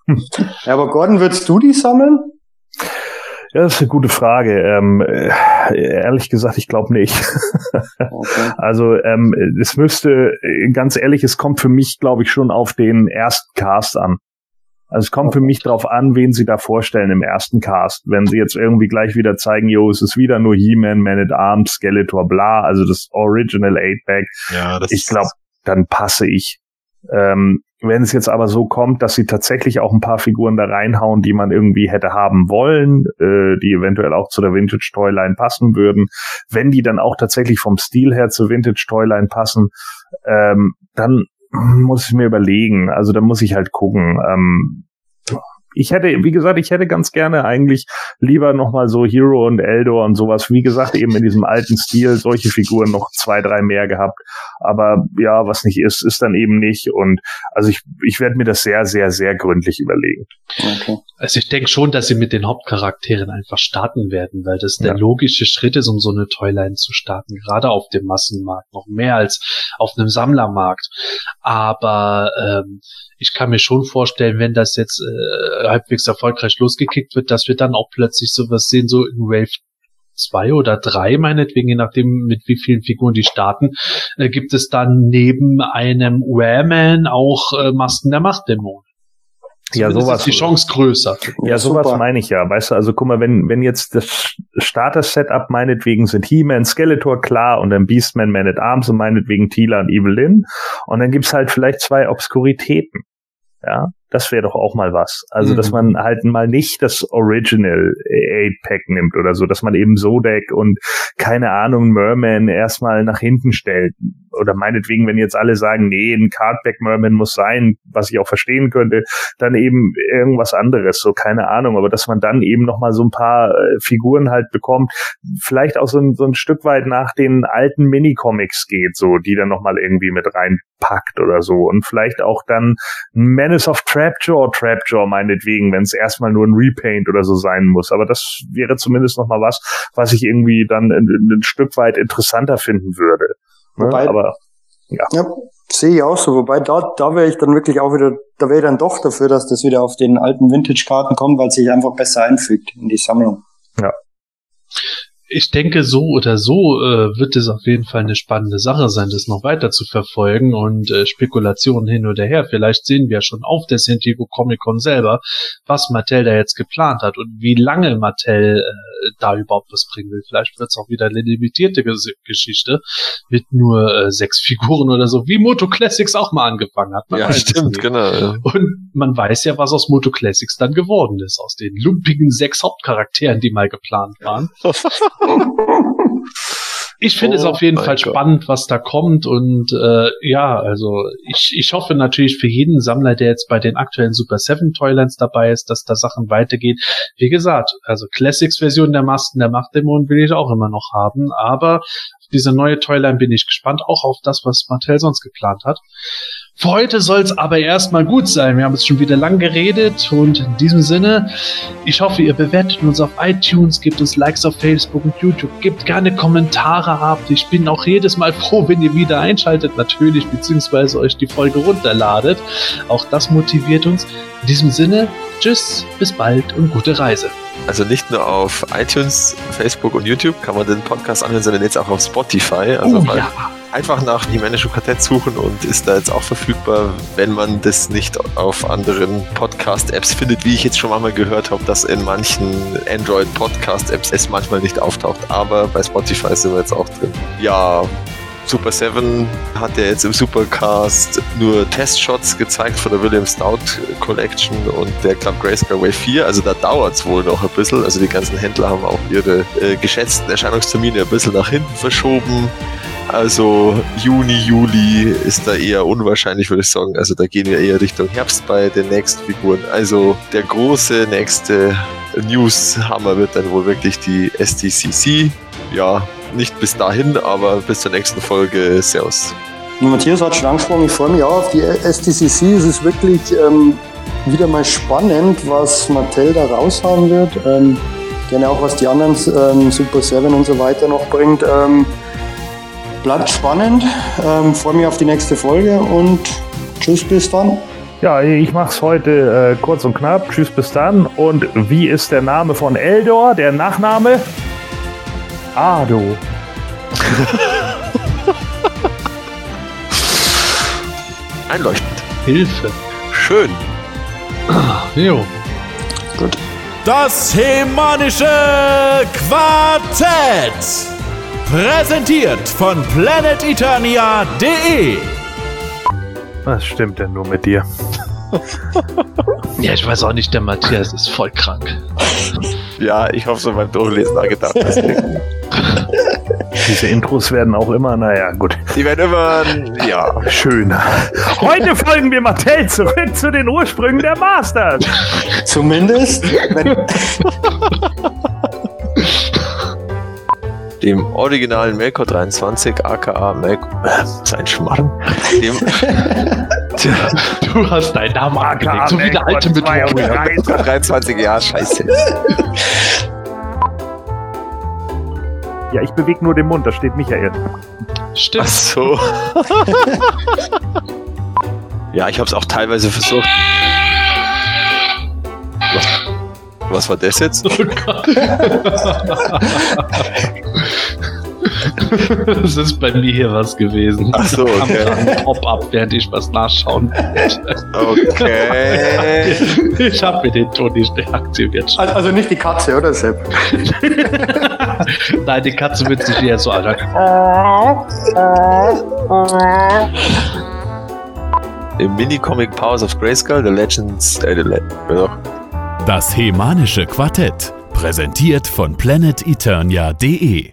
B: aber Gordon, würdest du die sammeln?
A: Ja, das ist eine gute Frage. Ähm, äh, ehrlich gesagt, ich glaube nicht.
B: Okay.
A: Also ähm, es müsste, äh, ganz ehrlich, es kommt für mich, glaube ich, schon auf den ersten Cast an. Also es kommt für mich drauf an, wen sie da vorstellen im ersten Cast. Wenn sie jetzt irgendwie gleich wieder zeigen, jo, es ist wieder nur He-Man, Man at Arms, Skeletor, bla, also das Original 8-Pack,
D: Ja, das
A: ich glaube, dann passe ich. Ähm, wenn es jetzt aber so kommt, dass sie tatsächlich auch ein paar Figuren da reinhauen, die man irgendwie hätte haben wollen, äh, die eventuell auch zu der Vintage Toyline passen würden, wenn die dann auch tatsächlich vom Stil her zur Vintage Toyline passen, ähm, dann muss ich mir überlegen. Also da muss ich halt gucken. Ähm, ich hätte, wie gesagt, ich hätte ganz gerne eigentlich lieber nochmal so Hero und Eldor und sowas, wie gesagt, eben in diesem alten Stil, solche Figuren noch zwei, drei mehr gehabt. Aber ja, was nicht ist, ist dann eben nicht. Und also ich, ich werde mir das sehr, sehr, sehr gründlich überlegen.
B: okay.
C: Also ich denke schon, dass sie mit den Hauptcharakteren einfach starten werden, weil das der
A: Ja.
C: logische Schritt ist, um so eine Toyline zu starten, gerade auf dem Massenmarkt, noch mehr als auf einem Sammlermarkt. Aber ähm, ich kann mir schon vorstellen, wenn das jetzt äh, halbwegs erfolgreich losgekickt wird, dass wir dann auch plötzlich sowas sehen, so in Wave zwei oder drei, meinetwegen, je nachdem, mit wie vielen Figuren die starten, äh, gibt es dann neben einem Wehrman auch äh, Masken der Machtdämonen.
A: Ja,
C: Zumindest
A: sowas-
C: ist die Chance größer.
A: Ja, sowas
B: super.
A: meine ich ja. Weißt du, also guck mal, wenn, wenn jetzt das Starter-Setup meinetwegen sind He-Man, Skeletor, klar, und dann Beastman, Man at Arms und meinetwegen Tila und Evelyn. Und dann gibt's halt vielleicht zwei Obskuritäten. Ja, das wäre doch auch mal was. Also,
C: Mhm.
A: dass man halt mal nicht das Original 8-Pack nimmt oder so, dass man eben Zodek und keine Ahnung, Merman erstmal nach hinten stellt. Oder meinetwegen, wenn jetzt alle sagen, nee, ein Cardback Merman muss sein, was ich auch verstehen könnte, dann eben irgendwas anderes, so keine Ahnung, aber dass man dann eben noch mal so ein paar äh, Figuren halt bekommt, vielleicht auch so ein, so ein Stück weit nach den alten Minicomics geht, so, die dann noch mal irgendwie mit reinpackt oder so und vielleicht auch dann ein Menace of Trapjaw, Trapjaw meinetwegen, wenn es erstmal nur ein Repaint oder so sein muss, aber das wäre zumindest noch mal was, was ich irgendwie dann ein, ein Stück weit interessanter finden würde. Ne?
B: Wobei-
A: aber
B: Ja, sehe ich auch so. Wobei da, da wäre ich dann wirklich auch wieder, da wäre ich dann doch dafür, dass das wieder auf den alten Vintage-Karten kommt, weil es sich einfach besser einfügt in die Sammlung.
C: Ich denke, so oder so äh, wird es auf jeden Fall eine spannende Sache sein, das noch weiter zu verfolgen und äh, Spekulationen hin oder her. Vielleicht sehen wir schon auf der San Diego Comic Con selber, was Mattel da jetzt geplant hat und wie lange Mattel äh, da überhaupt was bringen will. Vielleicht wird es auch wieder eine limitierte Ges Geschichte mit nur äh, sechs Figuren oder so, wie Moto Classics auch mal angefangen hat. Man
D: Ja, stimmt, genau. Ja.
C: Und man weiß ja, was aus Moto Classics dann geworden ist, aus den lumpigen sechs Hauptcharakteren, die mal geplant waren. Ich finde es
D: Oh
C: auf jeden Fall
D: Gott.
C: spannend, was da kommt und äh, ja, also ich, ich hoffe natürlich für jeden Sammler, der jetzt bei den aktuellen Super 7 Toylands dabei ist, dass da Sachen weitergeht. Wie gesagt, also Classics Version der Masken der Machtdämonen will ich auch immer noch haben, aber diese neue Toyline bin ich gespannt, auch auf das, was Mattel sonst geplant hat. Für heute soll es aber erstmal gut sein. Wir haben jetzt schon wieder lang geredet und in diesem Sinne, ich hoffe, ihr bewertet uns auf iTunes, gebt uns Likes auf Facebook und YouTube, gebt gerne Kommentare ab. Ich bin auch jedes Mal froh, wenn ihr wieder einschaltet, natürlich, beziehungsweise euch die Folge runterladet. Auch das motiviert uns. In diesem Sinne, tschüss, bis bald und gute Reise.
D: Also nicht nur auf iTunes, Facebook und YouTube kann man den Podcast anhören, sondern jetzt auch auf Spotify. Also
C: oh ja,
D: einfach nach die Männische Quartett suchen und ist da jetzt auch verfügbar, wenn man das nicht auf anderen Podcast-Apps findet, wie ich jetzt schon mal gehört habe, dass in manchen Android-Podcast-Apps es manchmal nicht auftaucht. Aber bei Spotify sind wir jetzt auch drin. Ja, Super 7 hat ja jetzt im Supercast nur Testshots gezeigt von der William Stout Collection und der Club Grayscale Wave 4. Also da dauert es wohl noch ein bisschen. Also die ganzen Händler haben auch ihre äh, geschätzten Erscheinungstermine ein bisschen nach hinten verschoben. Also Juni, Juli ist da eher unwahrscheinlich, würde ich sagen. Also da gehen wir eher Richtung Herbst bei den nächsten Figuren. Also der große nächste News-Hammer wird dann wohl wirklich die STCC. Ja, nicht bis dahin, aber bis zur nächsten Folge. Servus.
B: Matthias hat schon angesprochen, ich freue mich auch auf die STCC. Es ist wirklich ähm, wieder mal spannend, was Mattel da raushauen wird. Ähm, gerne auch, was die anderen ähm, Super 7 und so weiter noch bringt. Bleibt spannend, ähm, freue mich auf die nächste Folge und tschüss, bis dann.
A: Ja, ich mach's heute äh, kurz und knapp. Tschüss, bis dann. Und wie ist der Name von Eldor? Der Nachname? Ado.
D: Einleuchtend.
C: Hilfe.
D: Schön.
C: Jo.
E: Das Hemanische Quartett. Präsentiert von planeteternia.de.
A: Was stimmt denn nur mit dir?
C: Ja, ich weiß auch nicht, der Matthias ist voll krank.
D: Ja, ich hoffe so beim Durchlesen da gedacht.
A: Diese Intros werden auch immer, naja, gut.
D: Die werden immer, ja.
A: Schöner. Heute folgen wir Mattel zurück zu den Ursprüngen der Masters.
B: Zumindest, wenn,
D: Dem originalen Melkor 23, aka Melkor, äh, sein Schmarrn. Dem,
C: Du hast deinen Namen angelegt, so wie der alte mit
D: Melkor 23, ja, scheiße.
A: Ja, ich bewege nur den Mund, da steht Michael.
D: Ach
C: Stimmt.
D: so. ja, ich hab's auch teilweise versucht. Was, was war das jetzt?
C: Das ist bei mir hier was gewesen.
D: Ach so,
C: Kam
D: okay.
C: Pop-up, während ich was nachschauen.
D: Okay.
C: Ich habe mir den Ton nicht deaktiviert.
B: also also nicht die Katze, oder Sepp?
C: Nein, die Katze wird sich hier so anhören.
D: Im Mini-Comic Powers of Grayskull, The Legends, äh, the Le
E: Das Hemanische Quartett. Präsentiert von planeteternia.de.